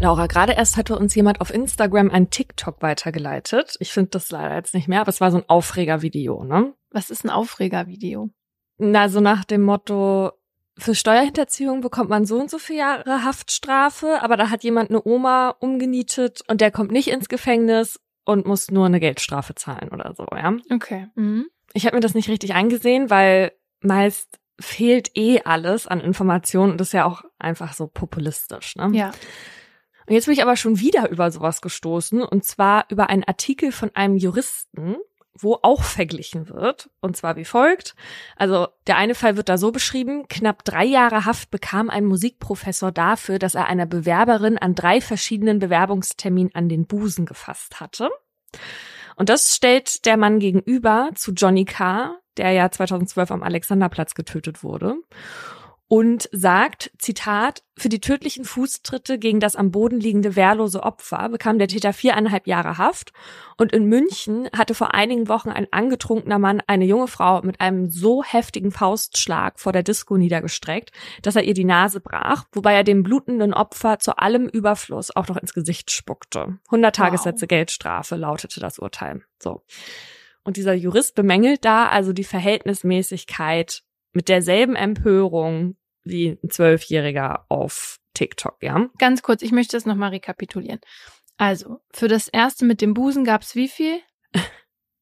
Laura, gerade erst hatte uns jemand auf Instagram ein TikTok weitergeleitet. Ich finde das leider jetzt nicht mehr, aber es war so ein Aufregervideo, ne? Was ist ein Aufregervideo? Na, so nach dem Motto, für Steuerhinterziehung bekommt man so und so viele Jahre Haftstrafe, aber da hat jemand eine Oma umgenietet und der kommt nicht ins Gefängnis und muss nur eine Geldstrafe zahlen oder so, ja? Okay. Mhm. Ich habe mir das nicht richtig eingesehen, weil meist fehlt eh alles an Informationen und das ist ja auch einfach so populistisch, ne? Ja. Und jetzt bin ich aber schon wieder über sowas gestoßen und zwar über einen Artikel von einem Juristen, wo auch verglichen wird. Und zwar wie folgt. Also der eine Fall wird da so beschrieben, knapp drei Jahre Haft bekam ein Musikprofessor dafür, dass er einer Bewerberin an drei verschiedenen Bewerbungsterminen an den Busen gefasst hatte. Und das stellt der Mann gegenüber zu Johnny Carr, der ja 2012 am Alexanderplatz getötet wurde und sagt, Zitat, für die tödlichen Fußtritte gegen das am Boden liegende wehrlose Opfer bekam der Täter viereinhalb Jahre Haft und in München hatte vor einigen Wochen ein angetrunkener Mann eine junge Frau mit einem so heftigen Faustschlag vor der Disco niedergestreckt, dass er ihr die Nase brach, wobei er dem blutenden Opfer zu allem Überfluss auch noch ins Gesicht spuckte. 100 Tagessätze wow. Geldstrafe lautete das Urteil. So. Und dieser Jurist bemängelt da also die Verhältnismäßigkeit mit derselben Empörung wie ein Zwölfjähriger auf TikTok, ja? Ganz kurz, ich möchte das nochmal rekapitulieren. Also, für das erste mit dem Busen gab's wie viel?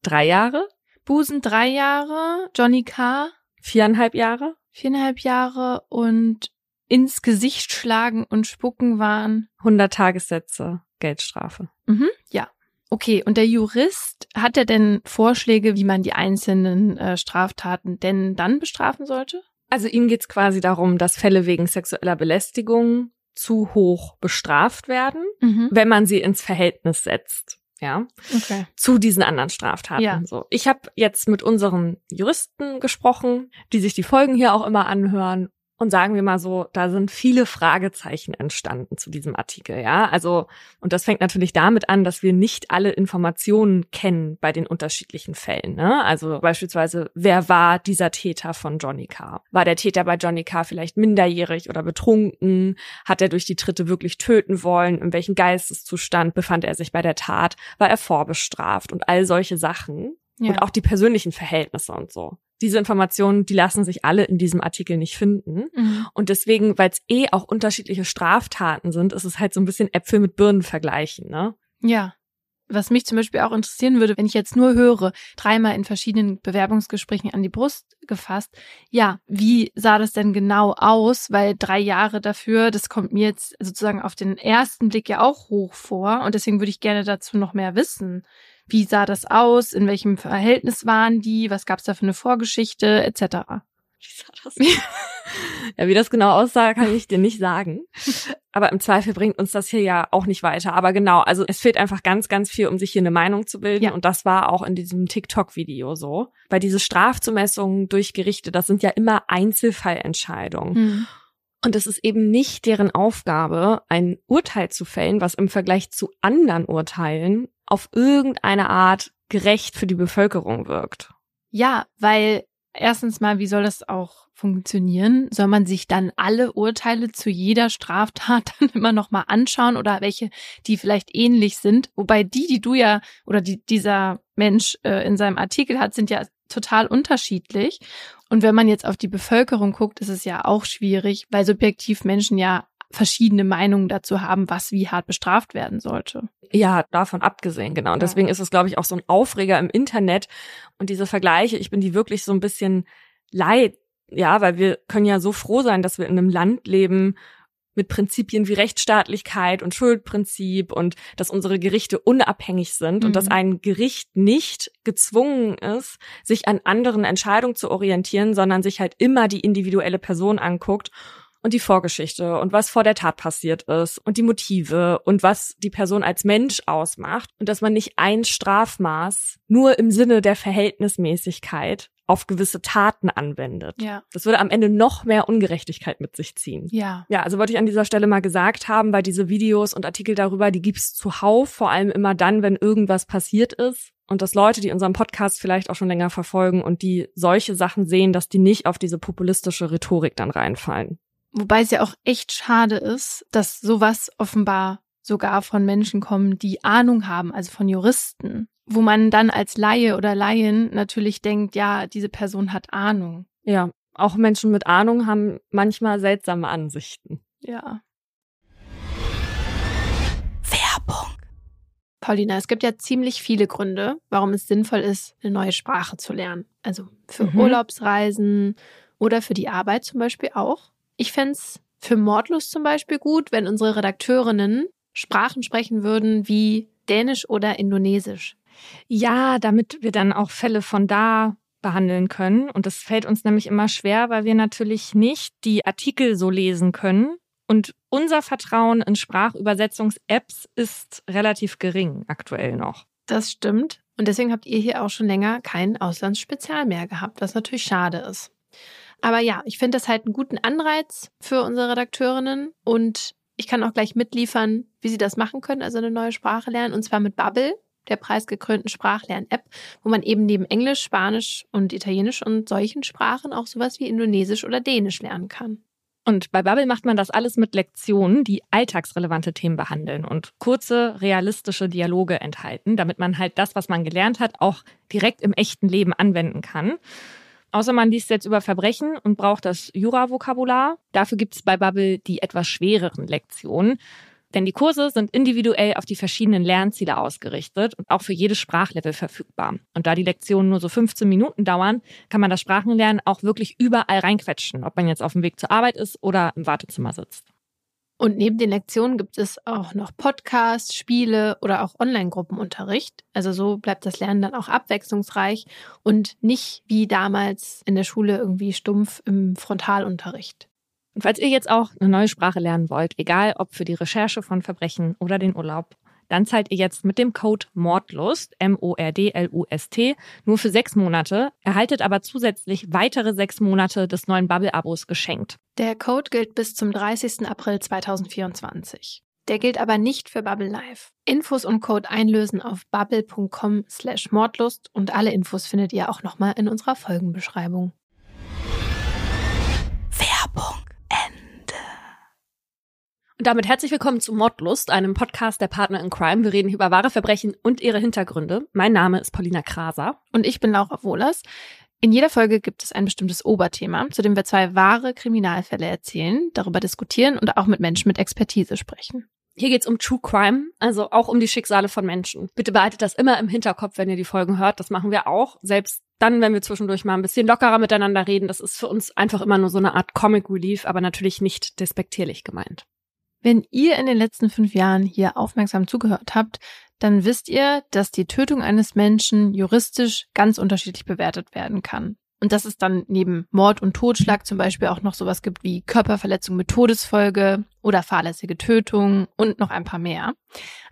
drei Jahre. Busen drei Jahre, Johnny K. Viereinhalb Jahre. Viereinhalb Jahre und ins Gesicht schlagen und spucken waren 100 Tagessätze Geldstrafe. Mhm, ja. Okay, und der Jurist, hat er denn Vorschläge, wie man die einzelnen äh, Straftaten denn dann bestrafen sollte? Also ihm geht's quasi darum, dass Fälle wegen sexueller Belästigung zu hoch bestraft werden, mhm. wenn man sie ins Verhältnis setzt. Ja, okay. zu diesen anderen Straftaten. Ja. So, ich habe jetzt mit unseren Juristen gesprochen, die sich die Folgen hier auch immer anhören und sagen wir mal so, da sind viele Fragezeichen entstanden zu diesem Artikel, ja. Also, und das fängt natürlich damit an, dass wir nicht alle Informationen kennen bei den unterschiedlichen Fällen, ne? Also beispielsweise, wer war dieser Täter von Johnny Carr? War der Täter bei Johnny Carr vielleicht minderjährig oder betrunken? Hat er durch die Tritte wirklich töten wollen? In welchem Geisteszustand befand er sich bei der Tat? War er vorbestraft? Und all solche Sachen. Ja. Und auch die persönlichen Verhältnisse und so diese Informationen, die lassen sich alle in diesem Artikel nicht finden. Mhm. Und deswegen, weil es eh auch unterschiedliche Straftaten sind, ist es halt so ein bisschen Äpfel mit Birnen vergleichen, ne? Ja. Was mich zum Beispiel auch interessieren würde, wenn ich jetzt nur höre, dreimal in verschiedenen Bewerbungsgesprächen an die Brust gefasst, ja, wie sah das denn genau aus? Weil drei Jahre dafür, das kommt mir jetzt sozusagen auf den ersten Blick ja auch hoch vor. Und deswegen würde ich gerne dazu noch mehr wissen. Wie sah das aus? In welchem Verhältnis waren die? Was gab es da für eine Vorgeschichte etc. Wie sah das? ja, wie das genau aussah, kann ich dir nicht sagen. Aber im Zweifel bringt uns das hier ja auch nicht weiter. Aber genau, also es fehlt einfach ganz, ganz viel, um sich hier eine Meinung zu bilden. Ja. Und das war auch in diesem TikTok-Video so. Weil diese Strafzumessungen durch Gerichte, das sind ja immer Einzelfallentscheidungen. Mhm. Und es ist eben nicht deren Aufgabe, ein Urteil zu fällen, was im Vergleich zu anderen Urteilen auf irgendeine Art gerecht für die Bevölkerung wirkt. Ja, weil erstens mal, wie soll das auch funktionieren? Soll man sich dann alle Urteile zu jeder Straftat dann immer noch mal anschauen oder welche, die vielleicht ähnlich sind? Wobei die, die du ja oder die dieser Mensch äh, in seinem Artikel hat, sind ja total unterschiedlich. Und wenn man jetzt auf die Bevölkerung guckt, ist es ja auch schwierig, weil subjektiv Menschen ja verschiedene Meinungen dazu haben, was wie hart bestraft werden sollte. Ja, davon abgesehen, genau. Und deswegen ist es, glaube ich, auch so ein Aufreger im Internet. Und diese Vergleiche, ich bin die wirklich so ein bisschen leid, ja, weil wir können ja so froh sein, dass wir in einem Land leben, mit Prinzipien wie Rechtsstaatlichkeit und Schuldprinzip und dass unsere Gerichte unabhängig sind mhm. und dass mhm. ein Gericht nicht gezwungen ist, sich an anderen Entscheidungen zu orientieren, sondern sich halt immer die individuelle Person anguckt und die Vorgeschichte und was vor der Tat passiert ist und die Motive und was die Person als Mensch ausmacht und dass man nicht ein Strafmaß nur im Sinne der Verhältnismäßigkeit auf gewisse Taten anwendet. Ja. Das würde am Ende noch mehr Ungerechtigkeit mit sich ziehen. Ja. Ja, also wollte ich an dieser Stelle mal gesagt haben, weil diese Videos und Artikel darüber, die gibt's zuhauf, vor allem immer dann, wenn irgendwas passiert ist. Und dass Leute, die unseren Podcast vielleicht auch schon länger verfolgen und die solche Sachen sehen, dass die nicht auf diese populistische Rhetorik dann reinfallen. Wobei es ja auch echt schade ist, dass sowas offenbar sogar von Menschen kommen, die Ahnung haben, also von Juristen, wo man dann als Laie oder Laien natürlich denkt, ja, diese Person hat Ahnung. Ja, auch Menschen mit Ahnung haben manchmal seltsame Ansichten. Ja. Werbung. Paulina, es gibt ja ziemlich viele Gründe, warum es sinnvoll ist, eine neue Sprache zu lernen. Also für mhm. Urlaubsreisen oder für die Arbeit zum Beispiel auch. Ich fände es für Mordlust zum Beispiel gut, wenn unsere Redakteurinnen Sprachen sprechen würden wie Dänisch oder Indonesisch. Ja, damit wir dann auch Fälle von da behandeln können. Und das fällt uns nämlich immer schwer, weil wir natürlich nicht die Artikel so lesen können. Und unser Vertrauen in Sprachübersetzungs-Apps ist relativ gering aktuell noch. Das stimmt. Und deswegen habt ihr hier auch schon länger kein Auslandsspezial mehr gehabt, was natürlich schade ist. Aber ja, ich finde das halt einen guten Anreiz für unsere Redakteurinnen und ich kann auch gleich mitliefern, wie sie das machen können, also eine neue Sprache lernen, und zwar mit Bubble, der preisgekrönten Sprachlern-App, wo man eben neben Englisch, Spanisch und Italienisch und solchen Sprachen auch sowas wie Indonesisch oder Dänisch lernen kann. Und bei Bubble macht man das alles mit Lektionen, die alltagsrelevante Themen behandeln und kurze, realistische Dialoge enthalten, damit man halt das, was man gelernt hat, auch direkt im echten Leben anwenden kann. Außer man liest jetzt über Verbrechen und braucht das Jura-Vokabular. Dafür gibt es bei Bubble die etwas schwereren Lektionen. Denn die Kurse sind individuell auf die verschiedenen Lernziele ausgerichtet und auch für jedes Sprachlevel verfügbar. Und da die Lektionen nur so 15 Minuten dauern, kann man das Sprachenlernen auch wirklich überall reinquetschen, ob man jetzt auf dem Weg zur Arbeit ist oder im Wartezimmer sitzt. Und neben den Lektionen gibt es auch noch Podcasts, Spiele oder auch Online-Gruppenunterricht. Also so bleibt das Lernen dann auch abwechslungsreich und nicht wie damals in der Schule irgendwie stumpf im Frontalunterricht. Und falls ihr jetzt auch eine neue Sprache lernen wollt, egal ob für die Recherche von Verbrechen oder den Urlaub, dann zahlt ihr jetzt mit dem Code Mordlust, M-O-R-D-L-U-S-T, nur für sechs Monate, erhaltet aber zusätzlich weitere sechs Monate des neuen Bubble-Abos geschenkt. Der Code gilt bis zum 30. April 2024. Der gilt aber nicht für Bubble Live. Infos und Code einlösen auf bubble.com slash Mordlust und alle Infos findet ihr auch nochmal in unserer Folgenbeschreibung. Und damit herzlich willkommen zu Mordlust, einem Podcast der Partner in Crime. Wir reden hier über wahre Verbrechen und ihre Hintergründe. Mein Name ist Paulina Kraser. Und ich bin Laura Wohlers. In jeder Folge gibt es ein bestimmtes Oberthema, zu dem wir zwei wahre Kriminalfälle erzählen, darüber diskutieren und auch mit Menschen mit Expertise sprechen. Hier geht's um True Crime, also auch um die Schicksale von Menschen. Bitte behaltet das immer im Hinterkopf, wenn ihr die Folgen hört. Das machen wir auch. Selbst dann, wenn wir zwischendurch mal ein bisschen lockerer miteinander reden. Das ist für uns einfach immer nur so eine Art Comic Relief, aber natürlich nicht despektierlich gemeint. Wenn ihr in den letzten fünf Jahren hier aufmerksam zugehört habt, dann wisst ihr, dass die Tötung eines Menschen juristisch ganz unterschiedlich bewertet werden kann. Und dass es dann neben Mord und Totschlag zum Beispiel auch noch sowas gibt wie Körperverletzung mit Todesfolge oder fahrlässige Tötung und noch ein paar mehr.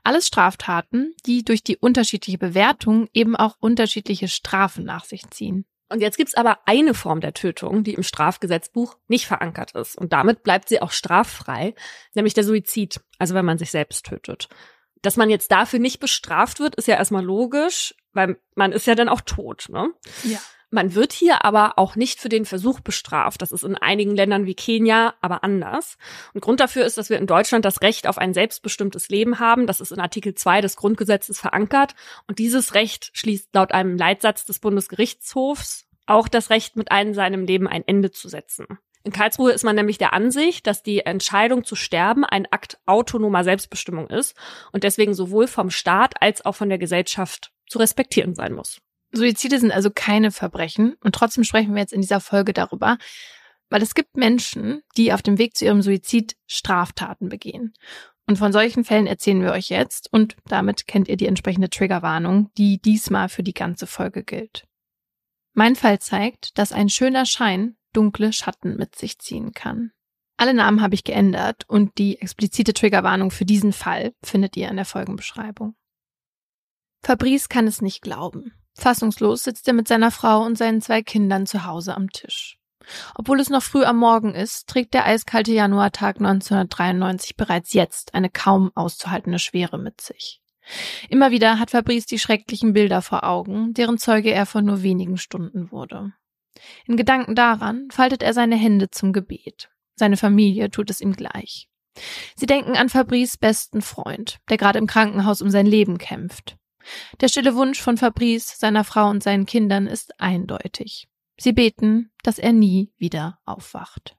Alles Straftaten, die durch die unterschiedliche Bewertung eben auch unterschiedliche Strafen nach sich ziehen. Und jetzt gibt's aber eine Form der Tötung, die im Strafgesetzbuch nicht verankert ist. Und damit bleibt sie auch straffrei, nämlich der Suizid, also wenn man sich selbst tötet. Dass man jetzt dafür nicht bestraft wird, ist ja erstmal logisch, weil man ist ja dann auch tot. Ne? Ja. Man wird hier aber auch nicht für den Versuch bestraft. Das ist in einigen Ländern wie Kenia aber anders. Und Grund dafür ist, dass wir in Deutschland das Recht auf ein selbstbestimmtes Leben haben. Das ist in Artikel 2 des Grundgesetzes verankert. Und dieses Recht schließt laut einem Leitsatz des Bundesgerichtshofs auch das Recht, mit einem seinem Leben ein Ende zu setzen. In Karlsruhe ist man nämlich der Ansicht, dass die Entscheidung zu sterben ein Akt autonomer Selbstbestimmung ist und deswegen sowohl vom Staat als auch von der Gesellschaft zu respektieren sein muss. Suizide sind also keine Verbrechen und trotzdem sprechen wir jetzt in dieser Folge darüber, weil es gibt Menschen, die auf dem Weg zu ihrem Suizid Straftaten begehen. Und von solchen Fällen erzählen wir euch jetzt und damit kennt ihr die entsprechende Triggerwarnung, die diesmal für die ganze Folge gilt. Mein Fall zeigt, dass ein schöner Schein dunkle Schatten mit sich ziehen kann. Alle Namen habe ich geändert und die explizite Triggerwarnung für diesen Fall findet ihr in der Folgenbeschreibung. Fabrice kann es nicht glauben. Fassungslos sitzt er mit seiner Frau und seinen zwei Kindern zu Hause am Tisch. Obwohl es noch früh am Morgen ist, trägt der eiskalte Januartag 1993 bereits jetzt eine kaum auszuhaltende Schwere mit sich. Immer wieder hat Fabrice die schrecklichen Bilder vor Augen, deren Zeuge er vor nur wenigen Stunden wurde. In Gedanken daran faltet er seine Hände zum Gebet. Seine Familie tut es ihm gleich. Sie denken an Fabrice besten Freund, der gerade im Krankenhaus um sein Leben kämpft. Der stille Wunsch von Fabrice, seiner Frau und seinen Kindern ist eindeutig. Sie beten, dass er nie wieder aufwacht.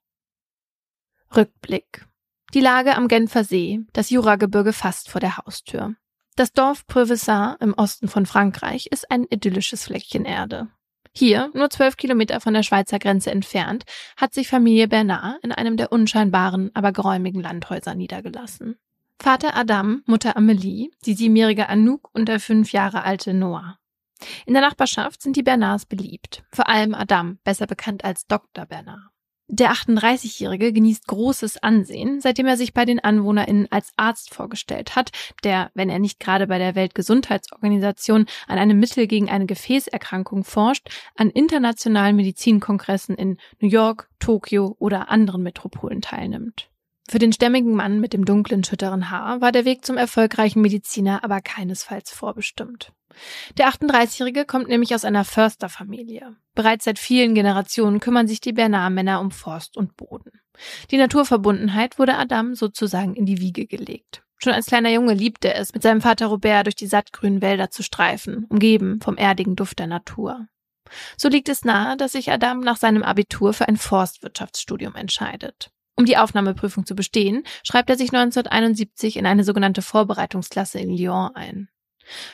Rückblick. Die Lage am Genfer See, das Juragebirge fast vor der Haustür. Das Dorf Preuvesin im Osten von Frankreich ist ein idyllisches Fleckchen Erde. Hier, nur zwölf Kilometer von der Schweizer Grenze entfernt, hat sich Familie Bernard in einem der unscheinbaren, aber geräumigen Landhäuser niedergelassen. Vater Adam, Mutter Amelie, die siebenjährige Anouk und der fünf Jahre alte Noah. In der Nachbarschaft sind die Bernards beliebt, vor allem Adam, besser bekannt als Dr. Bernard. Der 38-Jährige genießt großes Ansehen, seitdem er sich bei den AnwohnerInnen als Arzt vorgestellt hat, der, wenn er nicht gerade bei der Weltgesundheitsorganisation an einem Mittel gegen eine Gefäßerkrankung forscht, an internationalen Medizinkongressen in New York, Tokio oder anderen Metropolen teilnimmt. Für den stämmigen Mann mit dem dunklen, schütteren Haar war der Weg zum erfolgreichen Mediziner aber keinesfalls vorbestimmt. Der 38-Jährige kommt nämlich aus einer Försterfamilie. Bereits seit vielen Generationen kümmern sich die Bernard-Männer um Forst und Boden. Die Naturverbundenheit wurde Adam sozusagen in die Wiege gelegt. Schon als kleiner Junge liebte er es, mit seinem Vater Robert durch die sattgrünen Wälder zu streifen, umgeben vom erdigen Duft der Natur. So liegt es nahe, dass sich Adam nach seinem Abitur für ein Forstwirtschaftsstudium entscheidet. Um die Aufnahmeprüfung zu bestehen, schreibt er sich 1971 in eine sogenannte Vorbereitungsklasse in Lyon ein.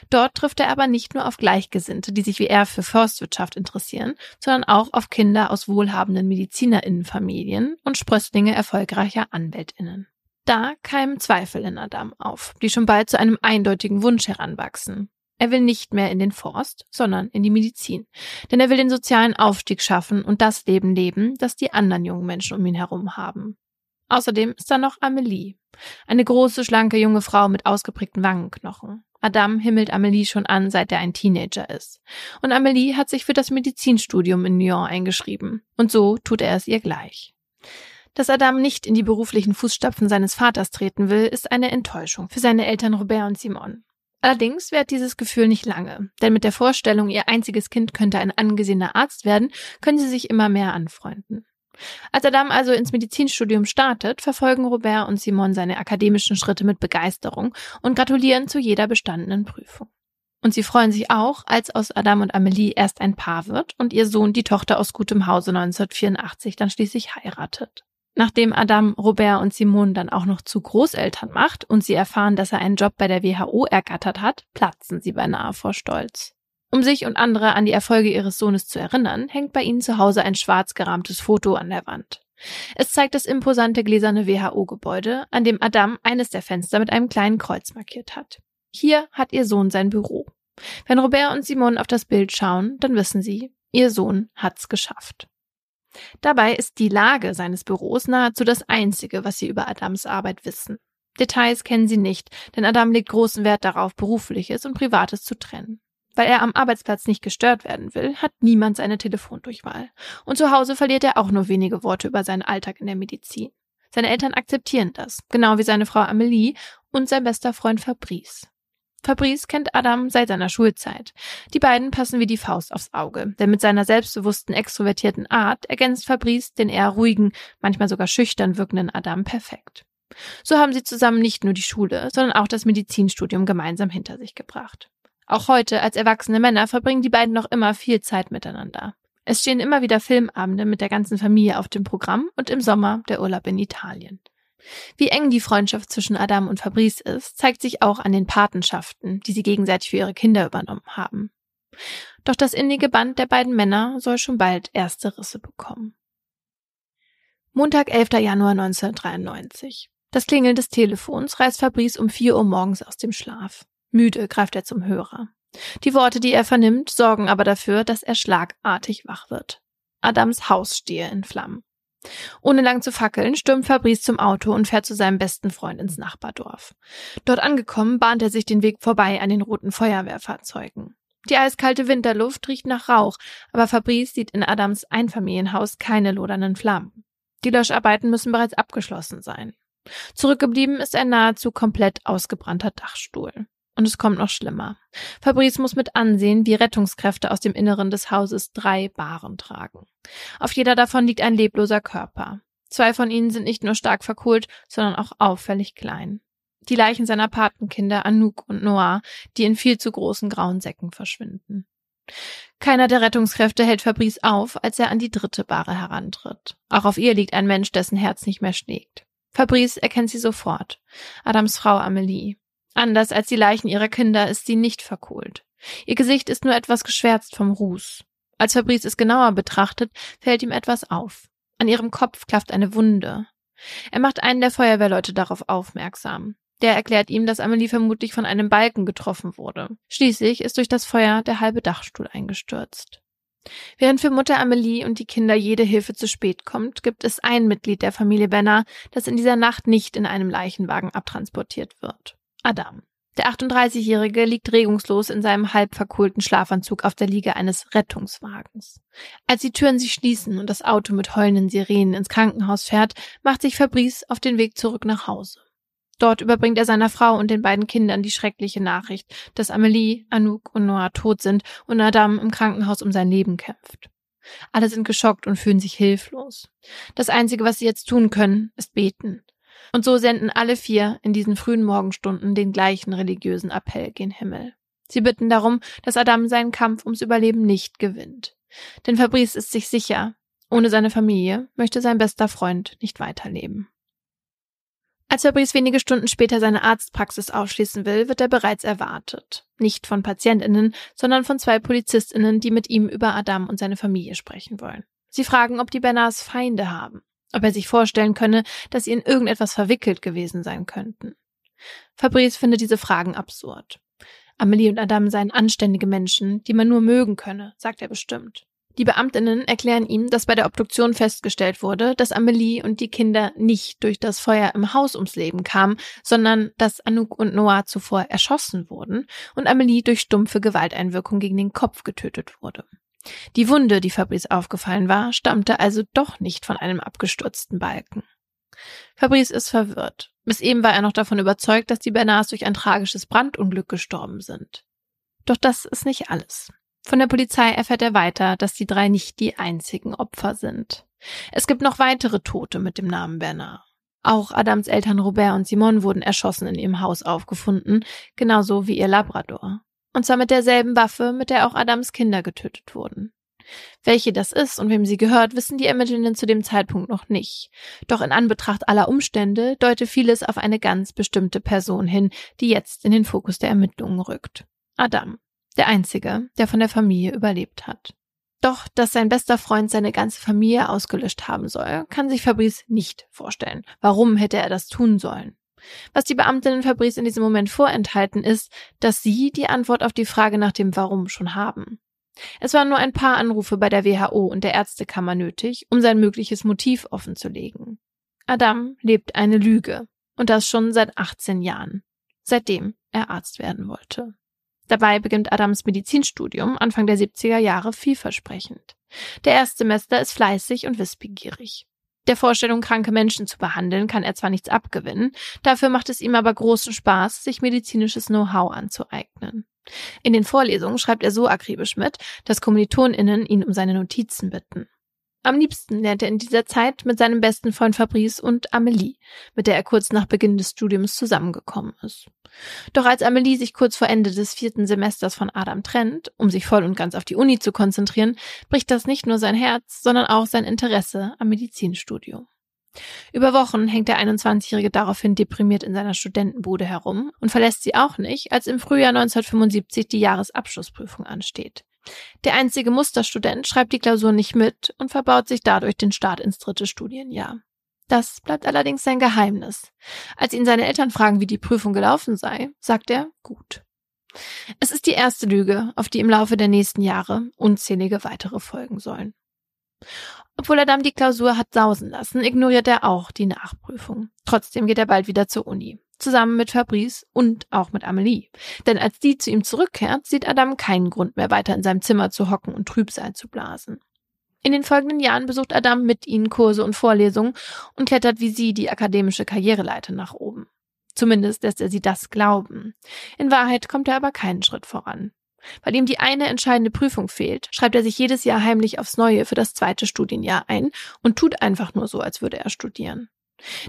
Dort trifft er aber nicht nur auf Gleichgesinnte, die sich wie er für Forstwirtschaft interessieren, sondern auch auf Kinder aus wohlhabenden Medizinerinnenfamilien und Sprösslinge erfolgreicher Anwältinnen. Da keimen Zweifel in Adam auf, die schon bald zu einem eindeutigen Wunsch heranwachsen. Er will nicht mehr in den Forst, sondern in die Medizin. Denn er will den sozialen Aufstieg schaffen und das Leben leben, das die anderen jungen Menschen um ihn herum haben. Außerdem ist da noch Amelie. Eine große, schlanke junge Frau mit ausgeprägten Wangenknochen. Adam himmelt Amelie schon an, seit er ein Teenager ist. Und Amelie hat sich für das Medizinstudium in Lyon eingeschrieben. Und so tut er es ihr gleich. Dass Adam nicht in die beruflichen Fußstapfen seines Vaters treten will, ist eine Enttäuschung für seine Eltern Robert und Simon. Allerdings währt dieses Gefühl nicht lange, denn mit der Vorstellung, ihr einziges Kind könnte ein angesehener Arzt werden, können sie sich immer mehr anfreunden. Als Adam also ins Medizinstudium startet, verfolgen Robert und Simon seine akademischen Schritte mit Begeisterung und gratulieren zu jeder bestandenen Prüfung. Und sie freuen sich auch, als aus Adam und Amelie erst ein Paar wird und ihr Sohn die Tochter aus gutem Hause 1984 dann schließlich heiratet. Nachdem Adam Robert und Simon dann auch noch zu Großeltern macht und sie erfahren, dass er einen Job bei der WHO ergattert hat, platzen sie beinahe vor Stolz. Um sich und andere an die Erfolge ihres Sohnes zu erinnern, hängt bei ihnen zu Hause ein schwarz gerahmtes Foto an der Wand. Es zeigt das imposante gläserne WHO-Gebäude, an dem Adam eines der Fenster mit einem kleinen Kreuz markiert hat. Hier hat ihr Sohn sein Büro. Wenn Robert und Simon auf das Bild schauen, dann wissen sie, ihr Sohn hat's geschafft. Dabei ist die Lage seines Büros nahezu das einzige, was sie über Adams Arbeit wissen. Details kennen sie nicht, denn Adam legt großen Wert darauf, berufliches und privates zu trennen. Weil er am Arbeitsplatz nicht gestört werden will, hat niemand seine Telefondurchwahl. Und zu Hause verliert er auch nur wenige Worte über seinen Alltag in der Medizin. Seine Eltern akzeptieren das, genau wie seine Frau Amelie und sein bester Freund Fabrice. Fabrice kennt Adam seit seiner Schulzeit. Die beiden passen wie die Faust aufs Auge, denn mit seiner selbstbewussten, extrovertierten Art ergänzt Fabrice den eher ruhigen, manchmal sogar schüchtern wirkenden Adam perfekt. So haben sie zusammen nicht nur die Schule, sondern auch das Medizinstudium gemeinsam hinter sich gebracht. Auch heute, als erwachsene Männer, verbringen die beiden noch immer viel Zeit miteinander. Es stehen immer wieder Filmabende mit der ganzen Familie auf dem Programm und im Sommer der Urlaub in Italien. Wie eng die Freundschaft zwischen Adam und Fabrice ist, zeigt sich auch an den Patenschaften, die sie gegenseitig für ihre Kinder übernommen haben. Doch das innige Band der beiden Männer soll schon bald erste Risse bekommen. Montag, 11. Januar 1993. Das Klingeln des Telefons reißt Fabrice um 4 Uhr morgens aus dem Schlaf. Müde greift er zum Hörer. Die Worte, die er vernimmt, sorgen aber dafür, dass er schlagartig wach wird. Adams Haus stehe in Flammen. Ohne lang zu fackeln, stürmt Fabrice zum Auto und fährt zu seinem besten Freund ins Nachbardorf. Dort angekommen, bahnt er sich den Weg vorbei an den roten Feuerwehrfahrzeugen. Die eiskalte Winterluft riecht nach Rauch, aber Fabrice sieht in Adams Einfamilienhaus keine lodernden Flammen. Die Löscharbeiten müssen bereits abgeschlossen sein. Zurückgeblieben ist ein nahezu komplett ausgebrannter Dachstuhl. Und es kommt noch schlimmer. Fabrice muss mit ansehen, wie Rettungskräfte aus dem Inneren des Hauses drei Baren tragen. Auf jeder davon liegt ein lebloser Körper. Zwei von ihnen sind nicht nur stark verkohlt, sondern auch auffällig klein. Die Leichen seiner Patenkinder Anouk und Noah, die in viel zu großen grauen Säcken verschwinden. Keiner der Rettungskräfte hält Fabrice auf, als er an die dritte Bahre herantritt. Auch auf ihr liegt ein Mensch, dessen Herz nicht mehr schlägt. Fabrice erkennt sie sofort. Adams Frau Amelie. Anders als die Leichen ihrer Kinder ist sie nicht verkohlt. Ihr Gesicht ist nur etwas geschwärzt vom Ruß. Als Fabrice es genauer betrachtet, fällt ihm etwas auf. An ihrem Kopf klafft eine Wunde. Er macht einen der Feuerwehrleute darauf aufmerksam. Der erklärt ihm, dass Amelie vermutlich von einem Balken getroffen wurde. Schließlich ist durch das Feuer der halbe Dachstuhl eingestürzt. Während für Mutter Amelie und die Kinder jede Hilfe zu spät kommt, gibt es ein Mitglied der Familie Benner, das in dieser Nacht nicht in einem Leichenwagen abtransportiert wird. Adam. Der 38-Jährige liegt regungslos in seinem halb verkohlten Schlafanzug auf der Liege eines Rettungswagens. Als die Türen sich schließen und das Auto mit heulenden Sirenen ins Krankenhaus fährt, macht sich Fabrice auf den Weg zurück nach Hause. Dort überbringt er seiner Frau und den beiden Kindern die schreckliche Nachricht, dass Amelie, Anouk und Noah tot sind und Adam im Krankenhaus um sein Leben kämpft. Alle sind geschockt und fühlen sich hilflos. Das Einzige, was sie jetzt tun können, ist beten. Und so senden alle vier in diesen frühen Morgenstunden den gleichen religiösen Appell gen Himmel. Sie bitten darum, dass Adam seinen Kampf ums Überleben nicht gewinnt. Denn Fabrice ist sich sicher, ohne seine Familie möchte sein bester Freund nicht weiterleben. Als Fabrice wenige Stunden später seine Arztpraxis aufschließen will, wird er bereits erwartet. Nicht von PatientInnen, sondern von zwei PolizistInnen, die mit ihm über Adam und seine Familie sprechen wollen. Sie fragen, ob die Bernards Feinde haben, ob er sich vorstellen könne, dass sie in irgendetwas verwickelt gewesen sein könnten. Fabrice findet diese Fragen absurd. Amelie und Adam seien anständige Menschen, die man nur mögen könne, sagt er bestimmt. Die Beamtinnen erklären ihm, dass bei der Obduktion festgestellt wurde, dass Amelie und die Kinder nicht durch das Feuer im Haus ums Leben kamen, sondern dass Anouk und Noah zuvor erschossen wurden und Amelie durch stumpfe Gewalteinwirkung gegen den Kopf getötet wurde. Die Wunde, die Fabrice aufgefallen war, stammte also doch nicht von einem abgestürzten Balken. Fabrice ist verwirrt. Bis eben war er noch davon überzeugt, dass die Bernards durch ein tragisches Brandunglück gestorben sind. Doch das ist nicht alles. Von der Polizei erfährt er weiter, dass die drei nicht die einzigen Opfer sind. Es gibt noch weitere Tote mit dem Namen Bernard. Auch Adams Eltern Robert und Simon wurden erschossen in ihrem Haus aufgefunden, genauso wie ihr Labrador. Und zwar mit derselben Waffe, mit der auch Adams Kinder getötet wurden. Welche das ist und wem sie gehört, wissen die Ermittlenden zu dem Zeitpunkt noch nicht. Doch in Anbetracht aller Umstände deute vieles auf eine ganz bestimmte Person hin, die jetzt in den Fokus der Ermittlungen rückt. Adam. Der einzige, der von der Familie überlebt hat. Doch, dass sein bester Freund seine ganze Familie ausgelöscht haben soll, kann sich Fabrice nicht vorstellen. Warum hätte er das tun sollen? Was die Beamtinnen Fabrice in diesem Moment vorenthalten ist, dass sie die Antwort auf die Frage nach dem Warum schon haben. Es waren nur ein paar Anrufe bei der WHO und der Ärztekammer nötig, um sein mögliches Motiv offenzulegen. Adam lebt eine Lüge. Und das schon seit 18 Jahren. Seitdem er Arzt werden wollte. Dabei beginnt Adams Medizinstudium Anfang der 70er Jahre vielversprechend. Der Erstsemester ist fleißig und wissbegierig. Der Vorstellung, kranke Menschen zu behandeln, kann er zwar nichts abgewinnen, dafür macht es ihm aber großen Spaß, sich medizinisches Know-how anzueignen. In den Vorlesungen schreibt er so akribisch mit, dass KommilitonInnen ihn um seine Notizen bitten. Am liebsten lernt er in dieser Zeit mit seinem besten Freund Fabrice und Amelie, mit der er kurz nach Beginn des Studiums zusammengekommen ist. Doch als Amelie sich kurz vor Ende des vierten Semesters von Adam trennt, um sich voll und ganz auf die Uni zu konzentrieren, bricht das nicht nur sein Herz, sondern auch sein Interesse am Medizinstudium. Über Wochen hängt der 21-Jährige daraufhin deprimiert in seiner Studentenbude herum und verlässt sie auch nicht, als im Frühjahr 1975 die Jahresabschlussprüfung ansteht. Der einzige Musterstudent schreibt die Klausur nicht mit und verbaut sich dadurch den Start ins dritte Studienjahr. Das bleibt allerdings sein Geheimnis. Als ihn seine Eltern fragen, wie die Prüfung gelaufen sei, sagt er gut. Es ist die erste Lüge, auf die im Laufe der nächsten Jahre unzählige weitere folgen sollen. Obwohl er dann die Klausur hat sausen lassen, ignoriert er auch die Nachprüfung. Trotzdem geht er bald wieder zur Uni zusammen mit Fabrice und auch mit Amelie. Denn als die zu ihm zurückkehrt, sieht Adam keinen Grund mehr weiter in seinem Zimmer zu hocken und Trübsal zu blasen. In den folgenden Jahren besucht Adam mit ihnen Kurse und Vorlesungen und klettert wie sie die akademische Karriereleiter nach oben. Zumindest lässt er sie das glauben. In Wahrheit kommt er aber keinen Schritt voran. Weil ihm die eine entscheidende Prüfung fehlt, schreibt er sich jedes Jahr heimlich aufs Neue für das zweite Studienjahr ein und tut einfach nur so, als würde er studieren.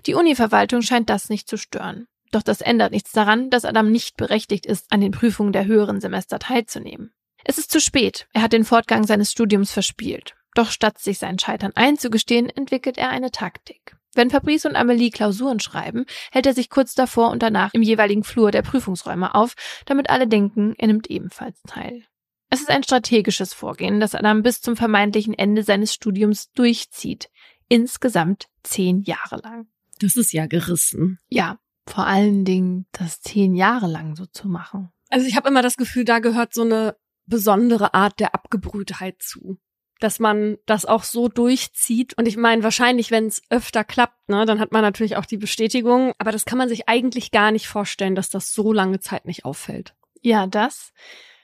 Die Uni-Verwaltung scheint das nicht zu stören. Doch das ändert nichts daran, dass Adam nicht berechtigt ist, an den Prüfungen der höheren Semester teilzunehmen. Es ist zu spät. Er hat den Fortgang seines Studiums verspielt. Doch statt sich sein Scheitern einzugestehen, entwickelt er eine Taktik. Wenn Fabrice und Amelie Klausuren schreiben, hält er sich kurz davor und danach im jeweiligen Flur der Prüfungsräume auf, damit alle denken, er nimmt ebenfalls teil. Es ist ein strategisches Vorgehen, das Adam bis zum vermeintlichen Ende seines Studiums durchzieht. Insgesamt zehn Jahre lang. Das ist ja gerissen. Ja, vor allen Dingen das zehn Jahre lang so zu machen. Also ich habe immer das Gefühl, da gehört so eine besondere Art der Abgebrühtheit zu dass man das auch so durchzieht. Und ich meine, wahrscheinlich, wenn es öfter klappt, ne, dann hat man natürlich auch die Bestätigung. Aber das kann man sich eigentlich gar nicht vorstellen, dass das so lange Zeit nicht auffällt. Ja, das.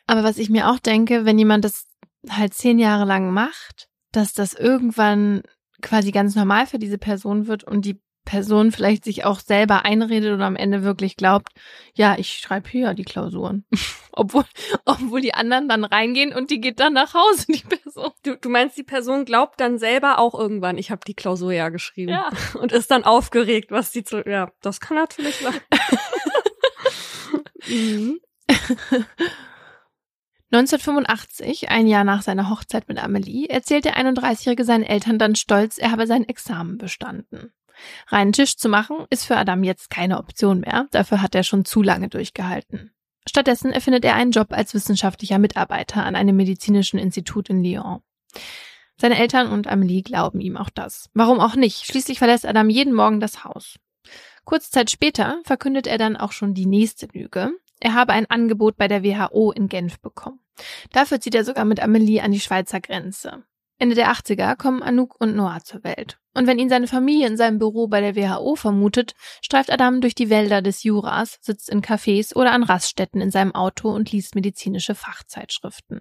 Aber was ich mir auch denke, wenn jemand das halt zehn Jahre lang macht, dass das irgendwann quasi ganz normal für diese Person wird und die Person vielleicht sich auch selber einredet oder am Ende wirklich glaubt, ja, ich schreibe hier die Klausuren. obwohl, obwohl die anderen dann reingehen und die geht dann nach Hause, die Person. Du, du meinst, die Person glaubt dann selber auch irgendwann, ich habe die Klausur ja geschrieben. Ja. Und ist dann aufgeregt, was die zu. Ja, das kann natürlich sein. mhm. 1985, ein Jahr nach seiner Hochzeit mit Amelie, erzählt der 31-Jährige seinen Eltern dann stolz, er habe sein Examen bestanden. Reinen Tisch zu machen ist für Adam jetzt keine Option mehr, dafür hat er schon zu lange durchgehalten. Stattdessen erfindet er einen Job als wissenschaftlicher Mitarbeiter an einem medizinischen Institut in Lyon. Seine Eltern und Amelie glauben ihm auch das. Warum auch nicht? Schließlich verlässt Adam jeden Morgen das Haus. Kurz Zeit später verkündet er dann auch schon die nächste Lüge. Er habe ein Angebot bei der WHO in Genf bekommen. Dafür zieht er sogar mit Amelie an die Schweizer Grenze. Ende der 80er kommen Anouk und Noah zur Welt. Und wenn ihn seine Familie in seinem Büro bei der WHO vermutet, streift Adam durch die Wälder des Juras, sitzt in Cafés oder an Raststätten in seinem Auto und liest medizinische Fachzeitschriften.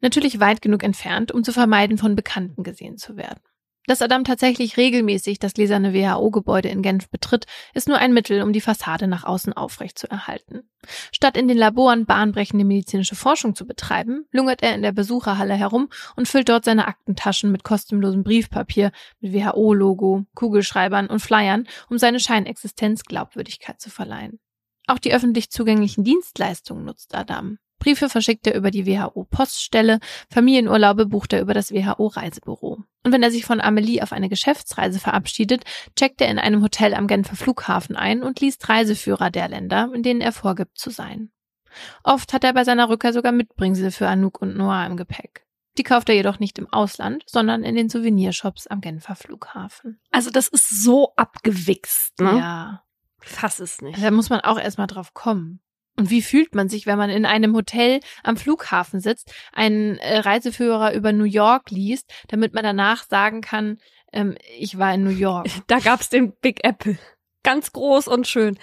Natürlich weit genug entfernt, um zu vermeiden, von Bekannten gesehen zu werden. Dass Adam tatsächlich regelmäßig das gläserne WHO-Gebäude in Genf betritt, ist nur ein Mittel, um die Fassade nach außen aufrecht zu erhalten. Statt in den Laboren bahnbrechende medizinische Forschung zu betreiben, lungert er in der Besucherhalle herum und füllt dort seine Aktentaschen mit kostenlosem Briefpapier, mit WHO-Logo, Kugelschreibern und Flyern, um seine Scheinexistenz Glaubwürdigkeit zu verleihen. Auch die öffentlich zugänglichen Dienstleistungen nutzt Adam. Briefe verschickt er über die WHO-Poststelle, Familienurlaube bucht er über das WHO-Reisebüro. Und wenn er sich von Amelie auf eine Geschäftsreise verabschiedet, checkt er in einem Hotel am Genfer Flughafen ein und liest Reiseführer der Länder, in denen er vorgibt zu sein. Oft hat er bei seiner Rückkehr sogar Mitbringsel für Anouk und Noah im Gepäck. Die kauft er jedoch nicht im Ausland, sondern in den Souvenirshops am Genfer Flughafen. Also das ist so abgewichst, ne? Ja. Fass es nicht. Da muss man auch erstmal drauf kommen. Und wie fühlt man sich, wenn man in einem Hotel am Flughafen sitzt, einen äh, Reiseführer über New York liest, damit man danach sagen kann, ähm, ich war in New York. Da gab's den Big Apple. Ganz groß und schön.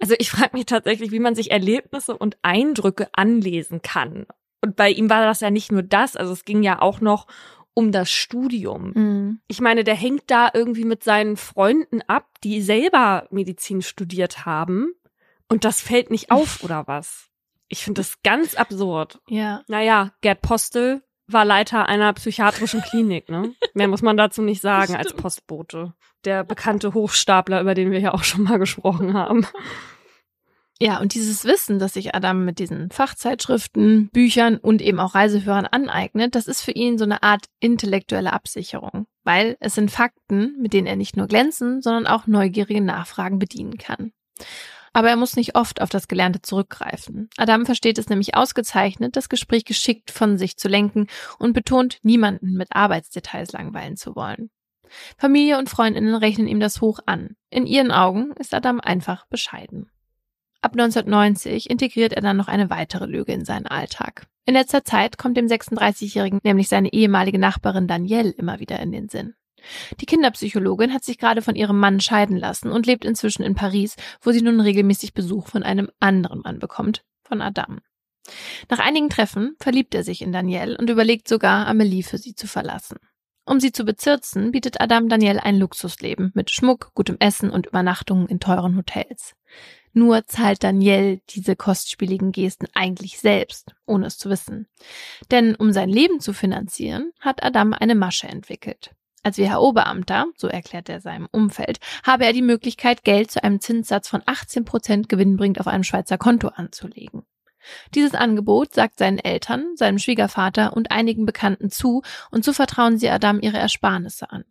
Also ich frage mich tatsächlich, wie man sich Erlebnisse und Eindrücke anlesen kann. Und bei ihm war das ja nicht nur das, also es ging ja auch noch um das Studium. Mhm. Ich meine, der hängt da irgendwie mit seinen Freunden ab, die selber Medizin studiert haben und das fällt nicht auf, oder was? Ich finde das ganz absurd. Ja. Naja, Gerd Postel war Leiter einer psychiatrischen Klinik, ne? Mehr muss man dazu nicht sagen als Postbote. Der bekannte Hochstapler, über den wir ja auch schon mal gesprochen haben. Ja, und dieses Wissen, das sich Adam mit diesen Fachzeitschriften, Büchern und eben auch Reiseführern aneignet, das ist für ihn so eine Art intellektuelle Absicherung, weil es sind Fakten, mit denen er nicht nur glänzen, sondern auch neugierige Nachfragen bedienen kann. Aber er muss nicht oft auf das Gelernte zurückgreifen. Adam versteht es nämlich ausgezeichnet, das Gespräch geschickt von sich zu lenken und betont, niemanden mit Arbeitsdetails langweilen zu wollen. Familie und Freundinnen rechnen ihm das hoch an. In ihren Augen ist Adam einfach bescheiden. Ab 1990 integriert er dann noch eine weitere Lüge in seinen Alltag. In letzter Zeit kommt dem 36-Jährigen nämlich seine ehemalige Nachbarin Danielle immer wieder in den Sinn. Die Kinderpsychologin hat sich gerade von ihrem Mann scheiden lassen und lebt inzwischen in Paris, wo sie nun regelmäßig Besuch von einem anderen Mann bekommt, von Adam. Nach einigen Treffen verliebt er sich in Danielle und überlegt sogar, Amelie für sie zu verlassen. Um sie zu bezirzen, bietet Adam Danielle ein Luxusleben mit Schmuck, gutem Essen und Übernachtungen in teuren Hotels. Nur zahlt Daniel diese kostspieligen Gesten eigentlich selbst, ohne es zu wissen. Denn um sein Leben zu finanzieren, hat Adam eine Masche entwickelt. Als WHO-Beamter, so erklärt er seinem Umfeld, habe er die Möglichkeit, Geld zu einem Zinssatz von 18 Prozent gewinnbringend auf einem Schweizer Konto anzulegen. Dieses Angebot sagt seinen Eltern, seinem Schwiegervater und einigen Bekannten zu und so vertrauen sie Adam ihre Ersparnisse an.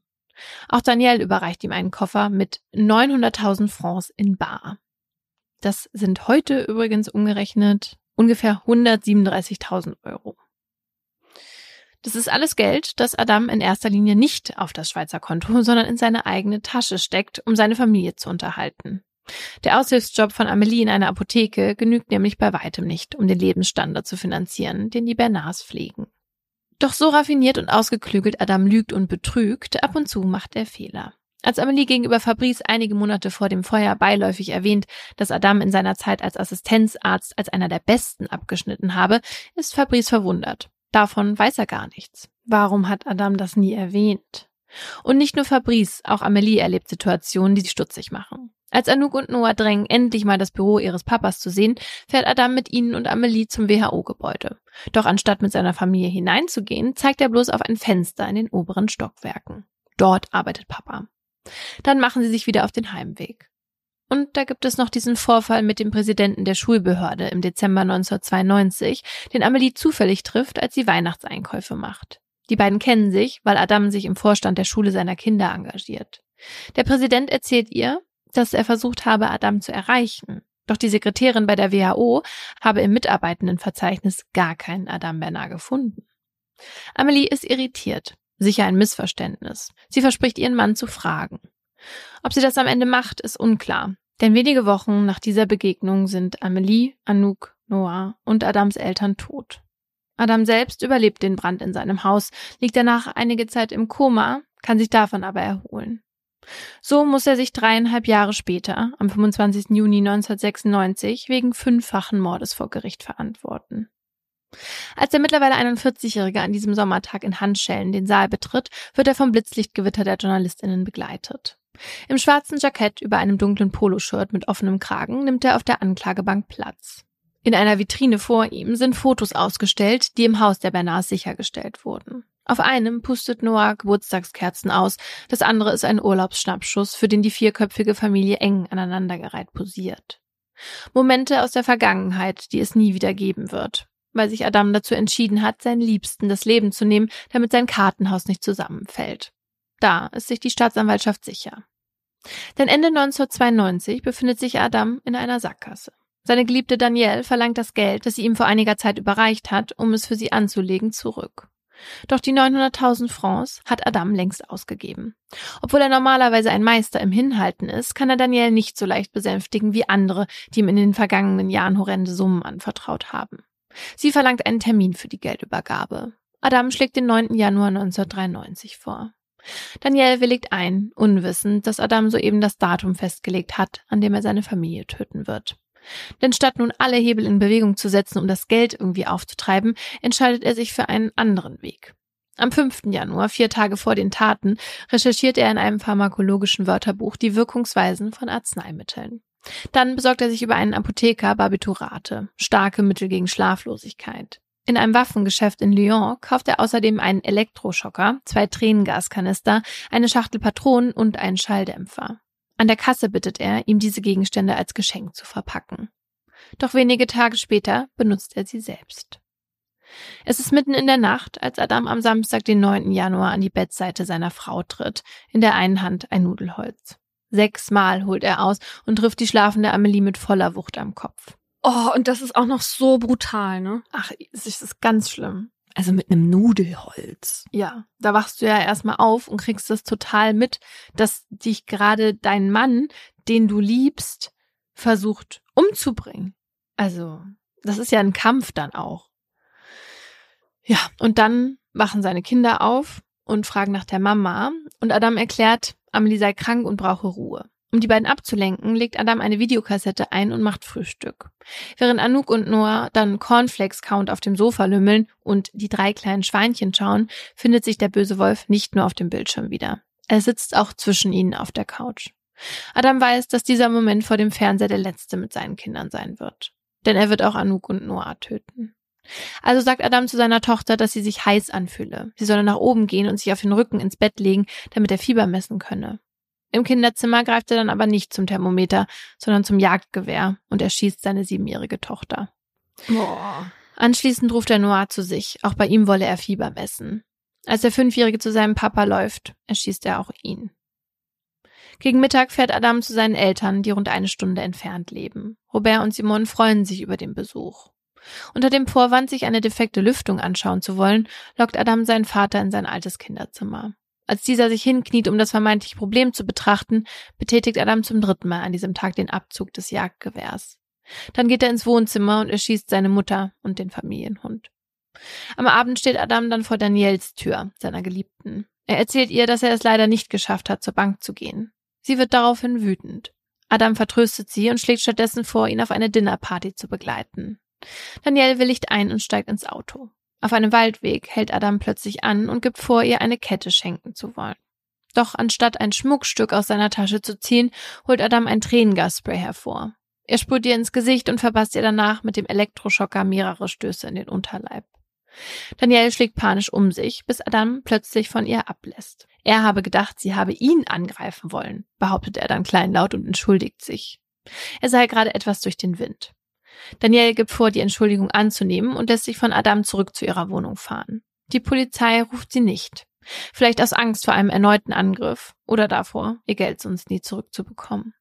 Auch Daniel überreicht ihm einen Koffer mit 900.000 Francs in Bar. Das sind heute übrigens umgerechnet ungefähr 137.000 Euro. Das ist alles Geld, das Adam in erster Linie nicht auf das Schweizer Konto, sondern in seine eigene Tasche steckt, um seine Familie zu unterhalten. Der Aushilfsjob von Amelie in einer Apotheke genügt nämlich bei weitem nicht, um den Lebensstandard zu finanzieren, den die Bernards pflegen. Doch so raffiniert und ausgeklügelt Adam lügt und betrügt, ab und zu macht er Fehler. Als Amelie gegenüber Fabrice einige Monate vor dem Feuer beiläufig erwähnt, dass Adam in seiner Zeit als Assistenzarzt als einer der Besten abgeschnitten habe, ist Fabrice verwundert. Davon weiß er gar nichts. Warum hat Adam das nie erwähnt? Und nicht nur Fabrice, auch Amelie erlebt Situationen, die sie stutzig machen. Als Anouk und Noah drängen, endlich mal das Büro ihres Papas zu sehen, fährt Adam mit ihnen und Amelie zum WHO-Gebäude. Doch anstatt mit seiner Familie hineinzugehen, zeigt er bloß auf ein Fenster in den oberen Stockwerken. Dort arbeitet Papa. Dann machen sie sich wieder auf den Heimweg. Und da gibt es noch diesen Vorfall mit dem Präsidenten der Schulbehörde im Dezember 1992, den Amelie zufällig trifft, als sie Weihnachtseinkäufe macht. Die beiden kennen sich, weil Adam sich im Vorstand der Schule seiner Kinder engagiert. Der Präsident erzählt ihr, dass er versucht habe, Adam zu erreichen. Doch die Sekretärin bei der WHO habe im Mitarbeitendenverzeichnis gar keinen Adam Bernard gefunden. Amelie ist irritiert. Sicher ein Missverständnis. Sie verspricht ihren Mann zu fragen. Ob sie das am Ende macht, ist unklar. Denn wenige Wochen nach dieser Begegnung sind Amelie, Anouk, Noah und Adams Eltern tot. Adam selbst überlebt den Brand in seinem Haus, liegt danach einige Zeit im Koma, kann sich davon aber erholen. So muss er sich dreieinhalb Jahre später, am 25. Juni 1996, wegen fünffachen Mordes vor Gericht verantworten. Als der mittlerweile 41-Jährige an diesem Sommertag in Handschellen den Saal betritt, wird er vom Blitzlichtgewitter der JournalistInnen begleitet. Im schwarzen Jackett über einem dunklen Poloshirt mit offenem Kragen nimmt er auf der Anklagebank Platz. In einer Vitrine vor ihm sind Fotos ausgestellt, die im Haus der Bernards sichergestellt wurden. Auf einem pustet Noah Geburtstagskerzen aus, das andere ist ein Urlaubsschnappschuss, für den die vierköpfige Familie eng aneinandergereiht posiert. Momente aus der Vergangenheit, die es nie wieder geben wird, weil sich Adam dazu entschieden hat, seinen Liebsten das Leben zu nehmen, damit sein Kartenhaus nicht zusammenfällt. Da ist sich die Staatsanwaltschaft sicher. Denn Ende 1992 befindet sich Adam in einer Sackgasse. Seine geliebte Danielle verlangt das Geld, das sie ihm vor einiger Zeit überreicht hat, um es für sie anzulegen, zurück. Doch die 900.000 Francs hat Adam längst ausgegeben. Obwohl er normalerweise ein Meister im Hinhalten ist, kann er Daniel nicht so leicht besänftigen wie andere, die ihm in den vergangenen Jahren horrende Summen anvertraut haben. Sie verlangt einen Termin für die Geldübergabe. Adam schlägt den 9. Januar 1993 vor. Daniel willigt ein, unwissend, dass Adam soeben das Datum festgelegt hat, an dem er seine Familie töten wird. Denn statt nun alle Hebel in Bewegung zu setzen, um das Geld irgendwie aufzutreiben, entscheidet er sich für einen anderen Weg. Am 5. Januar, vier Tage vor den Taten, recherchiert er in einem pharmakologischen Wörterbuch die Wirkungsweisen von Arzneimitteln. Dann besorgt er sich über einen Apotheker Barbiturate, starke Mittel gegen Schlaflosigkeit. In einem Waffengeschäft in Lyon kauft er außerdem einen Elektroschocker, zwei Tränengaskanister, eine Schachtel Patronen und einen Schalldämpfer. An der Kasse bittet er, ihm diese Gegenstände als Geschenk zu verpacken. Doch wenige Tage später benutzt er sie selbst. Es ist mitten in der Nacht, als Adam am Samstag, den 9. Januar, an die Bettseite seiner Frau tritt, in der einen Hand ein Nudelholz. Sechsmal holt er aus und trifft die schlafende Amelie mit voller Wucht am Kopf. Oh, und das ist auch noch so brutal, ne? Ach, es ist ganz schlimm. Also mit einem Nudelholz. Ja, da wachst du ja erstmal auf und kriegst das total mit, dass dich gerade dein Mann, den du liebst, versucht umzubringen. Also, das ist ja ein Kampf dann auch. Ja, und dann wachen seine Kinder auf und fragen nach der Mama und Adam erklärt, Amelie sei krank und brauche Ruhe. Um die beiden abzulenken, legt Adam eine Videokassette ein und macht Frühstück. Während Anouk und Noah dann Cornflakes-Count auf dem Sofa lümmeln und die drei kleinen Schweinchen schauen, findet sich der böse Wolf nicht nur auf dem Bildschirm wieder. Er sitzt auch zwischen ihnen auf der Couch. Adam weiß, dass dieser Moment vor dem Fernseher der letzte mit seinen Kindern sein wird. Denn er wird auch Anouk und Noah töten. Also sagt Adam zu seiner Tochter, dass sie sich heiß anfühle. Sie solle nach oben gehen und sich auf den Rücken ins Bett legen, damit er Fieber messen könne. Im Kinderzimmer greift er dann aber nicht zum Thermometer, sondern zum Jagdgewehr und erschießt seine siebenjährige Tochter. Boah. Anschließend ruft er Noah zu sich. Auch bei ihm wolle er Fieber messen. Als der Fünfjährige zu seinem Papa läuft, erschießt er auch ihn. Gegen Mittag fährt Adam zu seinen Eltern, die rund eine Stunde entfernt leben. Robert und Simon freuen sich über den Besuch. Unter dem Vorwand, sich eine defekte Lüftung anschauen zu wollen, lockt Adam seinen Vater in sein altes Kinderzimmer. Als dieser sich hinkniet, um das vermeintliche Problem zu betrachten, betätigt Adam zum dritten Mal an diesem Tag den Abzug des Jagdgewehrs. Dann geht er ins Wohnzimmer und erschießt seine Mutter und den Familienhund. Am Abend steht Adam dann vor Daniels Tür, seiner Geliebten. Er erzählt ihr, dass er es leider nicht geschafft hat, zur Bank zu gehen. Sie wird daraufhin wütend. Adam vertröstet sie und schlägt stattdessen vor, ihn auf eine Dinnerparty zu begleiten. Danielle willigt ein und steigt ins Auto. Auf einem Waldweg hält Adam plötzlich an und gibt vor, ihr eine Kette schenken zu wollen. Doch anstatt ein Schmuckstück aus seiner Tasche zu ziehen, holt Adam ein Tränengasspray hervor. Er sprüht ihr ins Gesicht und verpasst ihr danach mit dem Elektroschocker mehrere Stöße in den Unterleib. Danielle schlägt panisch um sich, bis Adam plötzlich von ihr ablässt. Er habe gedacht, sie habe ihn angreifen wollen, behauptet er dann kleinlaut und entschuldigt sich. Er sei gerade etwas durch den Wind. Danielle gibt vor, die Entschuldigung anzunehmen und lässt sich von Adam zurück zu ihrer Wohnung fahren. Die Polizei ruft sie nicht. Vielleicht aus Angst vor einem erneuten Angriff oder davor, ihr Geld sonst nie zurückzubekommen.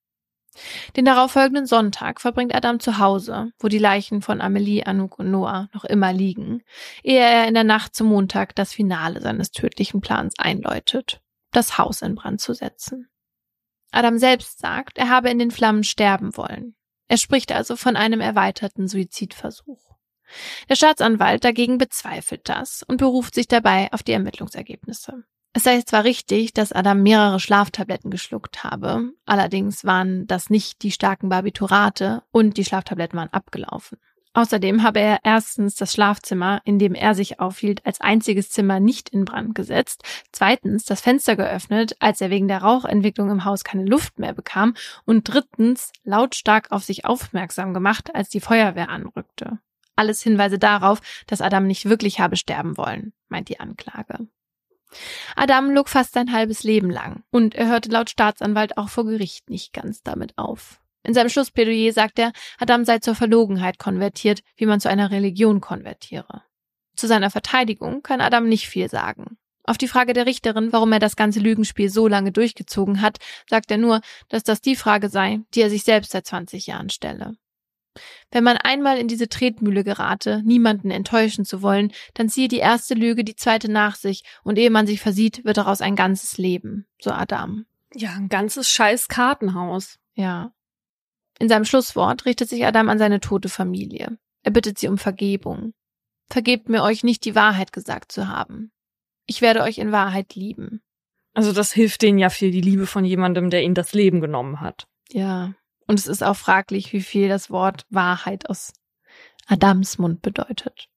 Den darauffolgenden Sonntag verbringt Adam zu Hause, wo die Leichen von Amelie, Anouk und Noah noch immer liegen, ehe er in der Nacht zum Montag das Finale seines tödlichen Plans einläutet, das Haus in Brand zu setzen. Adam selbst sagt, er habe in den Flammen sterben wollen. Er spricht also von einem erweiterten Suizidversuch. Der Staatsanwalt dagegen bezweifelt das und beruft sich dabei auf die Ermittlungsergebnisse. Es sei zwar richtig, dass Adam mehrere Schlaftabletten geschluckt habe, allerdings waren das nicht die starken Barbiturate und die Schlaftabletten waren abgelaufen. Außerdem habe er erstens das Schlafzimmer, in dem er sich aufhielt, als einziges Zimmer nicht in Brand gesetzt, zweitens das Fenster geöffnet, als er wegen der Rauchentwicklung im Haus keine Luft mehr bekam und drittens lautstark auf sich aufmerksam gemacht, als die Feuerwehr anrückte. Alles Hinweise darauf, dass Adam nicht wirklich habe sterben wollen, meint die Anklage. Adam log fast sein halbes Leben lang und er hörte laut Staatsanwalt auch vor Gericht nicht ganz damit auf. In seinem Schlussplädoyer sagt er, Adam sei zur Verlogenheit konvertiert, wie man zu einer Religion konvertiere. Zu seiner Verteidigung kann Adam nicht viel sagen. Auf die Frage der Richterin, warum er das ganze Lügenspiel so lange durchgezogen hat, sagt er nur, dass das die Frage sei, die er sich selbst seit 20 Jahren stelle. Wenn man einmal in diese Tretmühle gerate, niemanden enttäuschen zu wollen, dann ziehe die erste Lüge die zweite nach sich, und ehe man sich versieht, wird daraus ein ganzes Leben, so Adam. Ja, ein ganzes scheiß Kartenhaus. Ja. In seinem Schlusswort richtet sich Adam an seine tote Familie. Er bittet sie um Vergebung. Vergebt mir euch nicht die Wahrheit gesagt zu haben. Ich werde euch in Wahrheit lieben. Also das hilft denen ja viel, die Liebe von jemandem, der ihnen das Leben genommen hat. Ja. Und es ist auch fraglich, wie viel das Wort Wahrheit aus Adams Mund bedeutet.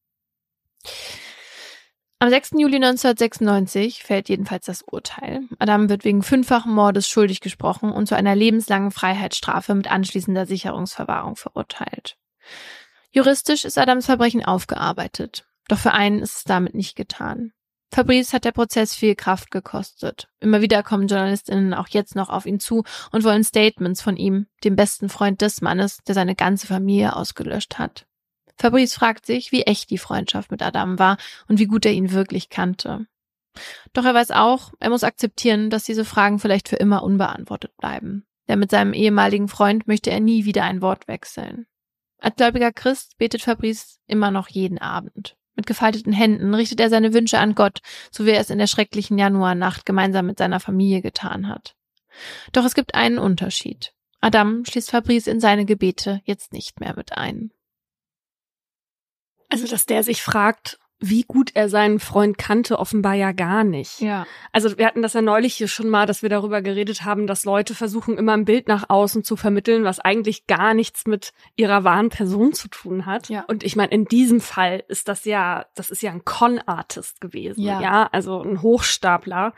Am 6. Juli 1996 fällt jedenfalls das Urteil. Adam wird wegen fünffachen Mordes schuldig gesprochen und zu einer lebenslangen Freiheitsstrafe mit anschließender Sicherungsverwahrung verurteilt. Juristisch ist Adams Verbrechen aufgearbeitet. Doch für einen ist es damit nicht getan. Fabrice hat der Prozess viel Kraft gekostet. Immer wieder kommen JournalistInnen auch jetzt noch auf ihn zu und wollen Statements von ihm, dem besten Freund des Mannes, der seine ganze Familie ausgelöscht hat. Fabrice fragt sich, wie echt die Freundschaft mit Adam war und wie gut er ihn wirklich kannte. Doch er weiß auch, er muss akzeptieren, dass diese Fragen vielleicht für immer unbeantwortet bleiben. Denn mit seinem ehemaligen Freund möchte er nie wieder ein Wort wechseln. Als gläubiger Christ betet Fabrice immer noch jeden Abend. Mit gefalteten Händen richtet er seine Wünsche an Gott, so wie er es in der schrecklichen Januarnacht gemeinsam mit seiner Familie getan hat. Doch es gibt einen Unterschied. Adam schließt Fabrice in seine Gebete jetzt nicht mehr mit ein. Also, dass der sich fragt, wie gut er seinen Freund kannte, offenbar ja gar nicht. Ja. Also wir hatten das ja neulich hier schon mal, dass wir darüber geredet haben, dass Leute versuchen, immer ein Bild nach außen zu vermitteln, was eigentlich gar nichts mit ihrer wahren Person zu tun hat. Ja. Und ich meine, in diesem Fall ist das ja, das ist ja ein Con-Artist gewesen. Ja. ja, also ein Hochstapler.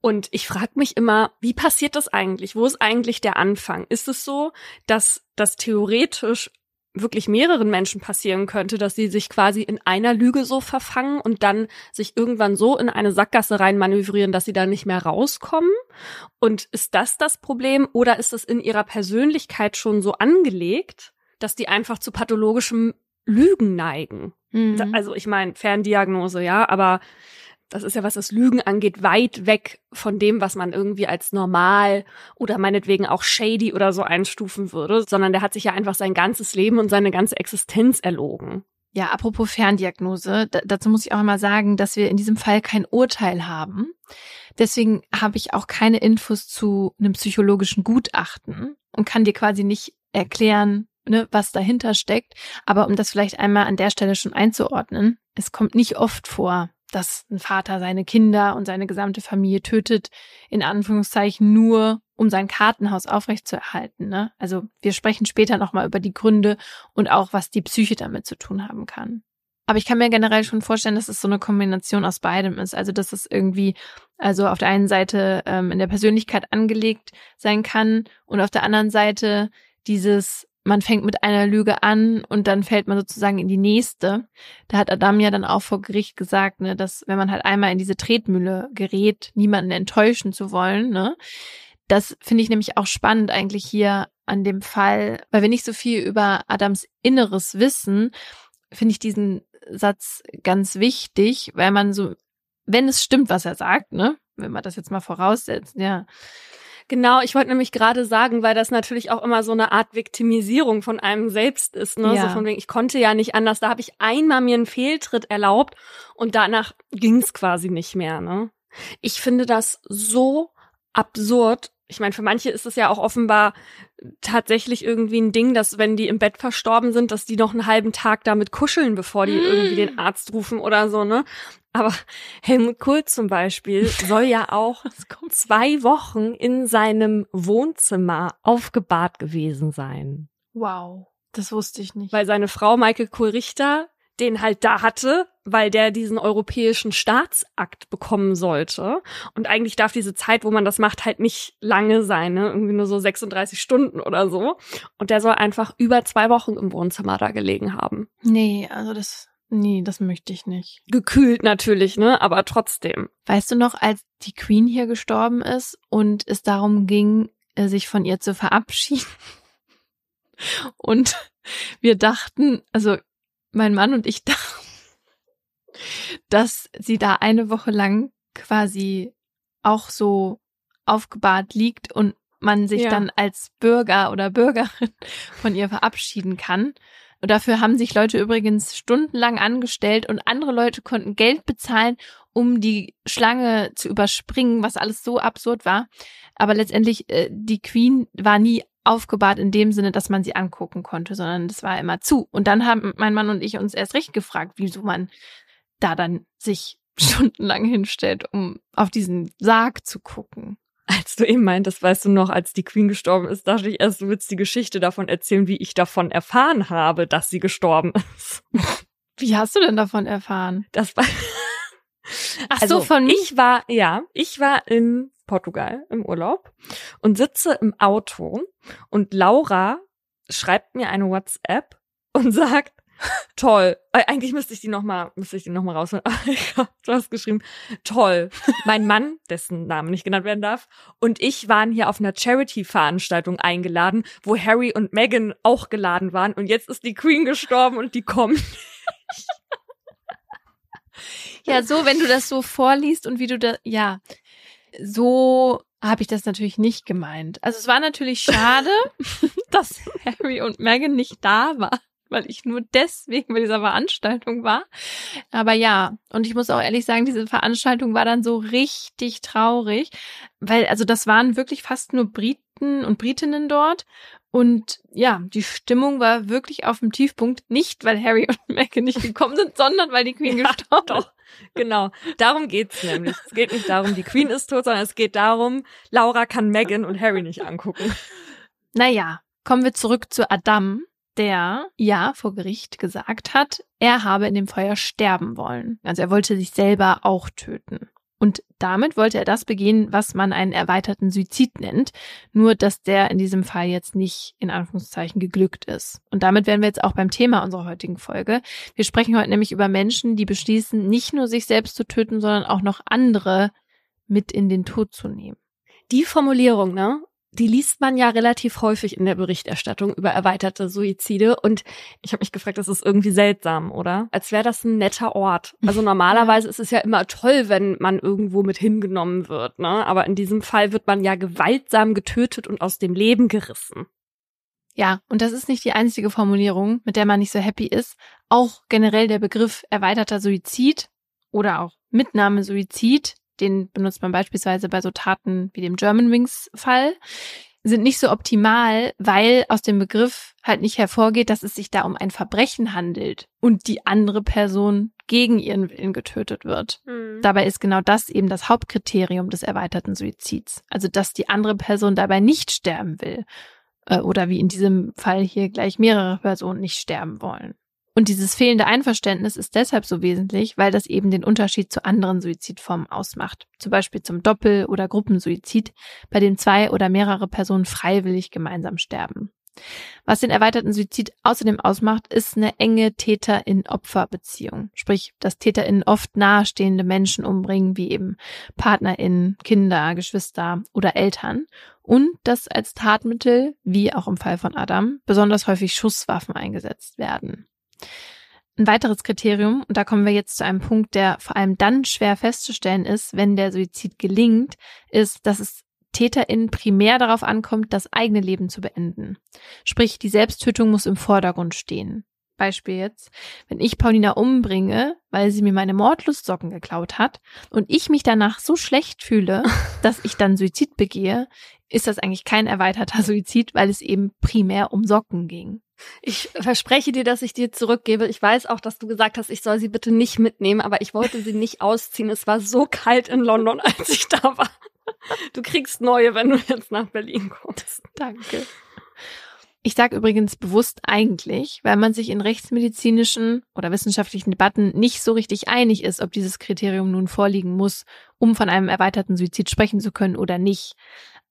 Und ich frage mich immer, wie passiert das eigentlich? Wo ist eigentlich der Anfang? Ist es so, dass das theoretisch wirklich mehreren Menschen passieren könnte, dass sie sich quasi in einer Lüge so verfangen und dann sich irgendwann so in eine Sackgasse rein manövrieren, dass sie da nicht mehr rauskommen? Und ist das das Problem oder ist es in ihrer Persönlichkeit schon so angelegt, dass die einfach zu pathologischem Lügen neigen? Mhm. Also ich meine, Ferndiagnose, ja, aber das ist ja, was das Lügen angeht, weit weg von dem, was man irgendwie als normal oder meinetwegen auch shady oder so einstufen würde, sondern der hat sich ja einfach sein ganzes Leben und seine ganze Existenz erlogen. Ja, apropos Ferndiagnose, dazu muss ich auch mal sagen, dass wir in diesem Fall kein Urteil haben. Deswegen habe ich auch keine Infos zu einem psychologischen Gutachten und kann dir quasi nicht erklären, ne, was dahinter steckt. Aber um das vielleicht einmal an der Stelle schon einzuordnen, es kommt nicht oft vor, dass ein Vater seine Kinder und seine gesamte Familie tötet, in Anführungszeichen nur, um sein Kartenhaus aufrechtzuerhalten. Ne? Also wir sprechen später nochmal über die Gründe und auch, was die Psyche damit zu tun haben kann. Aber ich kann mir generell schon vorstellen, dass es so eine Kombination aus beidem ist. Also dass es irgendwie, also auf der einen Seite ähm, in der Persönlichkeit angelegt sein kann und auf der anderen Seite dieses man fängt mit einer Lüge an und dann fällt man sozusagen in die nächste. Da hat Adam ja dann auch vor Gericht gesagt, ne, dass wenn man halt einmal in diese Tretmühle gerät, niemanden enttäuschen zu wollen, ne, das finde ich nämlich auch spannend eigentlich hier an dem Fall, weil wir nicht so viel über Adams Inneres wissen, finde ich diesen Satz ganz wichtig, weil man so, wenn es stimmt, was er sagt, ne, wenn man das jetzt mal voraussetzt, ja, Genau, ich wollte nämlich gerade sagen, weil das natürlich auch immer so eine Art Viktimisierung von einem selbst ist, ne? Ja. So von wegen, ich konnte ja nicht anders. Da habe ich einmal mir einen Fehltritt erlaubt und danach ging's quasi nicht mehr, ne? Ich finde das so absurd. Ich meine, für manche ist es ja auch offenbar tatsächlich irgendwie ein Ding, dass wenn die im Bett verstorben sind, dass die noch einen halben Tag damit kuscheln, bevor die mm. irgendwie den Arzt rufen oder so, ne? Aber Helmut Kohl zum Beispiel soll ja auch zwei Wochen in seinem Wohnzimmer aufgebahrt gewesen sein. Wow, das wusste ich nicht. Weil seine Frau Michael Kohl-Richter den halt da hatte, weil der diesen europäischen Staatsakt bekommen sollte. Und eigentlich darf diese Zeit, wo man das macht, halt nicht lange sein, ne? Irgendwie nur so 36 Stunden oder so. Und der soll einfach über zwei Wochen im Wohnzimmer da gelegen haben. Nee, also das Nee, das möchte ich nicht. Gekühlt natürlich, ne? Aber trotzdem. Weißt du noch, als die Queen hier gestorben ist und es darum ging, äh, sich von ihr zu verabschieden? Und wir dachten, also mein Mann und ich dachten, dass sie da eine Woche lang quasi auch so aufgebahrt liegt und man sich ja. dann als Bürger oder Bürgerin von ihr verabschieden kann. Und dafür haben sich Leute übrigens stundenlang angestellt und andere Leute konnten Geld bezahlen, um die Schlange zu überspringen, was alles so absurd war. Aber letztendlich, äh, die Queen war nie aufgebahrt in dem Sinne, dass man sie angucken konnte, sondern das war immer zu. Und dann haben mein Mann und ich uns erst recht gefragt, wieso man da dann sich stundenlang hinstellt, um auf diesen Sarg zu gucken als du eben meintest, weißt du noch, als die Queen gestorben ist, dachte ich erst, du willst die Geschichte davon erzählen, wie ich davon erfahren habe, dass sie gestorben ist. Wie hast du denn davon erfahren? Das war. Ach also, so, von ich war, ja, ich war in Portugal im Urlaub und sitze im Auto und Laura schreibt mir eine WhatsApp und sagt, Toll. Äh, eigentlich müsste ich die noch mal, müsste ich die noch mal rausholen. du hast geschrieben, toll. Mein Mann, dessen Name nicht genannt werden darf, und ich waren hier auf einer Charity-Veranstaltung eingeladen, wo Harry und Meghan auch geladen waren. Und jetzt ist die Queen gestorben und die kommen. ja, so, wenn du das so vorliest und wie du da, ja, so habe ich das natürlich nicht gemeint. Also es war natürlich schade, dass Harry und Meghan nicht da waren weil ich nur deswegen bei dieser Veranstaltung war. Aber ja, und ich muss auch ehrlich sagen, diese Veranstaltung war dann so richtig traurig, weil also das waren wirklich fast nur Briten und Britinnen dort. Und ja, die Stimmung war wirklich auf dem Tiefpunkt. Nicht, weil Harry und Meghan nicht gekommen sind, sondern weil die Queen ja, gestorben ist. Genau, darum geht's nämlich. Es geht nicht darum, die Queen ist tot, sondern es geht darum, Laura kann Meghan und Harry nicht angucken. Naja, kommen wir zurück zu Adam der ja vor Gericht gesagt hat, er habe in dem Feuer sterben wollen. Also er wollte sich selber auch töten. Und damit wollte er das begehen, was man einen erweiterten Suizid nennt. Nur, dass der in diesem Fall jetzt nicht in Anführungszeichen geglückt ist. Und damit wären wir jetzt auch beim Thema unserer heutigen Folge. Wir sprechen heute nämlich über Menschen, die beschließen, nicht nur sich selbst zu töten, sondern auch noch andere mit in den Tod zu nehmen. Die Formulierung, ne? Die liest man ja relativ häufig in der Berichterstattung über erweiterte Suizide. Und ich habe mich gefragt, das ist irgendwie seltsam, oder? Als wäre das ein netter Ort. Also normalerweise ist es ja immer toll, wenn man irgendwo mit hingenommen wird, ne? Aber in diesem Fall wird man ja gewaltsam getötet und aus dem Leben gerissen. Ja, und das ist nicht die einzige Formulierung, mit der man nicht so happy ist. Auch generell der Begriff erweiterter Suizid oder auch Mitnahme Suizid den benutzt man beispielsweise bei so Taten wie dem German Wings Fall, sind nicht so optimal, weil aus dem Begriff halt nicht hervorgeht, dass es sich da um ein Verbrechen handelt und die andere Person gegen ihren Willen getötet wird. Mhm. Dabei ist genau das eben das Hauptkriterium des erweiterten Suizids. Also, dass die andere Person dabei nicht sterben will. Äh, oder wie in diesem Fall hier gleich mehrere Personen nicht sterben wollen. Und dieses fehlende Einverständnis ist deshalb so wesentlich, weil das eben den Unterschied zu anderen Suizidformen ausmacht. Zum Beispiel zum Doppel- oder Gruppensuizid, bei dem zwei oder mehrere Personen freiwillig gemeinsam sterben. Was den erweiterten Suizid außerdem ausmacht, ist eine enge Täter-in-Opfer-Beziehung. Sprich, dass TäterInnen oft nahestehende Menschen umbringen, wie eben PartnerInnen, Kinder, Geschwister oder Eltern. Und dass als Tatmittel, wie auch im Fall von Adam, besonders häufig Schusswaffen eingesetzt werden. Ein weiteres Kriterium, und da kommen wir jetzt zu einem Punkt, der vor allem dann schwer festzustellen ist, wenn der Suizid gelingt, ist, dass es TäterInnen primär darauf ankommt, das eigene Leben zu beenden. Sprich, die Selbsttötung muss im Vordergrund stehen. Beispiel jetzt, wenn ich Paulina umbringe, weil sie mir meine Mordlustsocken geklaut hat und ich mich danach so schlecht fühle, dass ich dann Suizid begehe, ist das eigentlich kein erweiterter Suizid, weil es eben primär um Socken ging. Ich verspreche dir, dass ich dir zurückgebe. Ich weiß auch, dass du gesagt hast, ich soll sie bitte nicht mitnehmen, aber ich wollte sie nicht ausziehen. Es war so kalt in London, als ich da war. Du kriegst neue, wenn du jetzt nach Berlin kommst. Danke. Ich sage übrigens bewusst eigentlich, weil man sich in rechtsmedizinischen oder wissenschaftlichen Debatten nicht so richtig einig ist, ob dieses Kriterium nun vorliegen muss, um von einem erweiterten Suizid sprechen zu können oder nicht.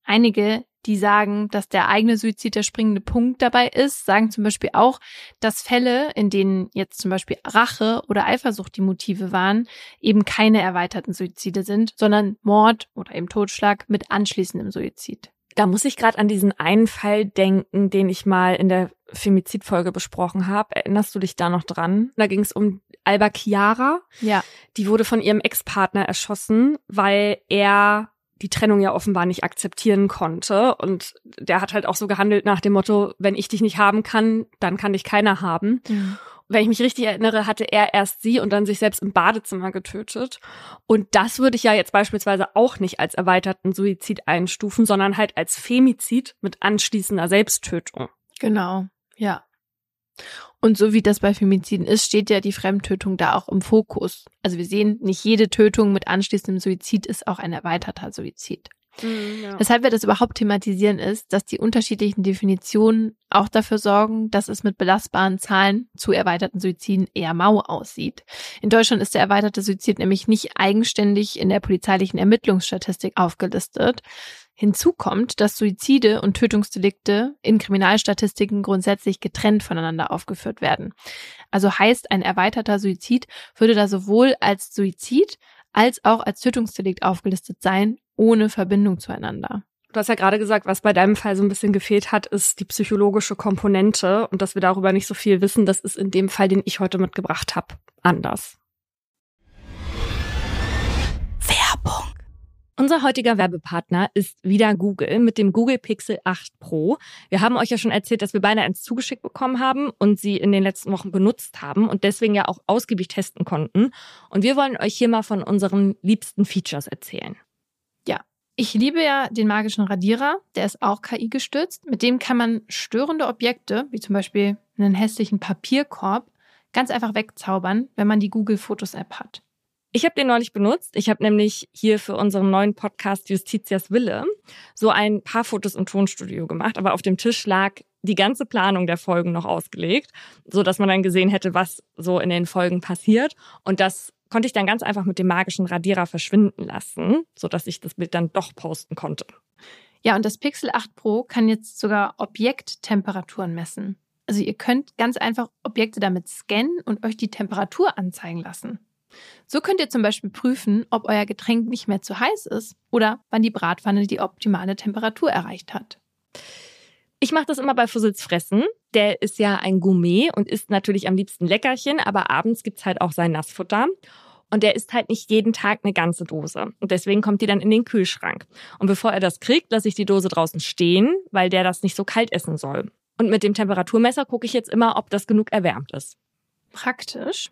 Einige, die sagen, dass der eigene Suizid der springende Punkt dabei ist, sagen zum Beispiel auch, dass Fälle, in denen jetzt zum Beispiel Rache oder Eifersucht die Motive waren, eben keine erweiterten Suizide sind, sondern Mord oder eben Totschlag mit anschließendem Suizid. Da muss ich gerade an diesen einen Fall denken, den ich mal in der Femizidfolge besprochen habe. Erinnerst du dich da noch dran? Da ging es um Alba Chiara. Ja. Die wurde von ihrem Ex-Partner erschossen, weil er die Trennung ja offenbar nicht akzeptieren konnte. Und der hat halt auch so gehandelt nach dem Motto, wenn ich dich nicht haben kann, dann kann dich keiner haben. Mhm. Wenn ich mich richtig erinnere, hatte er erst sie und dann sich selbst im Badezimmer getötet. Und das würde ich ja jetzt beispielsweise auch nicht als erweiterten Suizid einstufen, sondern halt als Femizid mit anschließender Selbsttötung. Genau, ja. Und so wie das bei Femiziden ist, steht ja die Fremdtötung da auch im Fokus. Also wir sehen, nicht jede Tötung mit anschließendem Suizid ist auch ein erweiterter Suizid. Mhm, ja. Weshalb wir das überhaupt thematisieren ist, dass die unterschiedlichen Definitionen auch dafür sorgen, dass es mit belastbaren Zahlen zu erweiterten Suiziden eher mau aussieht. In Deutschland ist der erweiterte Suizid nämlich nicht eigenständig in der polizeilichen Ermittlungsstatistik aufgelistet, Hinzu kommt, dass Suizide und Tötungsdelikte in Kriminalstatistiken grundsätzlich getrennt voneinander aufgeführt werden. Also heißt, ein erweiterter Suizid würde da sowohl als Suizid als auch als Tötungsdelikt aufgelistet sein, ohne Verbindung zueinander. Du hast ja gerade gesagt, was bei deinem Fall so ein bisschen gefehlt hat, ist die psychologische Komponente und dass wir darüber nicht so viel wissen, das ist in dem Fall, den ich heute mitgebracht habe, anders. Unser heutiger Werbepartner ist wieder Google mit dem Google Pixel 8 Pro. Wir haben euch ja schon erzählt, dass wir beide eins zugeschickt bekommen haben und sie in den letzten Wochen benutzt haben und deswegen ja auch ausgiebig testen konnten. Und wir wollen euch hier mal von unseren liebsten Features erzählen. Ja, ich liebe ja den magischen Radierer, der ist auch KI gestützt. Mit dem kann man störende Objekte, wie zum Beispiel einen hässlichen Papierkorb, ganz einfach wegzaubern, wenn man die Google Fotos App hat. Ich habe den neulich benutzt. Ich habe nämlich hier für unseren neuen Podcast Justitias Wille so ein paar Fotos im Tonstudio gemacht, aber auf dem Tisch lag die ganze Planung der Folgen noch ausgelegt, so dass man dann gesehen hätte, was so in den Folgen passiert und das konnte ich dann ganz einfach mit dem magischen Radierer verschwinden lassen, sodass ich das Bild dann doch posten konnte. Ja, und das Pixel 8 Pro kann jetzt sogar Objekttemperaturen messen. Also ihr könnt ganz einfach Objekte damit scannen und euch die Temperatur anzeigen lassen. So könnt ihr zum Beispiel prüfen, ob euer Getränk nicht mehr zu heiß ist oder wann die Bratpfanne die optimale Temperatur erreicht hat. Ich mache das immer bei Fussels Fressen. Der ist ja ein Gourmet und isst natürlich am liebsten Leckerchen, aber abends gibt's halt auch sein Nassfutter. Und der isst halt nicht jeden Tag eine ganze Dose. Und deswegen kommt die dann in den Kühlschrank. Und bevor er das kriegt, lasse ich die Dose draußen stehen, weil der das nicht so kalt essen soll. Und mit dem Temperaturmesser gucke ich jetzt immer, ob das genug erwärmt ist. Praktisch.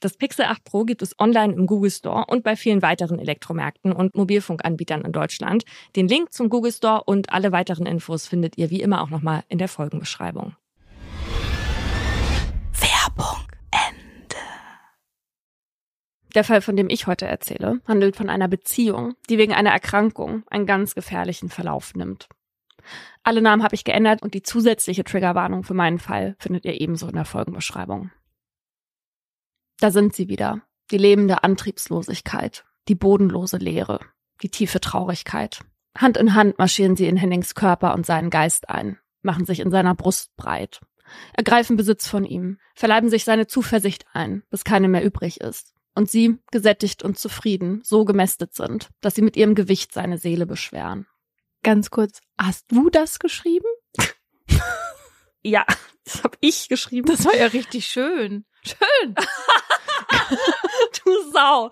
Das Pixel 8 Pro gibt es online im Google Store und bei vielen weiteren Elektromärkten und Mobilfunkanbietern in Deutschland. Den Link zum Google Store und alle weiteren Infos findet ihr wie immer auch nochmal in der Folgenbeschreibung. Werbung Ende. Der Fall, von dem ich heute erzähle, handelt von einer Beziehung, die wegen einer Erkrankung einen ganz gefährlichen Verlauf nimmt. Alle Namen habe ich geändert und die zusätzliche Triggerwarnung für meinen Fall findet ihr ebenso in der Folgenbeschreibung. Da sind sie wieder. Die lebende Antriebslosigkeit, die bodenlose Leere, die tiefe Traurigkeit. Hand in Hand marschieren sie in Hennings Körper und seinen Geist ein, machen sich in seiner Brust breit, ergreifen Besitz von ihm, verleiben sich seine Zuversicht ein, bis keine mehr übrig ist. Und sie, gesättigt und zufrieden, so gemästet sind, dass sie mit ihrem Gewicht seine Seele beschweren. Ganz kurz, hast du das geschrieben? ja, das habe ich geschrieben. Das war ja richtig schön. Schön. du Sau.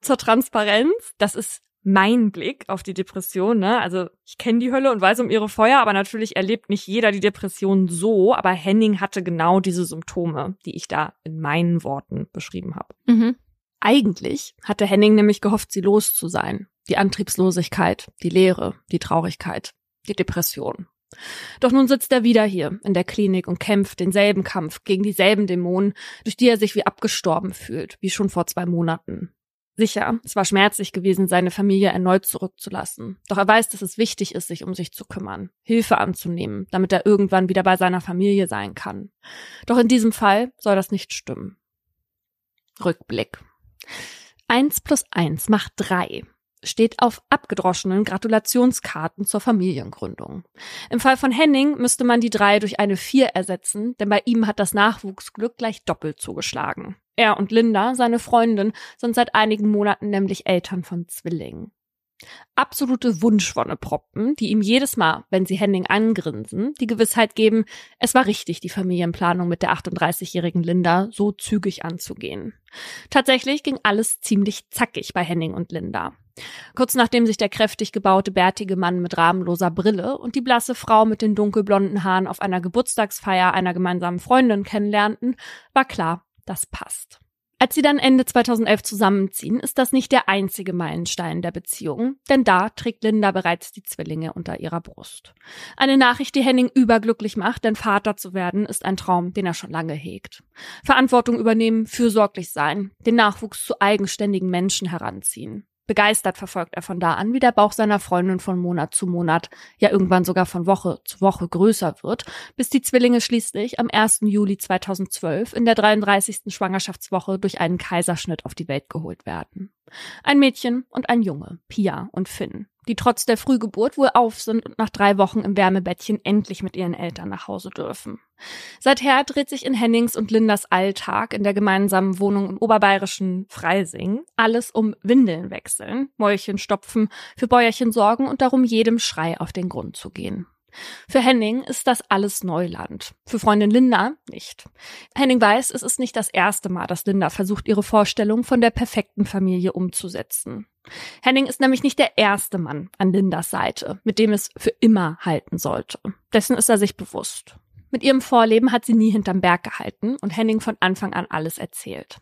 Zur Transparenz, das ist mein Blick auf die Depression. Ne? Also ich kenne die Hölle und weiß um ihre Feuer, aber natürlich erlebt nicht jeder die Depression so. Aber Henning hatte genau diese Symptome, die ich da in meinen Worten beschrieben habe. Mhm. Eigentlich hatte Henning nämlich gehofft, sie los zu sein. Die Antriebslosigkeit, die Leere, die Traurigkeit, die Depression. Doch nun sitzt er wieder hier in der Klinik und kämpft denselben Kampf gegen dieselben Dämonen, durch die er sich wie abgestorben fühlt, wie schon vor zwei Monaten. Sicher, es war schmerzlich gewesen, seine Familie erneut zurückzulassen. Doch er weiß, dass es wichtig ist, sich um sich zu kümmern, Hilfe anzunehmen, damit er irgendwann wieder bei seiner Familie sein kann. Doch in diesem Fall soll das nicht stimmen. Rückblick. Eins plus eins macht drei steht auf abgedroschenen Gratulationskarten zur Familiengründung. Im Fall von Henning müsste man die drei durch eine vier ersetzen, denn bei ihm hat das Nachwuchsglück gleich doppelt zugeschlagen. Er und Linda, seine Freundin, sind seit einigen Monaten nämlich Eltern von Zwillingen. Absolute Wunschwonneproppen, die ihm jedes Mal, wenn sie Henning angrinsen, die Gewissheit geben, es war richtig, die Familienplanung mit der 38-jährigen Linda so zügig anzugehen. Tatsächlich ging alles ziemlich zackig bei Henning und Linda. Kurz nachdem sich der kräftig gebaute, bärtige Mann mit rahmenloser Brille und die blasse Frau mit den dunkelblonden Haaren auf einer Geburtstagsfeier einer gemeinsamen Freundin kennenlernten, war klar, das passt. Als sie dann Ende 2011 zusammenziehen, ist das nicht der einzige Meilenstein der Beziehung, denn da trägt Linda bereits die Zwillinge unter ihrer Brust. Eine Nachricht, die Henning überglücklich macht, denn Vater zu werden ist ein Traum, den er schon lange hegt. Verantwortung übernehmen, fürsorglich sein, den Nachwuchs zu eigenständigen Menschen heranziehen. Begeistert verfolgt er von da an, wie der Bauch seiner Freundin von Monat zu Monat, ja irgendwann sogar von Woche zu Woche größer wird, bis die Zwillinge schließlich am 1. Juli 2012 in der 33. Schwangerschaftswoche durch einen Kaiserschnitt auf die Welt geholt werden. Ein Mädchen und ein Junge, Pia und Finn, die trotz der Frühgeburt wohl auf sind und nach drei Wochen im Wärmebettchen endlich mit ihren Eltern nach Hause dürfen. Seither dreht sich in Hennings und Lindas Alltag in der gemeinsamen Wohnung im oberbayerischen Freising alles um Windeln wechseln, Mäulchen stopfen, für Bäuerchen sorgen und darum jedem Schrei auf den Grund zu gehen. Für Henning ist das alles Neuland. Für Freundin Linda nicht. Henning weiß, es ist nicht das erste Mal, dass Linda versucht, ihre Vorstellung von der perfekten Familie umzusetzen. Henning ist nämlich nicht der erste Mann an Lindas Seite, mit dem es für immer halten sollte. Dessen ist er sich bewusst. Mit ihrem Vorleben hat sie nie hinterm Berg gehalten und Henning von Anfang an alles erzählt.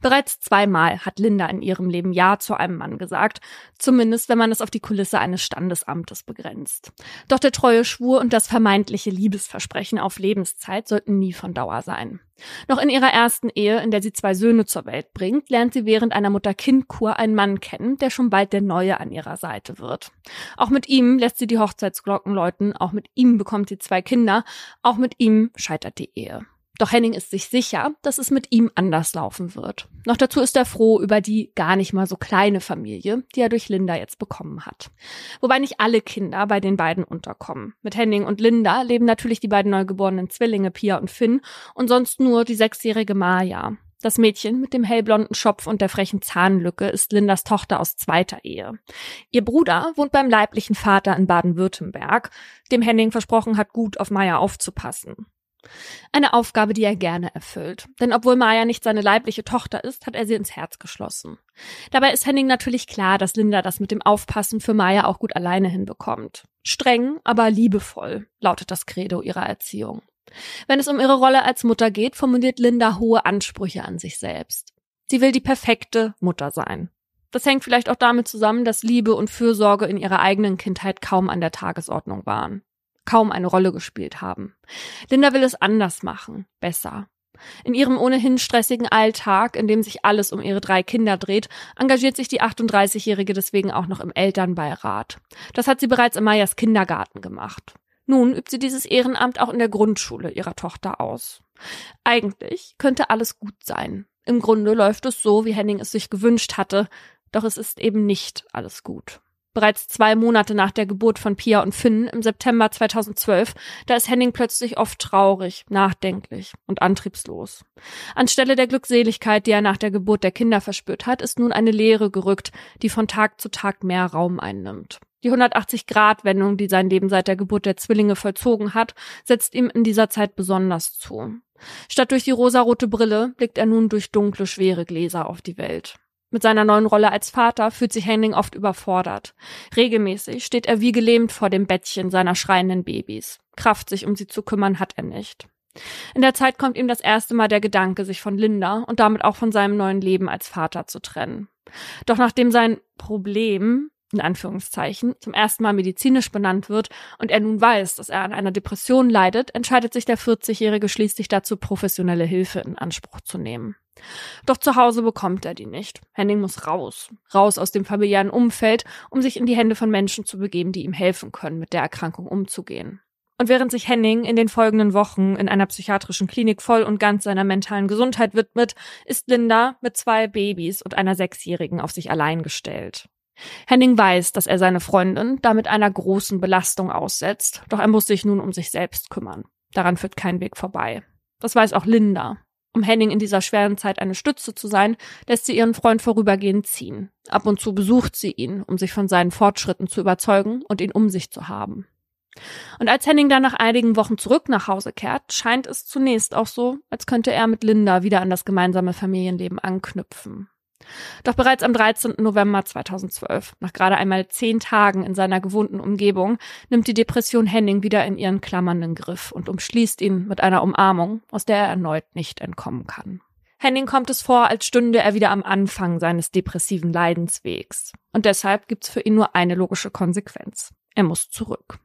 Bereits zweimal hat Linda in ihrem Leben Ja zu einem Mann gesagt, zumindest wenn man es auf die Kulisse eines Standesamtes begrenzt. Doch der treue Schwur und das vermeintliche Liebesversprechen auf Lebenszeit sollten nie von Dauer sein. Noch in ihrer ersten Ehe, in der sie zwei Söhne zur Welt bringt, lernt sie während einer Mutter-Kind-Kur einen Mann kennen, der schon bald der Neue an ihrer Seite wird. Auch mit ihm lässt sie die Hochzeitsglocken läuten, auch mit ihm bekommt sie zwei Kinder, auch mit ihm scheitert die Ehe. Doch Henning ist sich sicher, dass es mit ihm anders laufen wird. Noch dazu ist er froh über die gar nicht mal so kleine Familie, die er durch Linda jetzt bekommen hat. Wobei nicht alle Kinder bei den beiden unterkommen. Mit Henning und Linda leben natürlich die beiden neugeborenen Zwillinge Pia und Finn und sonst nur die sechsjährige Maja. Das Mädchen mit dem hellblonden Schopf und der frechen Zahnlücke ist Lindas Tochter aus zweiter Ehe. Ihr Bruder wohnt beim leiblichen Vater in Baden-Württemberg, dem Henning versprochen hat, gut auf Maya aufzupassen. Eine Aufgabe, die er gerne erfüllt. Denn obwohl Maya nicht seine leibliche Tochter ist, hat er sie ins Herz geschlossen. Dabei ist Henning natürlich klar, dass Linda das mit dem Aufpassen für Maya auch gut alleine hinbekommt. Streng, aber liebevoll, lautet das Credo ihrer Erziehung. Wenn es um ihre Rolle als Mutter geht, formuliert Linda hohe Ansprüche an sich selbst. Sie will die perfekte Mutter sein. Das hängt vielleicht auch damit zusammen, dass Liebe und Fürsorge in ihrer eigenen Kindheit kaum an der Tagesordnung waren kaum eine Rolle gespielt haben. Linda will es anders machen, besser. In ihrem ohnehin stressigen Alltag, in dem sich alles um ihre drei Kinder dreht, engagiert sich die 38-Jährige deswegen auch noch im Elternbeirat. Das hat sie bereits in Mayas Kindergarten gemacht. Nun übt sie dieses Ehrenamt auch in der Grundschule ihrer Tochter aus. Eigentlich könnte alles gut sein. Im Grunde läuft es so, wie Henning es sich gewünscht hatte, doch es ist eben nicht alles gut. Bereits zwei Monate nach der Geburt von Pia und Finn im September 2012, da ist Henning plötzlich oft traurig, nachdenklich und antriebslos. Anstelle der Glückseligkeit, die er nach der Geburt der Kinder verspürt hat, ist nun eine Leere gerückt, die von Tag zu Tag mehr Raum einnimmt. Die 180-Grad-Wendung, die sein Leben seit der Geburt der Zwillinge vollzogen hat, setzt ihm in dieser Zeit besonders zu. Statt durch die rosarote Brille blickt er nun durch dunkle, schwere Gläser auf die Welt. Mit seiner neuen Rolle als Vater fühlt sich Henning oft überfordert. Regelmäßig steht er wie gelähmt vor dem Bettchen seiner schreienden Babys. Kraft, sich um sie zu kümmern, hat er nicht. In der Zeit kommt ihm das erste Mal der Gedanke, sich von Linda und damit auch von seinem neuen Leben als Vater zu trennen. Doch nachdem sein Problem in Anführungszeichen, zum ersten Mal medizinisch benannt wird und er nun weiß, dass er an einer Depression leidet, entscheidet sich der 40-Jährige schließlich dazu, professionelle Hilfe in Anspruch zu nehmen. Doch zu Hause bekommt er die nicht. Henning muss raus. Raus aus dem familiären Umfeld, um sich in die Hände von Menschen zu begeben, die ihm helfen können, mit der Erkrankung umzugehen. Und während sich Henning in den folgenden Wochen in einer psychiatrischen Klinik voll und ganz seiner mentalen Gesundheit widmet, ist Linda mit zwei Babys und einer Sechsjährigen auf sich allein gestellt. Henning weiß, dass er seine Freundin damit einer großen Belastung aussetzt, doch er muss sich nun um sich selbst kümmern. Daran führt kein Weg vorbei. Das weiß auch Linda. Um Henning in dieser schweren Zeit eine Stütze zu sein, lässt sie ihren Freund vorübergehend ziehen. Ab und zu besucht sie ihn, um sich von seinen Fortschritten zu überzeugen und ihn um sich zu haben. Und als Henning dann nach einigen Wochen zurück nach Hause kehrt, scheint es zunächst auch so, als könnte er mit Linda wieder an das gemeinsame Familienleben anknüpfen. Doch bereits am 13. November 2012, nach gerade einmal zehn Tagen in seiner gewohnten Umgebung, nimmt die Depression Henning wieder in ihren klammernden Griff und umschließt ihn mit einer Umarmung, aus der er erneut nicht entkommen kann. Henning kommt es vor, als stünde er wieder am Anfang seines depressiven Leidenswegs. Und deshalb gibt's für ihn nur eine logische Konsequenz. Er muss zurück.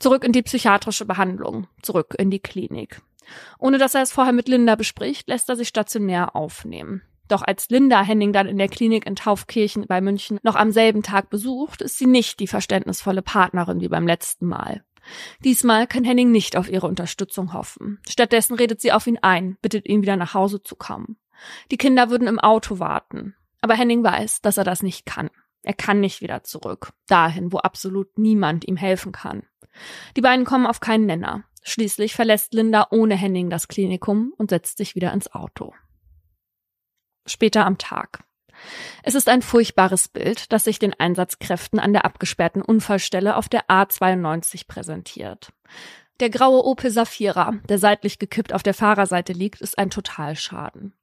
Zurück in die psychiatrische Behandlung, zurück in die Klinik. Ohne dass er es vorher mit Linda bespricht, lässt er sich stationär aufnehmen. Doch als Linda Henning dann in der Klinik in Taufkirchen bei München noch am selben Tag besucht, ist sie nicht die verständnisvolle Partnerin wie beim letzten Mal. Diesmal kann Henning nicht auf ihre Unterstützung hoffen. Stattdessen redet sie auf ihn ein, bittet ihn wieder nach Hause zu kommen. Die Kinder würden im Auto warten. Aber Henning weiß, dass er das nicht kann. Er kann nicht wieder zurück. Dahin, wo absolut niemand ihm helfen kann. Die beiden kommen auf keinen Nenner. Schließlich verlässt Linda ohne Henning das Klinikum und setzt sich wieder ins Auto später am Tag. Es ist ein furchtbares Bild, das sich den Einsatzkräften an der abgesperrten Unfallstelle auf der A92 präsentiert. Der graue Opel Safira, der seitlich gekippt auf der Fahrerseite liegt, ist ein Totalschaden.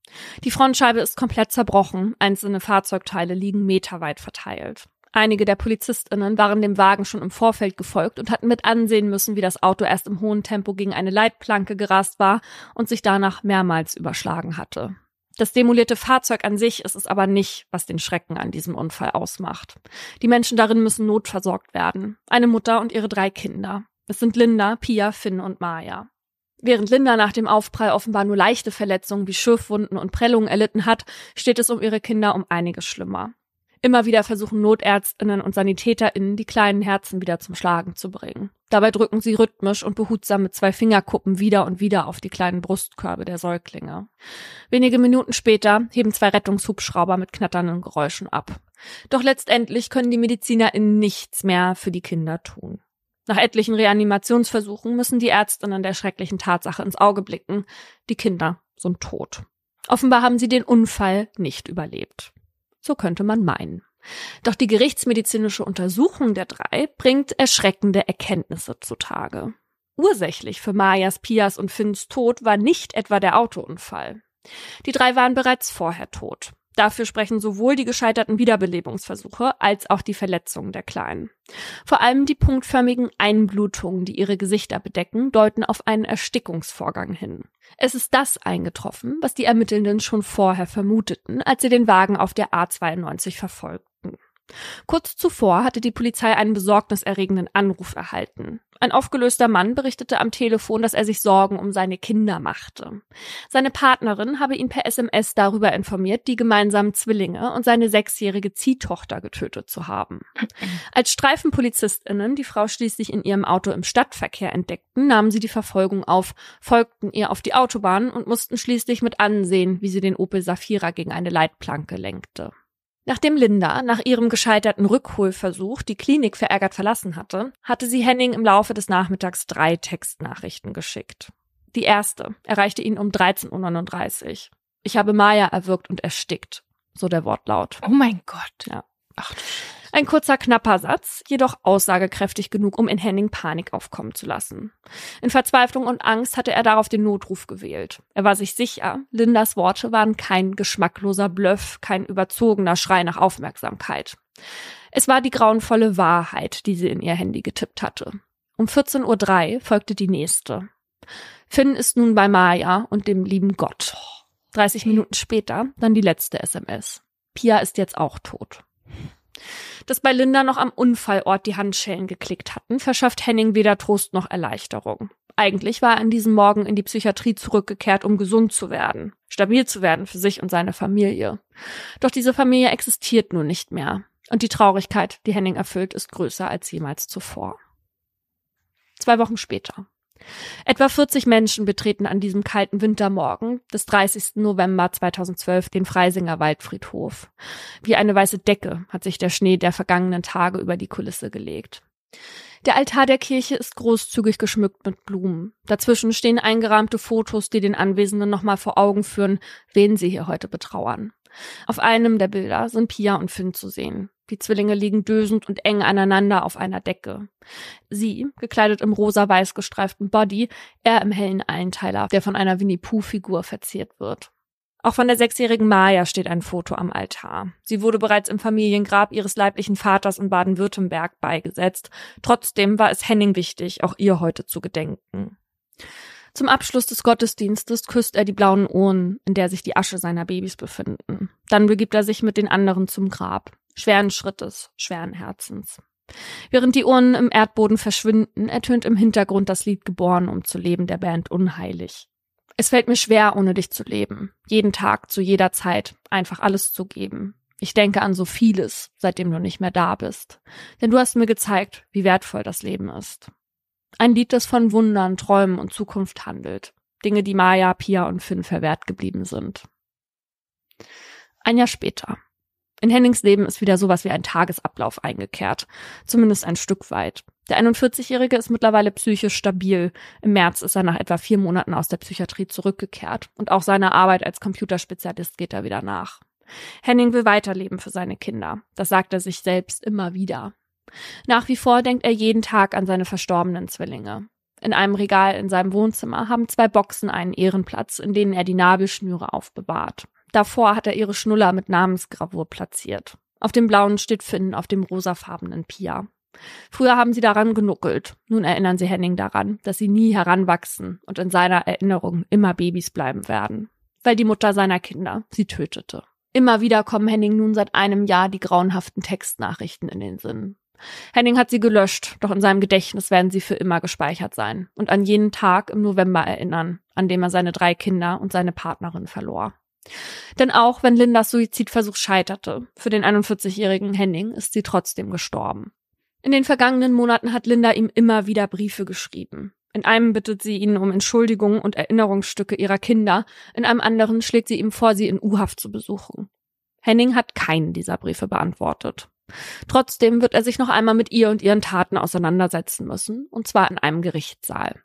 Die Frontscheibe ist komplett zerbrochen, einzelne Fahrzeugteile liegen meterweit verteilt. Einige der PolizistInnen waren dem Wagen schon im Vorfeld gefolgt und hatten mit ansehen müssen, wie das Auto erst im hohen Tempo gegen eine Leitplanke gerast war und sich danach mehrmals überschlagen hatte. Das demolierte Fahrzeug an sich ist es aber nicht, was den Schrecken an diesem Unfall ausmacht. Die Menschen darin müssen notversorgt werden. Eine Mutter und ihre drei Kinder. Es sind Linda, Pia, Finn und Maya. Während Linda nach dem Aufprall offenbar nur leichte Verletzungen wie Schürfwunden und Prellungen erlitten hat, steht es um ihre Kinder um einiges schlimmer. Immer wieder versuchen Notärztinnen und Sanitäterinnen, die kleinen Herzen wieder zum Schlagen zu bringen. Dabei drücken sie rhythmisch und behutsam mit zwei Fingerkuppen wieder und wieder auf die kleinen Brustkörbe der Säuglinge. Wenige Minuten später heben zwei Rettungshubschrauber mit knatternden Geräuschen ab. Doch letztendlich können die MedizinerInnen nichts mehr für die Kinder tun. Nach etlichen Reanimationsversuchen müssen die Ärztinnen der schrecklichen Tatsache ins Auge blicken. Die Kinder sind tot. Offenbar haben sie den Unfall nicht überlebt. So könnte man meinen. Doch die gerichtsmedizinische Untersuchung der drei bringt erschreckende Erkenntnisse zutage. Ursächlich für Mayas, Pias und Finns Tod war nicht etwa der Autounfall. Die drei waren bereits vorher tot. Dafür sprechen sowohl die gescheiterten Wiederbelebungsversuche als auch die Verletzungen der Kleinen. Vor allem die punktförmigen Einblutungen, die ihre Gesichter bedecken, deuten auf einen Erstickungsvorgang hin. Es ist das eingetroffen, was die Ermittelnden schon vorher vermuteten, als sie den Wagen auf der A92 verfolgten. Kurz zuvor hatte die Polizei einen besorgniserregenden Anruf erhalten. Ein aufgelöster Mann berichtete am Telefon, dass er sich Sorgen um seine Kinder machte. Seine Partnerin habe ihn per SMS darüber informiert, die gemeinsamen Zwillinge und seine sechsjährige Ziehtochter getötet zu haben. Als Streifenpolizistinnen die Frau schließlich in ihrem Auto im Stadtverkehr entdeckten, nahmen sie die Verfolgung auf, folgten ihr auf die Autobahn und mussten schließlich mit ansehen, wie sie den Opel Safira gegen eine Leitplanke lenkte. Nachdem Linda nach ihrem gescheiterten Rückholversuch die Klinik verärgert verlassen hatte, hatte sie Henning im Laufe des Nachmittags drei Textnachrichten geschickt. Die erste erreichte ihn um 13.39 Uhr. Ich habe Maya erwürgt und erstickt. So der Wortlaut. Oh mein Gott. Ja. Ach. Ein kurzer, knapper Satz, jedoch aussagekräftig genug, um in Henning Panik aufkommen zu lassen. In Verzweiflung und Angst hatte er darauf den Notruf gewählt. Er war sich sicher, Lindas Worte waren kein geschmackloser Bluff, kein überzogener Schrei nach Aufmerksamkeit. Es war die grauenvolle Wahrheit, die sie in ihr Handy getippt hatte. Um 14.03 Uhr folgte die nächste. Finn ist nun bei Maya und dem lieben Gott. 30 Minuten später dann die letzte SMS. Pia ist jetzt auch tot. Dass bei Linda noch am Unfallort die Handschellen geklickt hatten, verschafft Henning weder Trost noch Erleichterung. Eigentlich war er an diesem Morgen in die Psychiatrie zurückgekehrt, um gesund zu werden, stabil zu werden für sich und seine Familie. Doch diese Familie existiert nun nicht mehr. Und die Traurigkeit, die Henning erfüllt, ist größer als jemals zuvor. Zwei Wochen später. Etwa 40 Menschen betreten an diesem kalten Wintermorgen des 30. November 2012 den Freisinger Waldfriedhof. Wie eine weiße Decke hat sich der Schnee der vergangenen Tage über die Kulisse gelegt. Der Altar der Kirche ist großzügig geschmückt mit Blumen. Dazwischen stehen eingerahmte Fotos, die den Anwesenden nochmal vor Augen führen, wen sie hier heute betrauern. Auf einem der Bilder sind Pia und Finn zu sehen. Die Zwillinge liegen dösend und eng aneinander auf einer Decke. Sie, gekleidet im rosa-weiß gestreiften Body, er im hellen Einteiler, der von einer Winnie-Pooh-Figur verziert wird. Auch von der sechsjährigen Maya steht ein Foto am Altar. Sie wurde bereits im Familiengrab ihres leiblichen Vaters in Baden-Württemberg beigesetzt. Trotzdem war es Henning wichtig, auch ihr heute zu gedenken. Zum Abschluss des Gottesdienstes küsst er die blauen Urnen, in der sich die Asche seiner Babys befinden. Dann begibt er sich mit den anderen zum Grab. Schweren Schrittes, schweren Herzens. Während die Urnen im Erdboden verschwinden, ertönt im Hintergrund das Lied Geboren, um zu leben der Band Unheilig. Es fällt mir schwer, ohne dich zu leben. Jeden Tag, zu jeder Zeit, einfach alles zu geben. Ich denke an so vieles, seitdem du nicht mehr da bist. Denn du hast mir gezeigt, wie wertvoll das Leben ist. Ein Lied, das von Wundern, Träumen und Zukunft handelt. Dinge, die Maya, Pia und Finn verwehrt geblieben sind. Ein Jahr später. In Hennings Leben ist wieder sowas wie ein Tagesablauf eingekehrt. Zumindest ein Stück weit. Der 41-Jährige ist mittlerweile psychisch stabil. Im März ist er nach etwa vier Monaten aus der Psychiatrie zurückgekehrt. Und auch seiner Arbeit als Computerspezialist geht er wieder nach. Henning will weiterleben für seine Kinder. Das sagt er sich selbst immer wieder. Nach wie vor denkt er jeden Tag an seine verstorbenen Zwillinge. In einem Regal in seinem Wohnzimmer haben zwei Boxen einen Ehrenplatz, in denen er die Nabelschnüre aufbewahrt. Davor hat er ihre Schnuller mit Namensgravur platziert. Auf dem blauen steht Finn, auf dem rosafarbenen Pia. Früher haben sie daran genuckelt. Nun erinnern sie Henning daran, dass sie nie heranwachsen und in seiner Erinnerung immer Babys bleiben werden. Weil die Mutter seiner Kinder sie tötete. Immer wieder kommen Henning nun seit einem Jahr die grauenhaften Textnachrichten in den Sinn. Henning hat sie gelöscht, doch in seinem Gedächtnis werden sie für immer gespeichert sein und an jenen Tag im November erinnern, an dem er seine drei Kinder und seine Partnerin verlor. Denn auch wenn Lindas Suizidversuch scheiterte, für den 41-jährigen Henning ist sie trotzdem gestorben. In den vergangenen Monaten hat Linda ihm immer wieder Briefe geschrieben. In einem bittet sie ihn um Entschuldigungen und Erinnerungsstücke ihrer Kinder, in einem anderen schlägt sie ihm vor, sie in U-Haft zu besuchen. Henning hat keinen dieser Briefe beantwortet. Trotzdem wird er sich noch einmal mit ihr und ihren Taten auseinandersetzen müssen, und zwar in einem Gerichtssaal.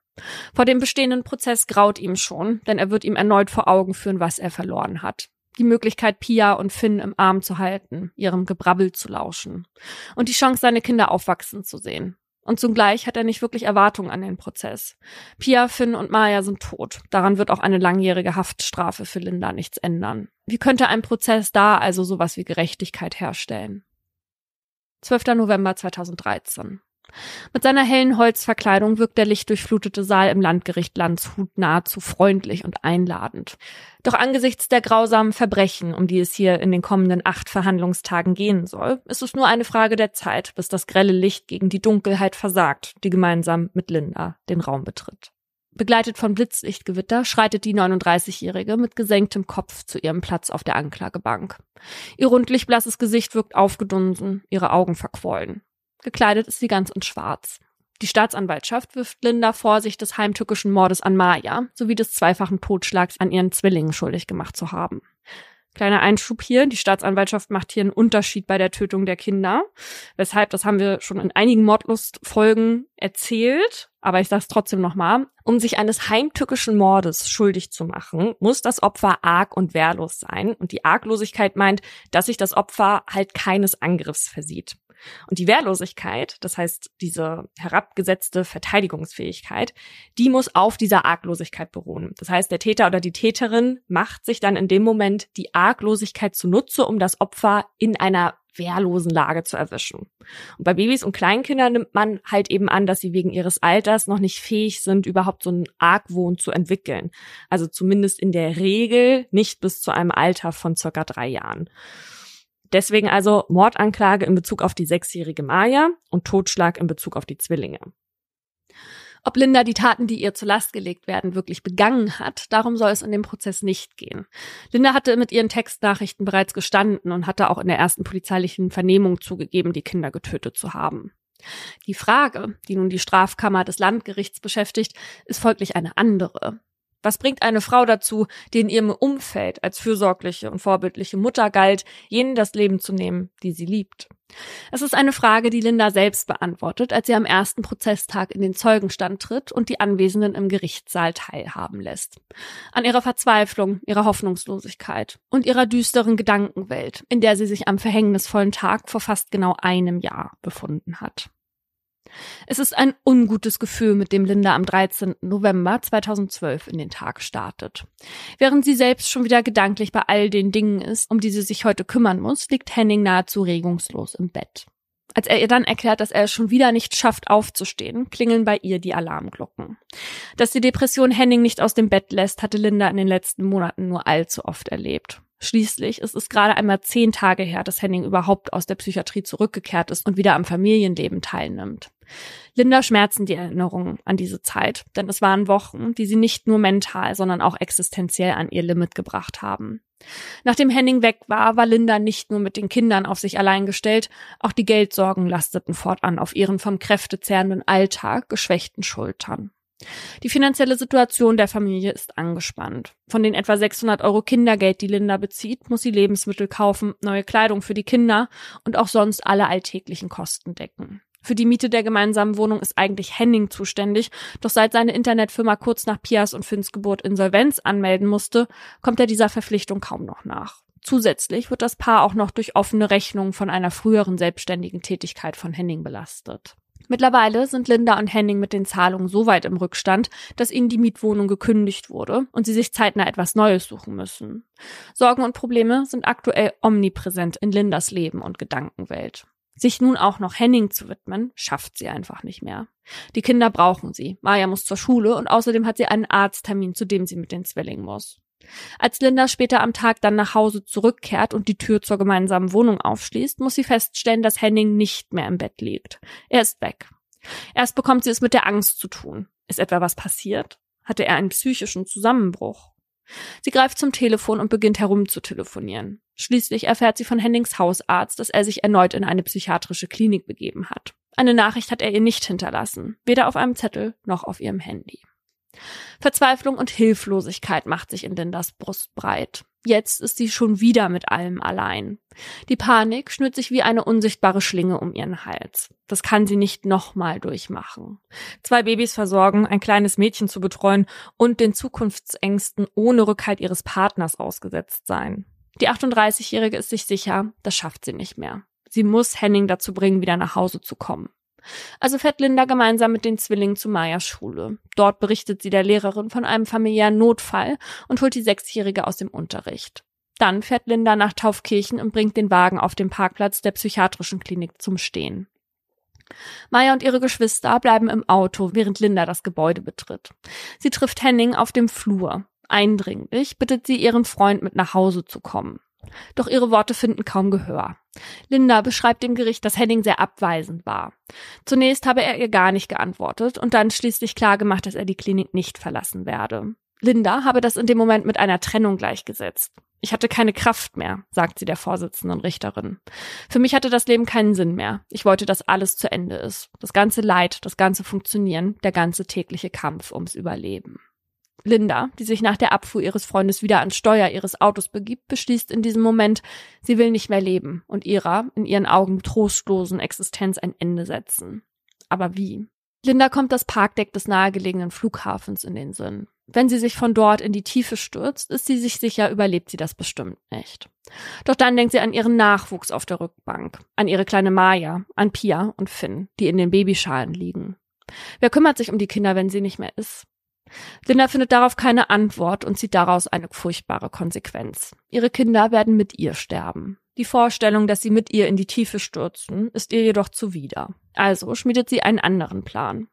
Vor dem bestehenden Prozess graut ihm schon, denn er wird ihm erneut vor Augen führen, was er verloren hat. Die Möglichkeit, Pia und Finn im Arm zu halten, ihrem Gebrabbel zu lauschen. Und die Chance, seine Kinder aufwachsen zu sehen. Und zugleich hat er nicht wirklich Erwartungen an den Prozess. Pia, Finn und Maya sind tot. Daran wird auch eine langjährige Haftstrafe für Linda nichts ändern. Wie könnte ein Prozess da also sowas wie Gerechtigkeit herstellen? 12. November 2013. Mit seiner hellen Holzverkleidung wirkt der lichtdurchflutete Saal im Landgericht Landshut nahezu freundlich und einladend. Doch angesichts der grausamen Verbrechen, um die es hier in den kommenden acht Verhandlungstagen gehen soll, ist es nur eine Frage der Zeit, bis das grelle Licht gegen die Dunkelheit versagt, die gemeinsam mit Linda den Raum betritt. Begleitet von Blitzlichtgewitter schreitet die 39-Jährige mit gesenktem Kopf zu ihrem Platz auf der Anklagebank. Ihr rundlich blasses Gesicht wirkt aufgedunsen, ihre Augen verquollen. Gekleidet ist sie ganz in schwarz. Die Staatsanwaltschaft wirft Linda vor, sich des heimtückischen Mordes an Maya sowie des zweifachen Totschlags an ihren Zwillingen schuldig gemacht zu haben. Kleiner Einschub hier, die Staatsanwaltschaft macht hier einen Unterschied bei der Tötung der Kinder, weshalb, das haben wir schon in einigen Mordlustfolgen erzählt, aber ich sage es trotzdem nochmal, um sich eines heimtückischen Mordes schuldig zu machen, muss das Opfer arg und wehrlos sein. Und die Arglosigkeit meint, dass sich das Opfer halt keines Angriffs versieht. Und die Wehrlosigkeit, das heißt diese herabgesetzte Verteidigungsfähigkeit, die muss auf dieser Arglosigkeit beruhen. Das heißt, der Täter oder die Täterin macht sich dann in dem Moment die Arglosigkeit zunutze, um das Opfer in einer wehrlosen Lage zu erwischen. Und bei Babys und Kleinkindern nimmt man halt eben an, dass sie wegen ihres Alters noch nicht fähig sind, überhaupt so einen Argwohn zu entwickeln. Also zumindest in der Regel nicht bis zu einem Alter von circa drei Jahren. Deswegen also Mordanklage in Bezug auf die sechsjährige Maya und Totschlag in Bezug auf die Zwillinge. Ob Linda die Taten, die ihr zur Last gelegt werden, wirklich begangen hat, darum soll es in dem Prozess nicht gehen. Linda hatte mit ihren Textnachrichten bereits gestanden und hatte auch in der ersten polizeilichen Vernehmung zugegeben, die Kinder getötet zu haben. Die Frage, die nun die Strafkammer des Landgerichts beschäftigt, ist folglich eine andere. Was bringt eine Frau dazu, die in ihrem Umfeld als fürsorgliche und vorbildliche Mutter galt, jenen das Leben zu nehmen, die sie liebt? Es ist eine Frage, die Linda selbst beantwortet, als sie am ersten Prozesstag in den Zeugenstand tritt und die Anwesenden im Gerichtssaal teilhaben lässt. An ihrer Verzweiflung, ihrer Hoffnungslosigkeit und ihrer düsteren Gedankenwelt, in der sie sich am verhängnisvollen Tag vor fast genau einem Jahr befunden hat. Es ist ein ungutes Gefühl, mit dem Linda am 13. November 2012 in den Tag startet. Während sie selbst schon wieder gedanklich bei all den Dingen ist, um die sie sich heute kümmern muss, liegt Henning nahezu regungslos im Bett. Als er ihr dann erklärt, dass er es schon wieder nicht schafft, aufzustehen, klingeln bei ihr die Alarmglocken. Dass die Depression Henning nicht aus dem Bett lässt, hatte Linda in den letzten Monaten nur allzu oft erlebt. Schließlich ist es gerade einmal zehn Tage her, dass Henning überhaupt aus der Psychiatrie zurückgekehrt ist und wieder am Familienleben teilnimmt. Linda schmerzen die Erinnerungen an diese Zeit, denn es waren Wochen, die sie nicht nur mental, sondern auch existenziell an ihr Limit gebracht haben. Nachdem Henning weg war, war Linda nicht nur mit den Kindern auf sich allein gestellt, auch die Geldsorgen lasteten fortan auf ihren vom kräftezehrenden Alltag geschwächten Schultern. Die finanzielle Situation der Familie ist angespannt. Von den etwa 600 Euro Kindergeld, die Linda bezieht, muss sie Lebensmittel kaufen, neue Kleidung für die Kinder und auch sonst alle alltäglichen Kosten decken. Für die Miete der gemeinsamen Wohnung ist eigentlich Henning zuständig, doch seit seine Internetfirma kurz nach Pias und Finns Geburt Insolvenz anmelden musste, kommt er dieser Verpflichtung kaum noch nach. Zusätzlich wird das Paar auch noch durch offene Rechnungen von einer früheren selbstständigen Tätigkeit von Henning belastet. Mittlerweile sind Linda und Henning mit den Zahlungen so weit im Rückstand, dass ihnen die Mietwohnung gekündigt wurde und sie sich zeitnah etwas Neues suchen müssen. Sorgen und Probleme sind aktuell omnipräsent in Lindas Leben und Gedankenwelt. Sich nun auch noch Henning zu widmen, schafft sie einfach nicht mehr. Die Kinder brauchen sie. Maja muss zur Schule und außerdem hat sie einen Arzttermin, zu dem sie mit den Zwillingen muss. Als Linda später am Tag dann nach Hause zurückkehrt und die Tür zur gemeinsamen Wohnung aufschließt, muss sie feststellen, dass Henning nicht mehr im Bett liegt. Er ist weg. Erst bekommt sie es mit der Angst zu tun. Ist etwa was passiert? Hatte er einen psychischen Zusammenbruch? Sie greift zum Telefon und beginnt herumzutelefonieren. Schließlich erfährt sie von Hennings Hausarzt, dass er sich erneut in eine psychiatrische Klinik begeben hat. Eine Nachricht hat er ihr nicht hinterlassen, weder auf einem Zettel noch auf ihrem Handy. Verzweiflung und Hilflosigkeit macht sich in Lindas Brust breit. Jetzt ist sie schon wieder mit allem allein. Die Panik schnürt sich wie eine unsichtbare Schlinge um ihren Hals. Das kann sie nicht nochmal durchmachen. Zwei Babys versorgen, ein kleines Mädchen zu betreuen und den Zukunftsängsten ohne Rückhalt ihres Partners ausgesetzt sein. Die 38-Jährige ist sich sicher, das schafft sie nicht mehr. Sie muss Henning dazu bringen, wieder nach Hause zu kommen. Also fährt Linda gemeinsam mit den Zwillingen zu Mayas Schule. Dort berichtet sie der Lehrerin von einem familiären Notfall und holt die Sechsjährige aus dem Unterricht. Dann fährt Linda nach Taufkirchen und bringt den Wagen auf dem Parkplatz der psychiatrischen Klinik zum Stehen. Maya und ihre Geschwister bleiben im Auto, während Linda das Gebäude betritt. Sie trifft Henning auf dem Flur. Eindringlich bittet sie ihren Freund mit nach Hause zu kommen. Doch ihre Worte finden kaum Gehör. Linda beschreibt dem Gericht, dass Henning sehr abweisend war. Zunächst habe er ihr gar nicht geantwortet und dann schließlich klargemacht, dass er die Klinik nicht verlassen werde. Linda habe das in dem Moment mit einer Trennung gleichgesetzt. Ich hatte keine Kraft mehr, sagt sie der Vorsitzenden Richterin. Für mich hatte das Leben keinen Sinn mehr. Ich wollte, dass alles zu Ende ist. Das ganze Leid, das ganze Funktionieren, der ganze tägliche Kampf ums Überleben. Linda, die sich nach der Abfuhr ihres Freundes wieder ans Steuer ihres Autos begibt, beschließt in diesem Moment, sie will nicht mehr leben und ihrer, in ihren Augen trostlosen Existenz ein Ende setzen. Aber wie? Linda kommt das Parkdeck des nahegelegenen Flughafens in den Sinn. Wenn sie sich von dort in die Tiefe stürzt, ist sie sich sicher, überlebt sie das bestimmt nicht. Doch dann denkt sie an ihren Nachwuchs auf der Rückbank, an ihre kleine Maya, an Pia und Finn, die in den Babyschalen liegen. Wer kümmert sich um die Kinder, wenn sie nicht mehr ist? Linda findet darauf keine Antwort und zieht daraus eine furchtbare Konsequenz. Ihre Kinder werden mit ihr sterben. Die Vorstellung, dass sie mit ihr in die Tiefe stürzen, ist ihr jedoch zuwider. Also schmiedet sie einen anderen Plan.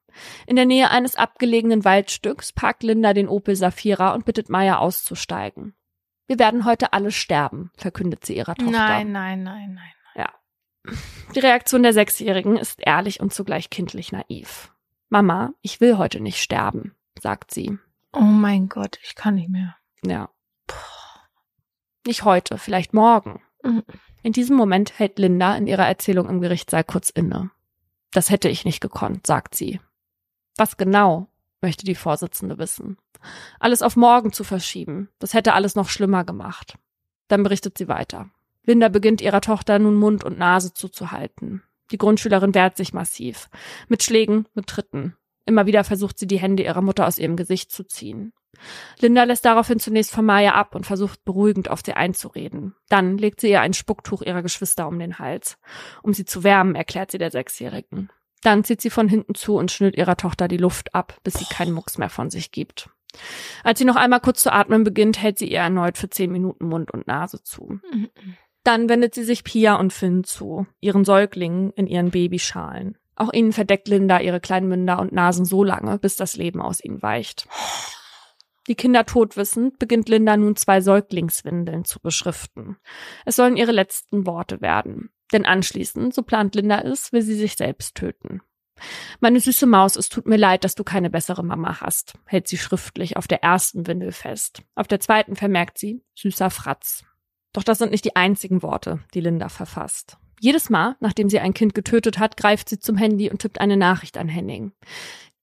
In der Nähe eines abgelegenen Waldstücks parkt Linda den Opel Safira und bittet Maya auszusteigen. Wir werden heute alle sterben, verkündet sie ihrer Tochter. Nein, nein, nein, nein. Ja. Die Reaktion der Sechsjährigen ist ehrlich und zugleich kindlich naiv. Mama, ich will heute nicht sterben sagt sie. Oh mein Gott, ich kann nicht mehr. Ja. Nicht heute, vielleicht morgen. Mhm. In diesem Moment hält Linda in ihrer Erzählung im Gerichtssaal kurz inne. Das hätte ich nicht gekonnt, sagt sie. Was genau, möchte die Vorsitzende wissen. Alles auf morgen zu verschieben, das hätte alles noch schlimmer gemacht. Dann berichtet sie weiter. Linda beginnt ihrer Tochter nun Mund und Nase zuzuhalten. Die Grundschülerin wehrt sich massiv. Mit Schlägen, mit Tritten. Immer wieder versucht sie, die Hände ihrer Mutter aus ihrem Gesicht zu ziehen. Linda lässt daraufhin zunächst von Maya ab und versucht beruhigend auf sie einzureden. Dann legt sie ihr ein Spucktuch ihrer Geschwister um den Hals. Um sie zu wärmen, erklärt sie der Sechsjährigen. Dann zieht sie von hinten zu und schnürt ihrer Tochter die Luft ab, bis sie keinen Mucks mehr von sich gibt. Als sie noch einmal kurz zu atmen beginnt, hält sie ihr erneut für zehn Minuten Mund und Nase zu. Dann wendet sie sich Pia und Finn zu, ihren Säuglingen in ihren Babyschalen. Auch ihnen verdeckt Linda ihre kleinen Münder und Nasen so lange, bis das Leben aus ihnen weicht. Die Kinder totwissend, beginnt Linda nun zwei Säuglingswindeln zu beschriften. Es sollen ihre letzten Worte werden. Denn anschließend, so plant Linda es, will sie sich selbst töten. Meine süße Maus, es tut mir leid, dass du keine bessere Mama hast, hält sie schriftlich auf der ersten Windel fest. Auf der zweiten vermerkt sie, süßer Fratz. Doch das sind nicht die einzigen Worte, die Linda verfasst. Jedes Mal, nachdem sie ein Kind getötet hat, greift sie zum Handy und tippt eine Nachricht an Henning.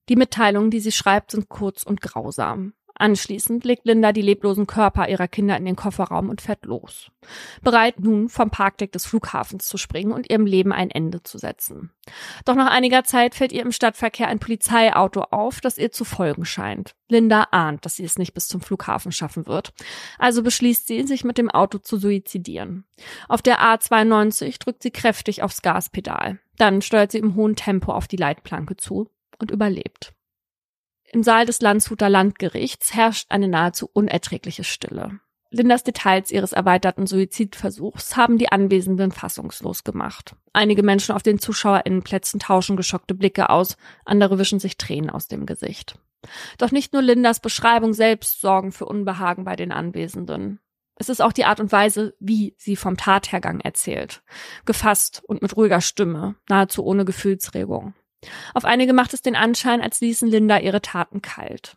Die Mitteilungen, die sie schreibt, sind kurz und grausam. Anschließend legt Linda die leblosen Körper ihrer Kinder in den Kofferraum und fährt los. Bereit nun vom Parkdeck des Flughafens zu springen und ihrem Leben ein Ende zu setzen. Doch nach einiger Zeit fällt ihr im Stadtverkehr ein Polizeiauto auf, das ihr zu folgen scheint. Linda ahnt, dass sie es nicht bis zum Flughafen schaffen wird. Also beschließt sie, sich mit dem Auto zu suizidieren. Auf der A92 drückt sie kräftig aufs Gaspedal. Dann steuert sie im hohen Tempo auf die Leitplanke zu und überlebt. Im Saal des Landshuter Landgerichts herrscht eine nahezu unerträgliche Stille. Lindas Details ihres erweiterten Suizidversuchs haben die Anwesenden fassungslos gemacht. Einige Menschen auf den ZuschauerInnenplätzen tauschen geschockte Blicke aus, andere wischen sich Tränen aus dem Gesicht. Doch nicht nur Lindas Beschreibung selbst sorgen für Unbehagen bei den Anwesenden. Es ist auch die Art und Weise, wie sie vom Tathergang erzählt. Gefasst und mit ruhiger Stimme, nahezu ohne Gefühlsregung. Auf einige macht es den Anschein, als ließen Linda ihre Taten kalt.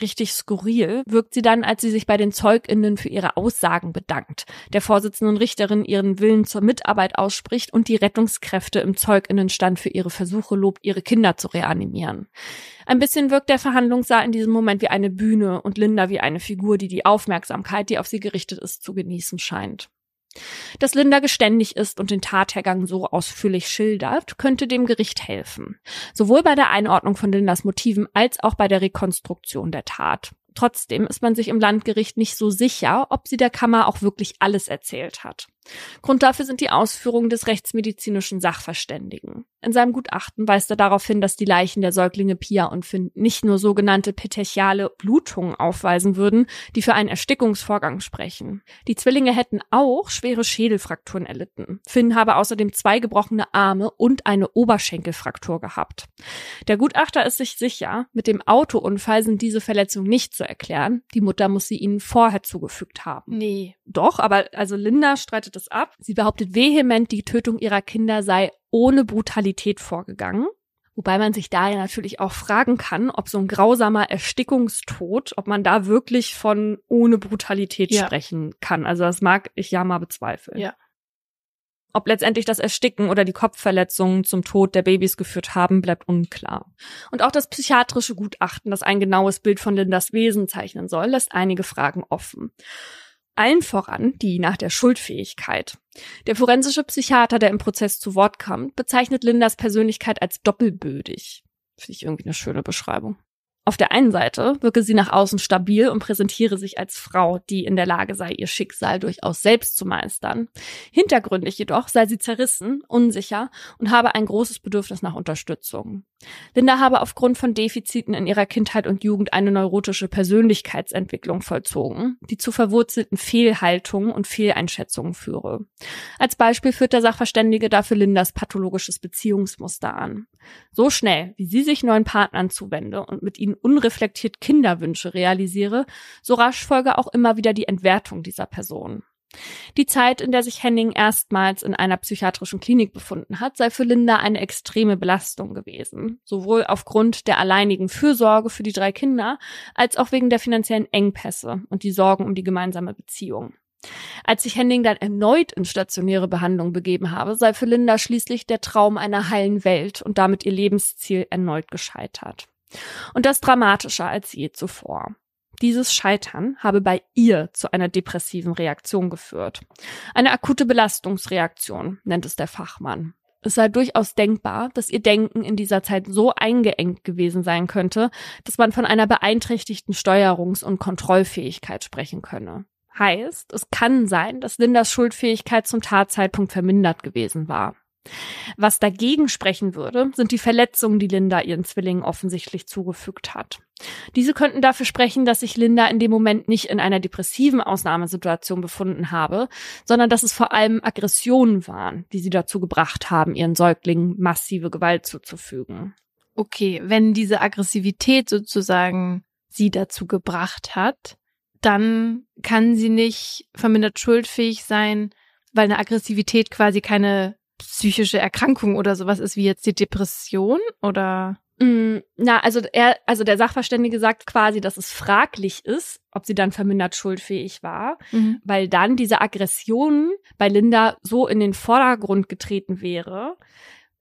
Richtig skurril wirkt sie dann, als sie sich bei den ZeugInnen für ihre Aussagen bedankt, der Vorsitzenden Richterin ihren Willen zur Mitarbeit ausspricht und die Rettungskräfte im ZeugInnenstand für ihre Versuche lobt, ihre Kinder zu reanimieren. Ein bisschen wirkt der Verhandlungssaal in diesem Moment wie eine Bühne und Linda wie eine Figur, die die Aufmerksamkeit, die auf sie gerichtet ist, zu genießen scheint. Dass Linda geständig ist und den Tathergang so ausführlich schildert, könnte dem Gericht helfen. Sowohl bei der Einordnung von Lindas Motiven als auch bei der Rekonstruktion der Tat. Trotzdem ist man sich im Landgericht nicht so sicher, ob sie der Kammer auch wirklich alles erzählt hat. Grund dafür sind die Ausführungen des rechtsmedizinischen Sachverständigen. In seinem Gutachten weist er darauf hin, dass die Leichen der Säuglinge Pia und Finn nicht nur sogenannte petechiale Blutungen aufweisen würden, die für einen Erstickungsvorgang sprechen. Die Zwillinge hätten auch schwere Schädelfrakturen erlitten. Finn habe außerdem zwei gebrochene Arme und eine Oberschenkelfraktur gehabt. Der Gutachter ist sich sicher, mit dem Autounfall sind diese Verletzungen nicht zu erklären. Die Mutter muss sie ihnen vorher zugefügt haben. Nee. Doch, aber also Linda streitet es ab. Sie behauptet vehement, die Tötung ihrer Kinder sei ohne Brutalität vorgegangen. Wobei man sich da ja natürlich auch fragen kann, ob so ein grausamer Erstickungstod, ob man da wirklich von ohne Brutalität Ja. sprechen kann. Also das mag ich ja mal bezweifeln. Ja. Ob letztendlich das Ersticken oder die Kopfverletzungen zum Tod der Babys geführt haben, bleibt unklar. Und auch das psychiatrische Gutachten, das ein genaues Bild von Lindas Wesen zeichnen soll, lässt einige Fragen offen. Allen voran die nach der Schuldfähigkeit. Der forensische Psychiater, der im Prozess zu Wort kommt, bezeichnet Lindas Persönlichkeit als doppelbödig. Finde ich irgendwie eine schöne Beschreibung. Auf der einen Seite wirke sie nach außen stabil und präsentiere sich als Frau, die in der Lage sei, ihr Schicksal durchaus selbst zu meistern. Hintergründig jedoch sei sie zerrissen, unsicher und habe ein großes Bedürfnis nach Unterstützung. Linda habe aufgrund von Defiziten in ihrer Kindheit und Jugend eine neurotische Persönlichkeitsentwicklung vollzogen, die zu verwurzelten Fehlhaltungen und Fehleinschätzungen führe. Als Beispiel führt der Sachverständige dafür Lindas pathologisches Beziehungsmuster an. So schnell, wie sie sich neuen Partnern zuwende und mit ihnen unreflektiert Kinderwünsche realisiere, so rasch folge auch immer wieder die Entwertung dieser Person. Die Zeit, in der sich Henning erstmals in einer psychiatrischen Klinik befunden hat, sei für Linda eine extreme Belastung gewesen. Sowohl aufgrund der alleinigen Fürsorge für die drei Kinder, als auch wegen der finanziellen Engpässe und die Sorgen um die gemeinsame Beziehung. Als sich Henning dann erneut in stationäre Behandlung begeben habe, sei für Linda schließlich der Traum einer heilen Welt und damit ihr Lebensziel erneut gescheitert. Und das dramatischer als je zuvor. Dieses Scheitern habe bei ihr zu einer depressiven Reaktion geführt. Eine akute Belastungsreaktion, nennt es der Fachmann. Es sei durchaus denkbar, dass ihr Denken in dieser Zeit so eingeengt gewesen sein könnte, dass man von einer beeinträchtigten Steuerungs- und Kontrollfähigkeit sprechen könne. Heißt, es kann sein, dass Lindas Schuldfähigkeit zum Tatzeitpunkt vermindert gewesen war. Was dagegen sprechen würde, sind die Verletzungen, die Linda ihren Zwillingen offensichtlich zugefügt hat. Diese könnten dafür sprechen, dass sich Linda in dem Moment nicht in einer depressiven Ausnahmesituation befunden habe, sondern dass es vor allem Aggressionen waren, die sie dazu gebracht haben, ihren Säuglingen massive Gewalt zuzufügen. Okay, wenn diese Aggressivität sozusagen sie dazu gebracht hat, dann kann sie nicht vermindert schuldfähig sein, weil eine Aggressivität quasi keine psychische Erkrankung oder sowas ist wie jetzt die Depression oder Mm, Na, also er, also der Sachverständige sagt quasi, dass es fraglich ist, ob sie dann vermindert schuldfähig war, weil dann diese Aggression bei Linda so in den Vordergrund getreten wäre.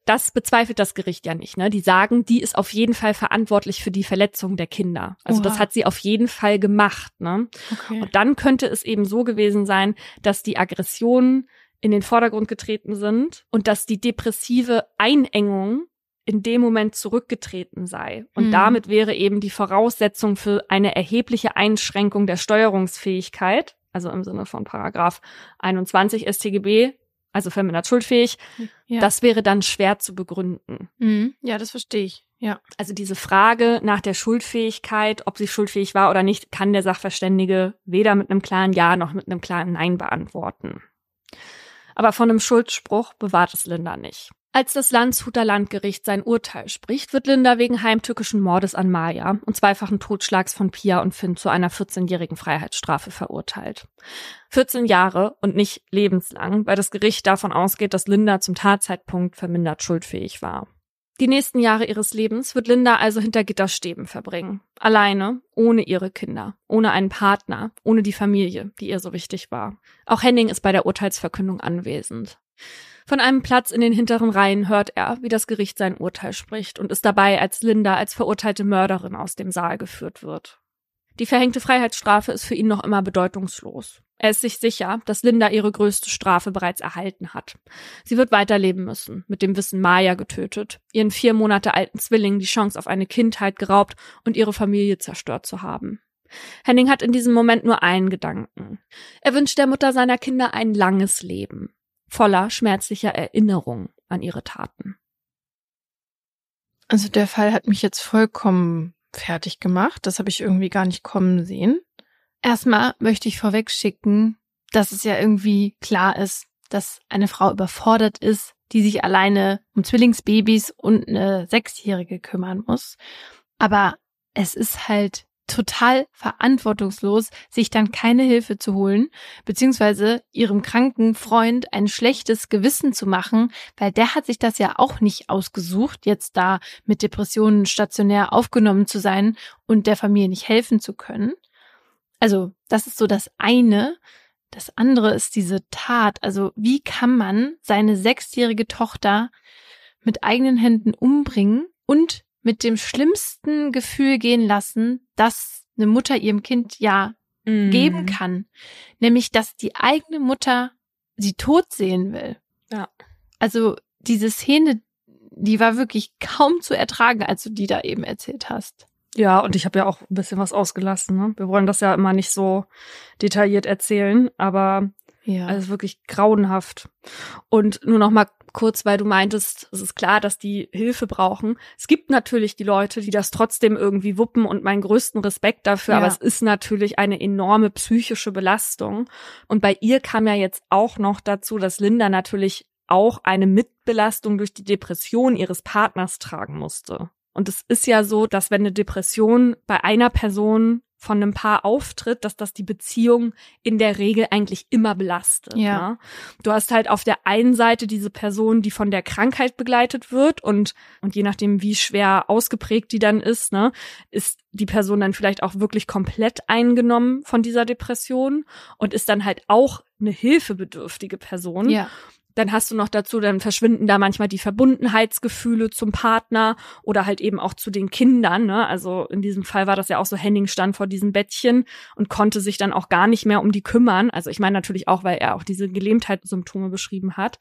Das bezweifelt das Gericht ja nicht, ne? Die sagen, die ist auf jeden Fall verantwortlich für die Verletzung der Kinder. Also Oha. das hat sie auf jeden Fall gemacht, ne? Okay. Und dann könnte es eben so gewesen sein, dass die Aggressionen in den Vordergrund getreten sind und dass die depressive Einengung in dem Moment zurückgetreten sei. Und Mhm. damit wäre eben die Voraussetzung für eine erhebliche Einschränkung der Steuerungsfähigkeit, also im Sinne von Paragraph 21 StGB, also vermindert schuldfähig, Ja. das wäre dann schwer zu begründen. Mhm. ja, das verstehe ich. Ja. Also diese Frage nach der Schuldfähigkeit, ob sie schuldfähig war oder nicht, kann der Sachverständige weder mit einem klaren Ja noch mit einem klaren Nein beantworten. Aber von einem Schuldspruch bewahrt es Linda nicht. Als das Landshuter Landgericht sein Urteil spricht, wird Linda wegen heimtückischen Mordes an Maya und zweifachen Totschlags von Pia und Finn zu einer 14-jährigen Freiheitsstrafe verurteilt. 14 Jahre und nicht lebenslang, weil das Gericht davon ausgeht, dass Linda zum Tatzeitpunkt vermindert schuldfähig war. Die nächsten Jahre ihres Lebens wird Linda also hinter Gitterstäben verbringen. Alleine, ohne ihre Kinder, ohne einen Partner, ohne die Familie, die ihr so wichtig war. Auch Henning ist bei der Urteilsverkündung anwesend. Von einem Platz in den hinteren Reihen hört er, wie das Gericht sein Urteil spricht und ist dabei, als Linda als verurteilte Mörderin aus dem Saal geführt wird. Die verhängte Freiheitsstrafe ist für ihn noch immer bedeutungslos. Er ist sich sicher, dass Linda ihre größte Strafe bereits erhalten hat. Sie wird weiterleben müssen, mit dem Wissen Maya getötet, ihren vier Monate alten Zwilling die Chance auf eine Kindheit geraubt und ihre Familie zerstört zu haben. Henning hat in diesem Moment nur einen Gedanken. Er wünscht der Mutter seiner Kinder ein langes Leben, voller schmerzlicher Erinnerung an ihre Taten. Also der Fall hat mich jetzt vollkommen fertig gemacht. Das habe ich irgendwie gar nicht kommen sehen. Erstmal möchte ich vorweg schicken, dass es ja irgendwie klar ist, dass eine Frau überfordert ist, die sich alleine um Zwillingsbabys und eine Sechsjährige kümmern muss. Aber es ist halt total verantwortungslos, sich dann keine Hilfe zu holen, beziehungsweise ihrem kranken Freund ein schlechtes Gewissen zu machen, weil der hat sich das ja auch nicht ausgesucht, jetzt da mit Depressionen stationär aufgenommen zu sein und der Familie nicht helfen zu können. Also, das ist so das eine. Das andere ist diese Tat. Also, wie kann man seine sechsjährige Tochter mit eigenen Händen umbringen und mit dem schlimmsten Gefühl gehen lassen, dass eine Mutter ihrem Kind ja Mhm. geben kann. Nämlich, dass die eigene Mutter sie tot sehen will. Ja. Also diese Szene, die war wirklich kaum zu ertragen, als du die da eben erzählt hast. Ja, und ich habe ja auch ein bisschen was ausgelassen. Ne? Wir wollen das ja immer nicht so detailliert erzählen, aber Ja. also wirklich grauenhaft. Und nur noch mal kurz, weil du meintest, es ist klar, dass die Hilfe brauchen. Es gibt natürlich die Leute, die das trotzdem irgendwie wuppen und meinen größten Respekt dafür, Ja. aber es ist natürlich eine enorme psychische Belastung. Und bei ihr kam ja jetzt auch noch dazu, dass Linda natürlich auch eine Mitbelastung durch die Depression ihres Partners tragen musste. Und es ist ja so, dass wenn eine Depression bei einer Person von einem Paar auftritt, dass das die Beziehung in der Regel eigentlich immer belastet. Ja. Ne? Du hast halt auf der einen Seite diese Person, die von der Krankheit begleitet wird und, und je nachdem, wie schwer ausgeprägt die dann ist, ne, ist die Person dann vielleicht auch wirklich komplett eingenommen von dieser Depression und ist dann halt auch eine hilfebedürftige Person. ja. Dann hast du noch dazu, dann verschwinden da manchmal die Verbundenheitsgefühle zum Partner oder halt eben auch zu den Kindern. Ne? Also in diesem Fall war das ja auch so, Henning stand vor diesem Bettchen und konnte sich dann auch gar nicht mehr um die kümmern. Also ich meine natürlich auch, weil er auch diese Gelähmtheitssymptome beschrieben hat.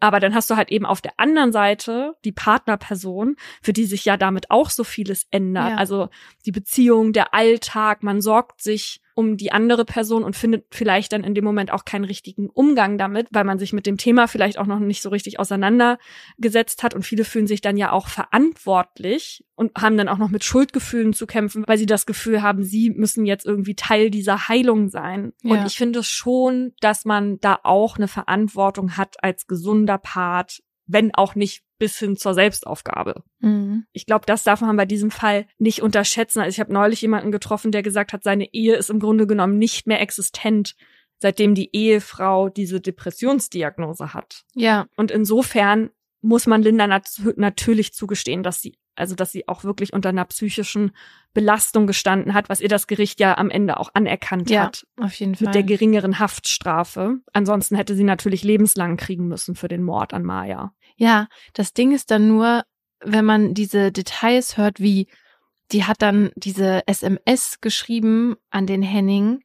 Aber dann hast du halt eben auf der anderen Seite die Partnerperson, für die sich ja damit auch so vieles ändert. Ja. Also die Beziehung, der Alltag, man sorgt sich um die andere Person und findet vielleicht dann in dem Moment auch keinen richtigen Umgang damit, weil man sich mit dem Thema vielleicht auch noch nicht so richtig auseinandergesetzt hat. Und viele fühlen sich dann ja auch verantwortlich und haben dann auch noch mit Schuldgefühlen zu kämpfen, weil sie das Gefühl haben, sie müssen jetzt irgendwie Teil dieser Heilung sein. Ja. Und ich finde schon, dass man da auch eine Verantwortung hat als gesunder Part, wenn auch nicht bis hin zur Selbstaufgabe. Mhm. Ich glaube, das darf man bei diesem Fall nicht unterschätzen. Also ich habe neulich jemanden getroffen, der gesagt hat, seine Ehe ist im Grunde genommen nicht mehr existent, seitdem die Ehefrau diese Depressionsdiagnose hat. Ja. Und insofern muss man Linda nat natürlich zugestehen, dass sie also dass sie auch wirklich unter einer psychischen Belastung gestanden hat, was ihr das Gericht ja am Ende auch anerkannt Ja, hat auf jeden Fall. mit der geringeren Haftstrafe. Ansonsten hätte sie natürlich lebenslang kriegen müssen für den Mord an Maya. Ja, das Ding ist dann nur, wenn man diese Details hört, wie die hat dann diese SMS geschrieben an den Henning,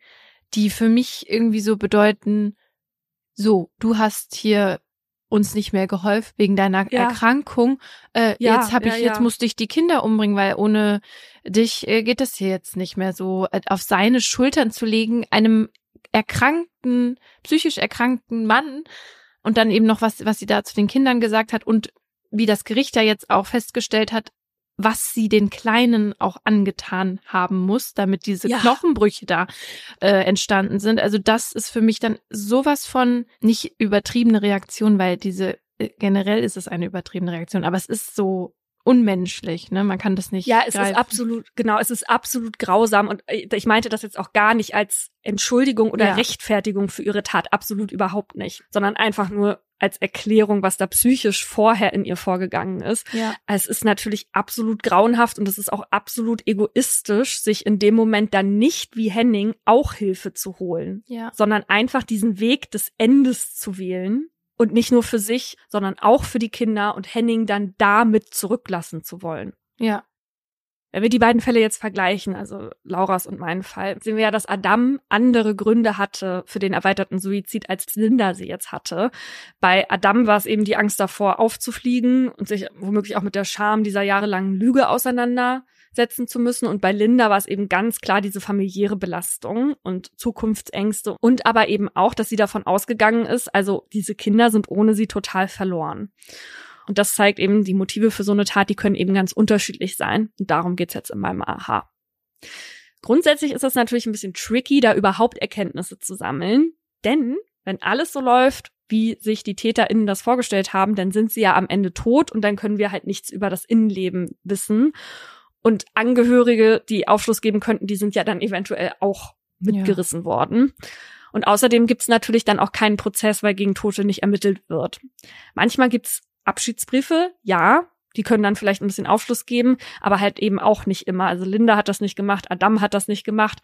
die für mich irgendwie so bedeuten, so, du hast hier uns nicht mehr geholfen wegen deiner Ja. Erkrankung. Äh, Ja, jetzt habe ich, ja, jetzt musste ich die Kinder umbringen, weil ohne dich äh, geht das hier jetzt nicht mehr so. Äh, auf seine Schultern zu legen, einem erkrankten, psychisch erkrankten Mann Und dann eben noch was, was sie da zu den Kindern gesagt hat und wie das Gericht ja jetzt auch festgestellt hat, was sie den Kleinen auch angetan haben muss, damit diese ja. Knochenbrüche da äh, entstanden sind. Also das ist für mich dann sowas von nicht übertriebene Reaktion, weil diese äh, generell ist es eine übertriebene Reaktion, aber es ist so unmenschlich, ne? Man kann das nicht. Ja, es greifen. ist absolut, genau, es ist absolut grausam und äh, ich meinte das jetzt auch gar nicht als Entschuldigung oder ja. Rechtfertigung für ihre Tat, absolut überhaupt nicht, sondern einfach nur als Erklärung, was da psychisch vorher in ihr vorgegangen ist. Ja. Es ist natürlich absolut grauenhaft und es ist auch absolut egoistisch, sich in dem Moment dann nicht wie Henning auch Hilfe zu holen, ja. sondern einfach diesen Weg des Endes zu wählen und nicht nur für sich, sondern auch für die Kinder und Henning dann damit zurücklassen zu wollen. Ja. Wenn wir die beiden Fälle jetzt vergleichen, also Lauras und meinen Fall, sehen wir ja, dass Adam andere Gründe hatte für den erweiterten Suizid, als Linda sie jetzt hatte. Bei Adam war es eben die Angst davor, aufzufliegen und sich womöglich auch mit der Scham dieser jahrelangen Lüge auseinandersetzen zu müssen. Und bei Linda war es eben ganz klar diese familiäre Belastung und Zukunftsängste und aber eben auch, dass sie davon ausgegangen ist, also diese Kinder sind ohne sie total verloren. Und das zeigt eben, die Motive für so eine Tat, die können eben ganz unterschiedlich sein. Und darum geht's jetzt in meinem Aha. Grundsätzlich ist das natürlich ein bisschen tricky, da überhaupt Erkenntnisse zu sammeln. Denn wenn alles so läuft, wie sich die TäterInnen das vorgestellt haben, dann sind sie ja am Ende tot und dann können wir halt nichts über das Innenleben wissen. Und Angehörige, die Aufschluss geben könnten, die sind ja dann eventuell auch mitgerissen ja. worden. Und außerdem gibt's natürlich dann auch keinen Prozess, weil gegen Tote nicht ermittelt wird. Manchmal gibt's Abschiedsbriefe, ja, die können dann vielleicht ein bisschen Aufschluss geben, aber halt eben auch nicht immer. Also Linda hat das nicht gemacht, Adam hat das nicht gemacht.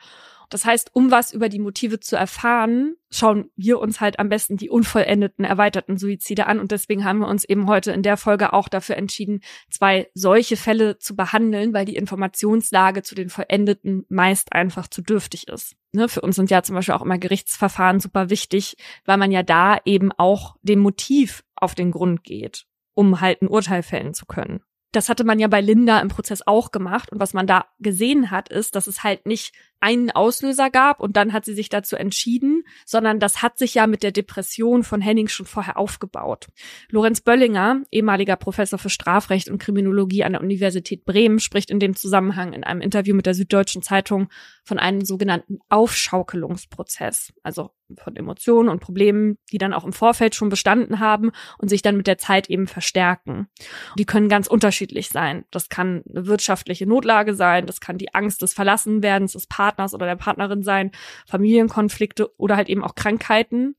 Das heißt, um was über die Motive zu erfahren, schauen wir uns halt am besten die unvollendeten, erweiterten Suizide an. Und deswegen haben wir uns eben heute in der Folge auch dafür entschieden, zwei solche Fälle zu behandeln, weil die Informationslage zu den vollendeten meist einfach zu dürftig ist. Ne, für uns sind ja zum Beispiel auch immer Gerichtsverfahren super wichtig, weil man ja da eben auch dem Motiv auf den Grund geht um halt ein Urteil fällen zu können. Das hatte man ja bei Linda im Prozess auch gemacht. Und was man da gesehen hat, ist, dass es halt nicht einen Auslöser gab und dann hat sie sich dazu entschieden, sondern das hat sich ja mit der Depression von Henning schon vorher aufgebaut. Lorenz Böllinger, ehemaliger Professor für Strafrecht und Kriminologie an der Universität Bremen, spricht in dem Zusammenhang in einem Interview mit der Süddeutschen Zeitung von einem sogenannten Aufschaukelungsprozess, also von Emotionen und Problemen, die dann auch im Vorfeld schon bestanden haben und sich dann mit der Zeit eben verstärken. Die können ganz unterschiedlich sein. Das kann eine wirtschaftliche Notlage sein, das kann die Angst des Verlassenwerdens des Partners Partners oder der Partnerin sein, Familienkonflikte oder halt eben auch Krankheiten.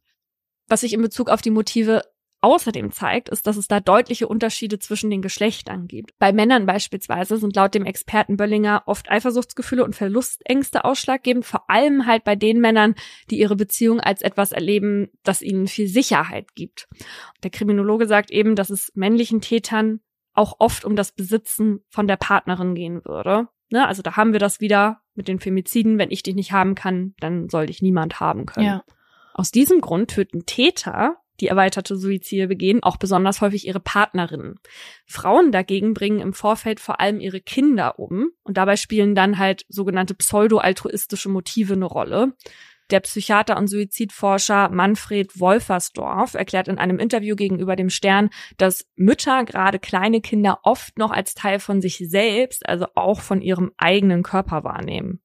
Was sich in Bezug auf die Motive außerdem zeigt, ist, dass es da deutliche Unterschiede zwischen den Geschlechtern gibt. Bei Männern beispielsweise sind laut dem Experten Böllinger oft Eifersuchtsgefühle und Verlustängste ausschlaggebend, vor allem halt bei den Männern, die ihre Beziehung als etwas erleben, das ihnen viel Sicherheit gibt. Der Kriminologe sagt eben, dass es männlichen Tätern auch oft um das Besitzen von der Partnerin gehen würde. Ne? Also da haben wir das wieder mit den Femiziden. Wenn ich dich nicht haben kann, dann soll dich niemand haben können. Ja. Aus diesem Grund töten Täter, die erweiterte Suizide begehen, auch besonders häufig ihre Partnerinnen. Frauen dagegen bringen im Vorfeld vor allem ihre Kinder um und dabei spielen dann halt sogenannte pseudo-altruistische Motive eine Rolle. Der Psychiater und Suizidforscher Manfred Wolfersdorf erklärt in einem Interview gegenüber dem Stern, dass Mütter gerade kleine Kinder oft noch als Teil von sich selbst, also auch von ihrem eigenen Körper wahrnehmen.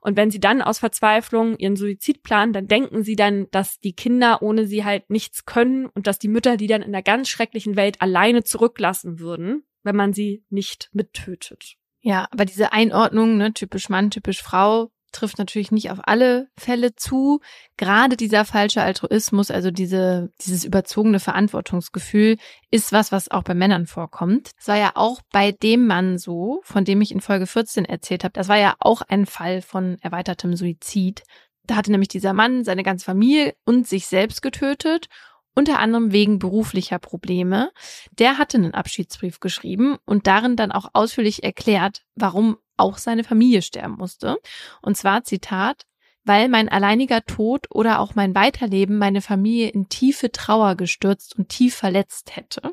Und wenn sie dann aus Verzweiflung ihren Suizid planen, dann denken sie dann, dass die Kinder ohne sie halt nichts können und dass die Mütter die dann in der ganz schrecklichen Welt alleine zurücklassen würden, wenn man sie nicht mittötet. Ja, aber diese Einordnung, ne, typisch Mann, typisch Frau, trifft natürlich nicht auf alle Fälle zu. Gerade dieser falsche Altruismus, also diese, dieses überzogene Verantwortungsgefühl, ist was, was auch bei Männern vorkommt. Das war ja auch bei dem Mann so, von dem ich in Folge 14 erzählt habe. Das war ja auch ein Fall von erweitertem Suizid. Da hatte nämlich dieser Mann seine ganze Familie und sich selbst getötet unter anderem wegen beruflicher Probleme. Der hatte einen Abschiedsbrief geschrieben und darin dann auch ausführlich erklärt, warum auch seine Familie sterben musste. Und zwar Zitat, weil mein alleiniger Tod oder auch mein Weiterleben meine Familie in tiefe Trauer gestürzt und tief verletzt hätte.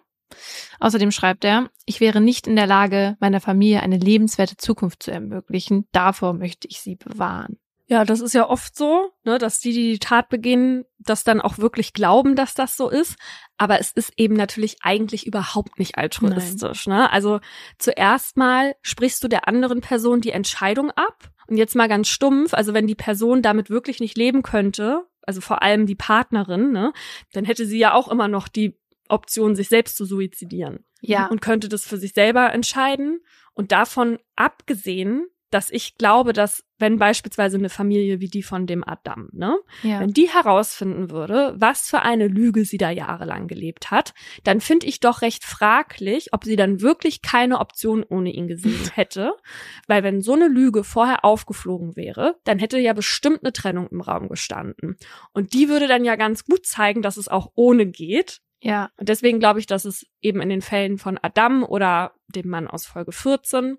Außerdem schreibt er, ich wäre nicht in der Lage, meiner Familie eine lebenswerte Zukunft zu ermöglichen. Davor möchte ich sie bewahren. Ja, das ist ja oft so, ne, dass die, die die Tat begehen, das dann auch wirklich glauben, dass das so ist. Aber es ist eben natürlich eigentlich überhaupt nicht altruistisch. Ne? Also zuerst mal sprichst du der anderen Person die Entscheidung ab. Und jetzt mal ganz stumpf, also wenn die Person damit wirklich nicht leben könnte, also vor allem die Partnerin, ne, dann hätte sie ja auch immer noch die Option, sich selbst zu suizidieren. Ja. Und könnte das für sich selber entscheiden. Und davon abgesehen dass ich glaube, dass wenn beispielsweise eine Familie wie die von dem Adam, ne, ja. wenn die herausfinden würde, was für eine Lüge sie da jahrelang gelebt hat, dann finde ich doch recht fraglich, ob sie dann wirklich keine Option ohne ihn gesehen hätte, weil wenn so eine Lüge vorher aufgeflogen wäre, dann hätte ja bestimmt eine Trennung im Raum gestanden und die würde dann ja ganz gut zeigen, dass es auch ohne geht. Ja. Und deswegen glaube ich, dass es eben in den Fällen von Adam oder dem Mann aus Folge 14,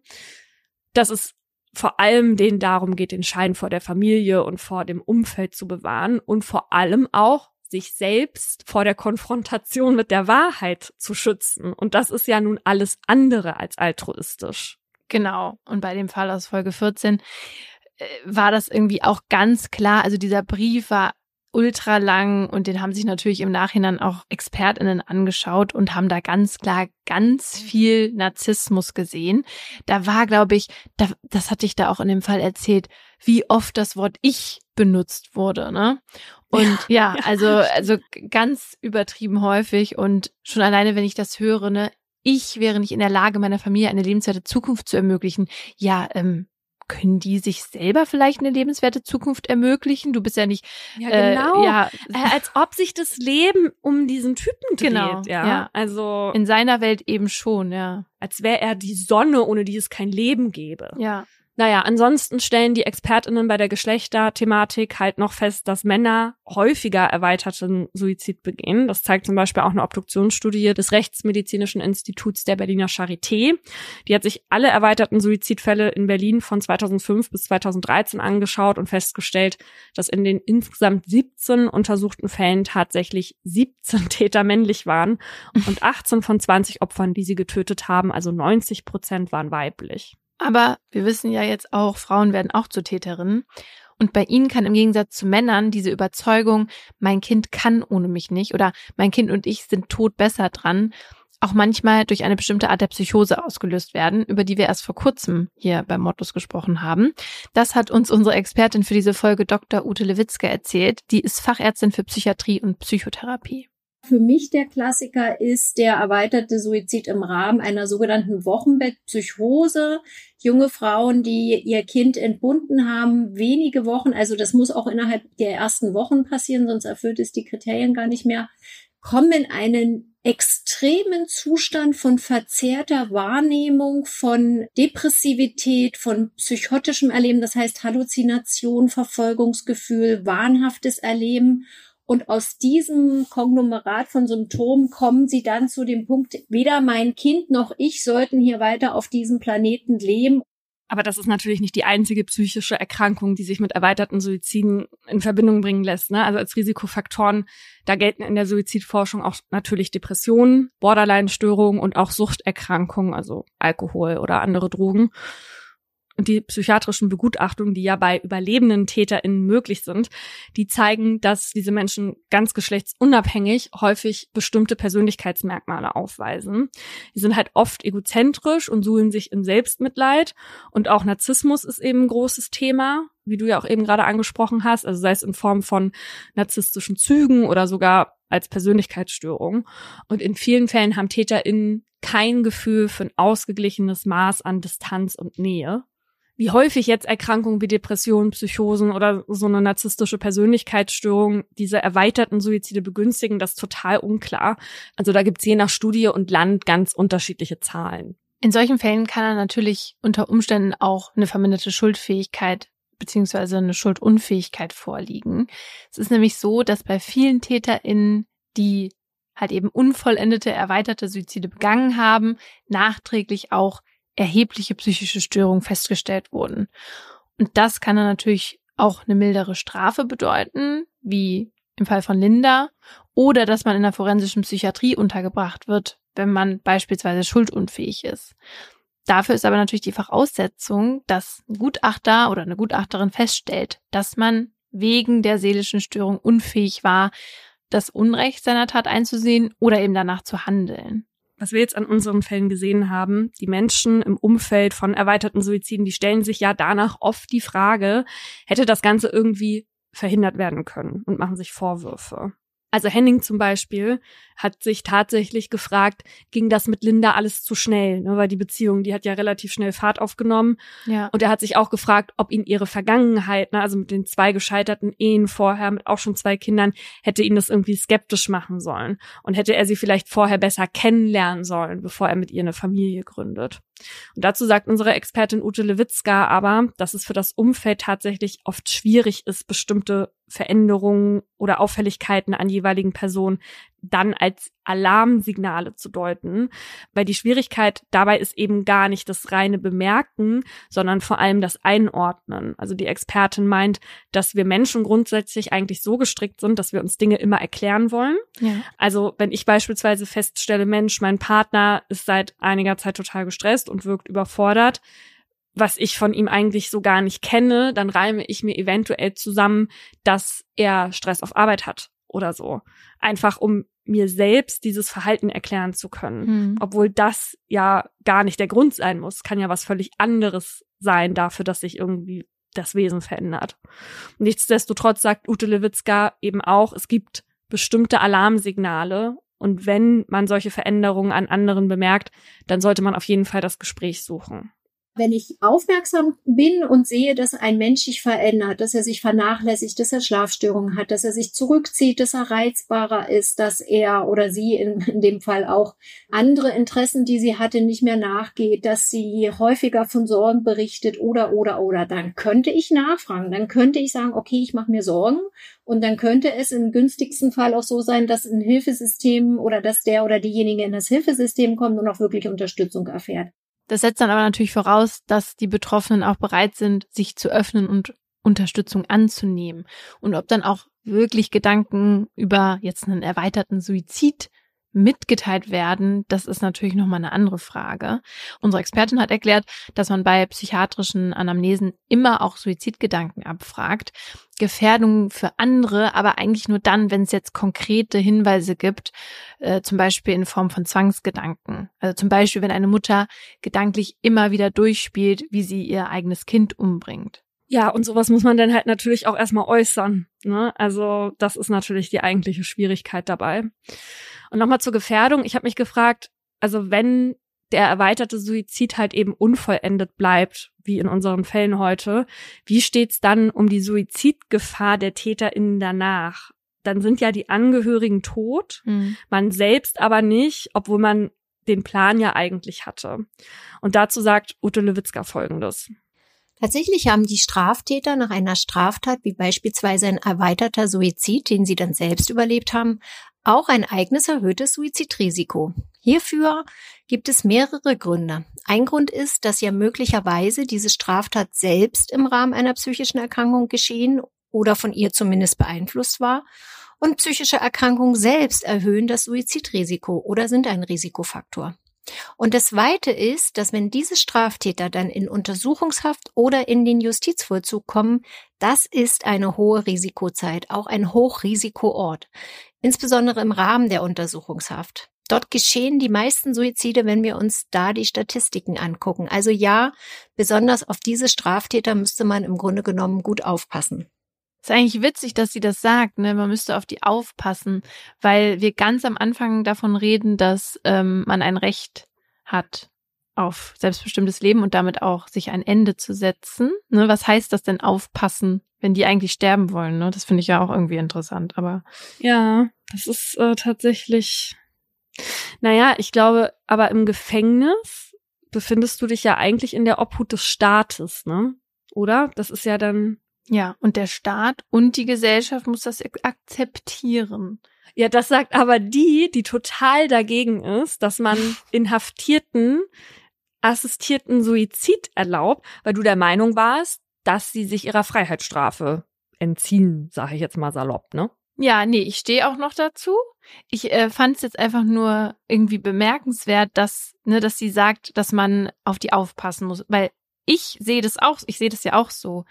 dass es vor allem denen darum geht, den Schein vor der Familie und vor dem Umfeld zu bewahren und vor allem auch sich selbst vor der Konfrontation mit der Wahrheit zu schützen. Und das ist ja nun alles andere als altruistisch. Genau. Und bei dem Fall aus Folge 14 äh, war das irgendwie auch ganz klar. Also dieser Brief war ultra lang und den haben sich natürlich im Nachhinein auch ExpertInnen angeschaut und haben da ganz klar ganz viel Narzissmus gesehen. Da war, glaube ich, da, das hatte ich da auch in dem Fall erzählt, wie oft das Wort ich benutzt wurde, ne? Und ja, ja, also, also ganz übertrieben häufig und schon alleine, wenn ich das höre, ne, ich wäre nicht in der Lage, meiner Familie eine lebenswerte Zukunft zu ermöglichen. Ja, ähm, können die sich selber vielleicht eine lebenswerte Zukunft ermöglichen? Du bist ja nicht ja genau, äh, ja. Äh, als ob sich das Leben um diesen Typen dreht. Genau, ja. ja. Also in seiner Welt eben schon, ja. Als wäre er die Sonne, ohne die es kein Leben gäbe. Ja. Naja, ansonsten stellen die ExpertInnen bei der Geschlechterthematik halt noch fest, dass Männer häufiger erweiterten Suizid begehen. Das zeigt zum Beispiel auch eine Obduktionsstudie des Rechtsmedizinischen Instituts der Berliner Charité. Die hat sich alle erweiterten Suizidfälle in Berlin von 2005 bis 2013 angeschaut und festgestellt, dass in den insgesamt 17 untersuchten Fällen tatsächlich 17 Täter männlich waren und 18 von 20 Opfern, die sie getötet haben, also 90 Prozent waren weiblich. Aber wir wissen ja jetzt auch, Frauen werden auch zu Täterinnen. Und bei ihnen kann im Gegensatz zu Männern diese Überzeugung, mein Kind kann ohne mich nicht oder mein Kind und ich sind tot besser dran, auch manchmal durch eine bestimmte Art der Psychose ausgelöst werden, über die wir erst vor kurzem hier beim Mottos gesprochen haben. Das hat uns unsere Expertin für diese Folge Dr. Ute Lewitzke erzählt. Die ist Fachärztin für Psychiatrie und Psychotherapie. Für mich der Klassiker ist der erweiterte Suizid im Rahmen einer sogenannten Wochenbettpsychose. Junge Frauen, die ihr Kind entbunden haben, wenige Wochen, also das muss auch innerhalb der ersten Wochen passieren, sonst erfüllt es die Kriterien gar nicht mehr, kommen in einen extremen Zustand von verzerrter Wahrnehmung, von Depressivität, von psychotischem Erleben, das heißt Halluzination, Verfolgungsgefühl, wahnhaftes Erleben und aus diesem Konglomerat von Symptomen kommen sie dann zu dem Punkt, weder mein Kind noch ich sollten hier weiter auf diesem Planeten leben. Aber das ist natürlich nicht die einzige psychische Erkrankung, die sich mit erweiterten Suiziden in Verbindung bringen lässt. Ne? Also als Risikofaktoren, da gelten in der Suizidforschung auch natürlich Depressionen, Borderline-Störungen und auch Suchterkrankungen, also Alkohol oder andere Drogen die psychiatrischen Begutachtungen, die ja bei überlebenden TäterInnen möglich sind, die zeigen, dass diese Menschen ganz geschlechtsunabhängig häufig bestimmte Persönlichkeitsmerkmale aufweisen. Die sind halt oft egozentrisch und suhlen sich in Selbstmitleid und auch Narzissmus ist eben ein großes Thema, wie du ja auch eben gerade angesprochen hast, also sei es in Form von narzisstischen Zügen oder sogar als Persönlichkeitsstörung. Und in vielen Fällen haben TäterInnen kein Gefühl für ein ausgeglichenes Maß an Distanz und Nähe wie häufig jetzt Erkrankungen wie Depressionen, Psychosen oder so eine narzisstische Persönlichkeitsstörung diese erweiterten Suizide begünstigen, das ist total unklar. Also da gibt's je nach Studie und Land ganz unterschiedliche Zahlen. In solchen Fällen kann er natürlich unter Umständen auch eine verminderte Schuldfähigkeit beziehungsweise eine Schuldunfähigkeit vorliegen. Es ist nämlich so, dass bei vielen TäterInnen, die halt eben unvollendete, erweiterte Suizide begangen haben, nachträglich auch erhebliche psychische Störungen festgestellt wurden. Und das kann dann natürlich auch eine mildere Strafe bedeuten, wie im Fall von Linda, oder dass man in der forensischen Psychiatrie untergebracht wird, wenn man beispielsweise schuldunfähig ist. Dafür ist aber natürlich die Voraussetzung, dass ein Gutachter oder eine Gutachterin feststellt, dass man wegen der seelischen Störung unfähig war, das Unrecht seiner Tat einzusehen oder eben danach zu handeln. Was wir jetzt an unseren Fällen gesehen haben, die Menschen im Umfeld von erweiterten Suiziden, die stellen sich ja danach oft die Frage, hätte das Ganze irgendwie verhindert werden können und machen sich Vorwürfe. Also Henning zum Beispiel hat sich tatsächlich gefragt, ging das mit Linda alles zu schnell? Ne? Weil die Beziehung, die hat ja relativ schnell Fahrt aufgenommen. Ja. Und er hat sich auch gefragt, ob ihn ihre Vergangenheit, ne, also mit den zwei gescheiterten Ehen vorher, mit auch schon zwei Kindern, hätte ihn das irgendwie skeptisch machen sollen. Und hätte er sie vielleicht vorher besser kennenlernen sollen, bevor er mit ihr eine Familie gründet. Und dazu sagt unsere Expertin Ute Lewitzka aber, dass es für das Umfeld tatsächlich oft schwierig ist, bestimmte Veränderungen oder Auffälligkeiten an jeweiligen Personen dann als Alarmsignale zu deuten, weil die Schwierigkeit dabei ist eben gar nicht das reine Bemerken, sondern vor allem das Einordnen. Also die Expertin meint, dass wir Menschen grundsätzlich eigentlich so gestrickt sind, dass wir uns Dinge immer erklären wollen. Ja. Also wenn ich beispielsweise feststelle, Mensch, mein Partner ist seit einiger Zeit total gestresst und wirkt überfordert, was ich von ihm eigentlich so gar nicht kenne, dann reime ich mir eventuell zusammen, dass er Stress auf Arbeit hat oder so. Einfach um mir selbst dieses Verhalten erklären zu können. Hm. Obwohl das ja gar nicht der Grund sein muss. Kann ja was völlig anderes sein dafür, dass sich irgendwie das Wesen verändert. Nichtsdestotrotz sagt Ute Lewitzka eben auch, es gibt bestimmte Alarmsignale und wenn man solche Veränderungen an anderen bemerkt, dann sollte man auf jeden Fall das Gespräch suchen. Wenn ich aufmerksam bin und sehe, dass ein Mensch sich verändert, dass er sich vernachlässigt, dass er Schlafstörungen hat, dass er sich zurückzieht, dass er reizbarer ist, dass er oder sie in, in dem Fall auch andere Interessen, die sie hatte, nicht mehr nachgeht, dass sie häufiger von Sorgen berichtet oder oder oder, dann könnte ich nachfragen, dann könnte ich sagen, okay, ich mache mir Sorgen und dann könnte es im günstigsten Fall auch so sein, dass ein Hilfesystem oder dass der oder diejenige in das Hilfesystem kommt und auch wirklich Unterstützung erfährt. Das setzt dann aber natürlich voraus, dass die Betroffenen auch bereit sind, sich zu öffnen und Unterstützung anzunehmen. Und ob dann auch wirklich Gedanken über jetzt einen erweiterten Suizid mitgeteilt werden, das ist natürlich nochmal eine andere Frage. Unsere Expertin hat erklärt, dass man bei psychiatrischen Anamnesen immer auch Suizidgedanken abfragt. Gefährdungen für andere, aber eigentlich nur dann, wenn es jetzt konkrete Hinweise gibt, äh, zum Beispiel in Form von Zwangsgedanken. Also zum Beispiel, wenn eine Mutter gedanklich immer wieder durchspielt, wie sie ihr eigenes Kind umbringt. Ja, und sowas muss man dann halt natürlich auch erstmal äußern. Ne? Also das ist natürlich die eigentliche Schwierigkeit dabei. Und nochmal zur Gefährdung. Ich habe mich gefragt, also wenn der erweiterte Suizid halt eben unvollendet bleibt, wie in unseren Fällen heute, wie steht's dann um die Suizidgefahr der TäterInnen danach? Dann sind ja die Angehörigen tot, Mhm. man selbst aber nicht, obwohl man den Plan ja eigentlich hatte. Und dazu sagt Ute Lewitzka Folgendes. Tatsächlich haben die Straftäter nach einer Straftat, wie beispielsweise ein erweiterter Suizid, den sie dann selbst überlebt haben, auch ein eigenes erhöhtes Suizidrisiko. Hierfür gibt es mehrere Gründe. Ein Grund ist, dass ja möglicherweise diese Straftat selbst im Rahmen einer psychischen Erkrankung geschehen oder von ihr zumindest beeinflusst war. Und psychische Erkrankungen selbst erhöhen das Suizidrisiko oder sind ein Risikofaktor. Und das Zweite ist, dass wenn diese Straftäter dann in Untersuchungshaft oder in den Justizvollzug kommen, das ist eine hohe Risikozeit, auch ein Hochrisikoort, insbesondere im Rahmen der Untersuchungshaft. Dort geschehen die meisten Suizide, wenn wir uns da die Statistiken angucken. Also ja, besonders auf diese Straftäter müsste man im Grunde genommen gut aufpassen. Ist eigentlich witzig, dass sie das sagt, ne? Man müsste auf die aufpassen, weil wir ganz am Anfang davon reden, dass ähm, man ein Recht hat auf selbstbestimmtes Leben und damit auch sich ein Ende zu setzen. Ne? Was heißt das denn aufpassen, wenn die eigentlich sterben wollen? Ne? Das finde ich ja auch irgendwie interessant, aber Ja, das ist äh, tatsächlich. Naja, ich glaube, aber im Gefängnis befindest du dich ja eigentlich in der Obhut des Staates, ne? Oder? Das ist ja dann. ja, und der Staat und die Gesellschaft muss das ak- akzeptieren. Ja, das sagt aber die, die total dagegen ist, dass man Inhaftierten assistierten Suizid erlaubt, weil du der Meinung warst, dass sie sich ihrer Freiheitsstrafe entziehen, sage ich jetzt mal salopp, ne? Ja, nee, ich stehe auch noch dazu. Ich äh, fand es jetzt einfach nur irgendwie bemerkenswert, dass, ne, dass sie sagt, dass man auf die aufpassen muss. Weil ich sehe das auch, ich sehe das ja auch so,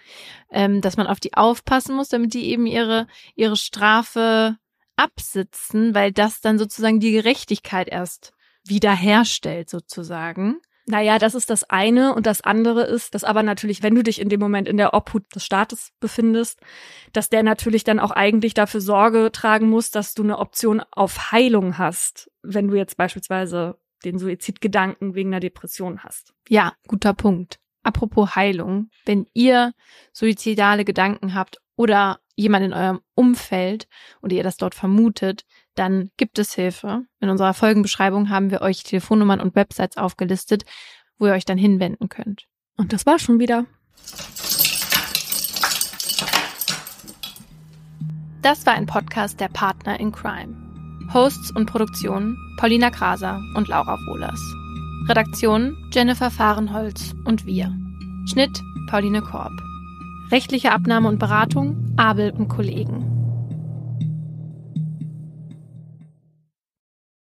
ähm, dass man auf die aufpassen muss, damit die eben ihre, ihre Strafe absitzen, weil das dann sozusagen die Gerechtigkeit erst wiederherstellt, sozusagen. Naja, das ist das eine und das andere ist, dass aber natürlich, wenn du dich in dem Moment in der Obhut des Staates befindest, dass der natürlich dann auch eigentlich dafür Sorge tragen muss, dass du eine Option auf Heilung hast, wenn du jetzt beispielsweise den Suizidgedanken wegen einer Depression hast. Ja, guter Punkt. Apropos Heilung, wenn ihr suizidale Gedanken habt oder jemand in eurem Umfeld oder ihr das dort vermutet, dann gibt es Hilfe. In unserer Folgenbeschreibung haben wir euch Telefonnummern und Websites aufgelistet, wo ihr euch dann hinwenden könnt. Und das war schon wieder. Das war ein Podcast der Partner in Crime. Hosts und Produktion Paulina Kraser und Laura Wohlers. Redaktion Jennifer Fahrenholz und wir. Schnitt Pauline Korb. Rechtliche Abnahme und Beratung Abel und Kollegen.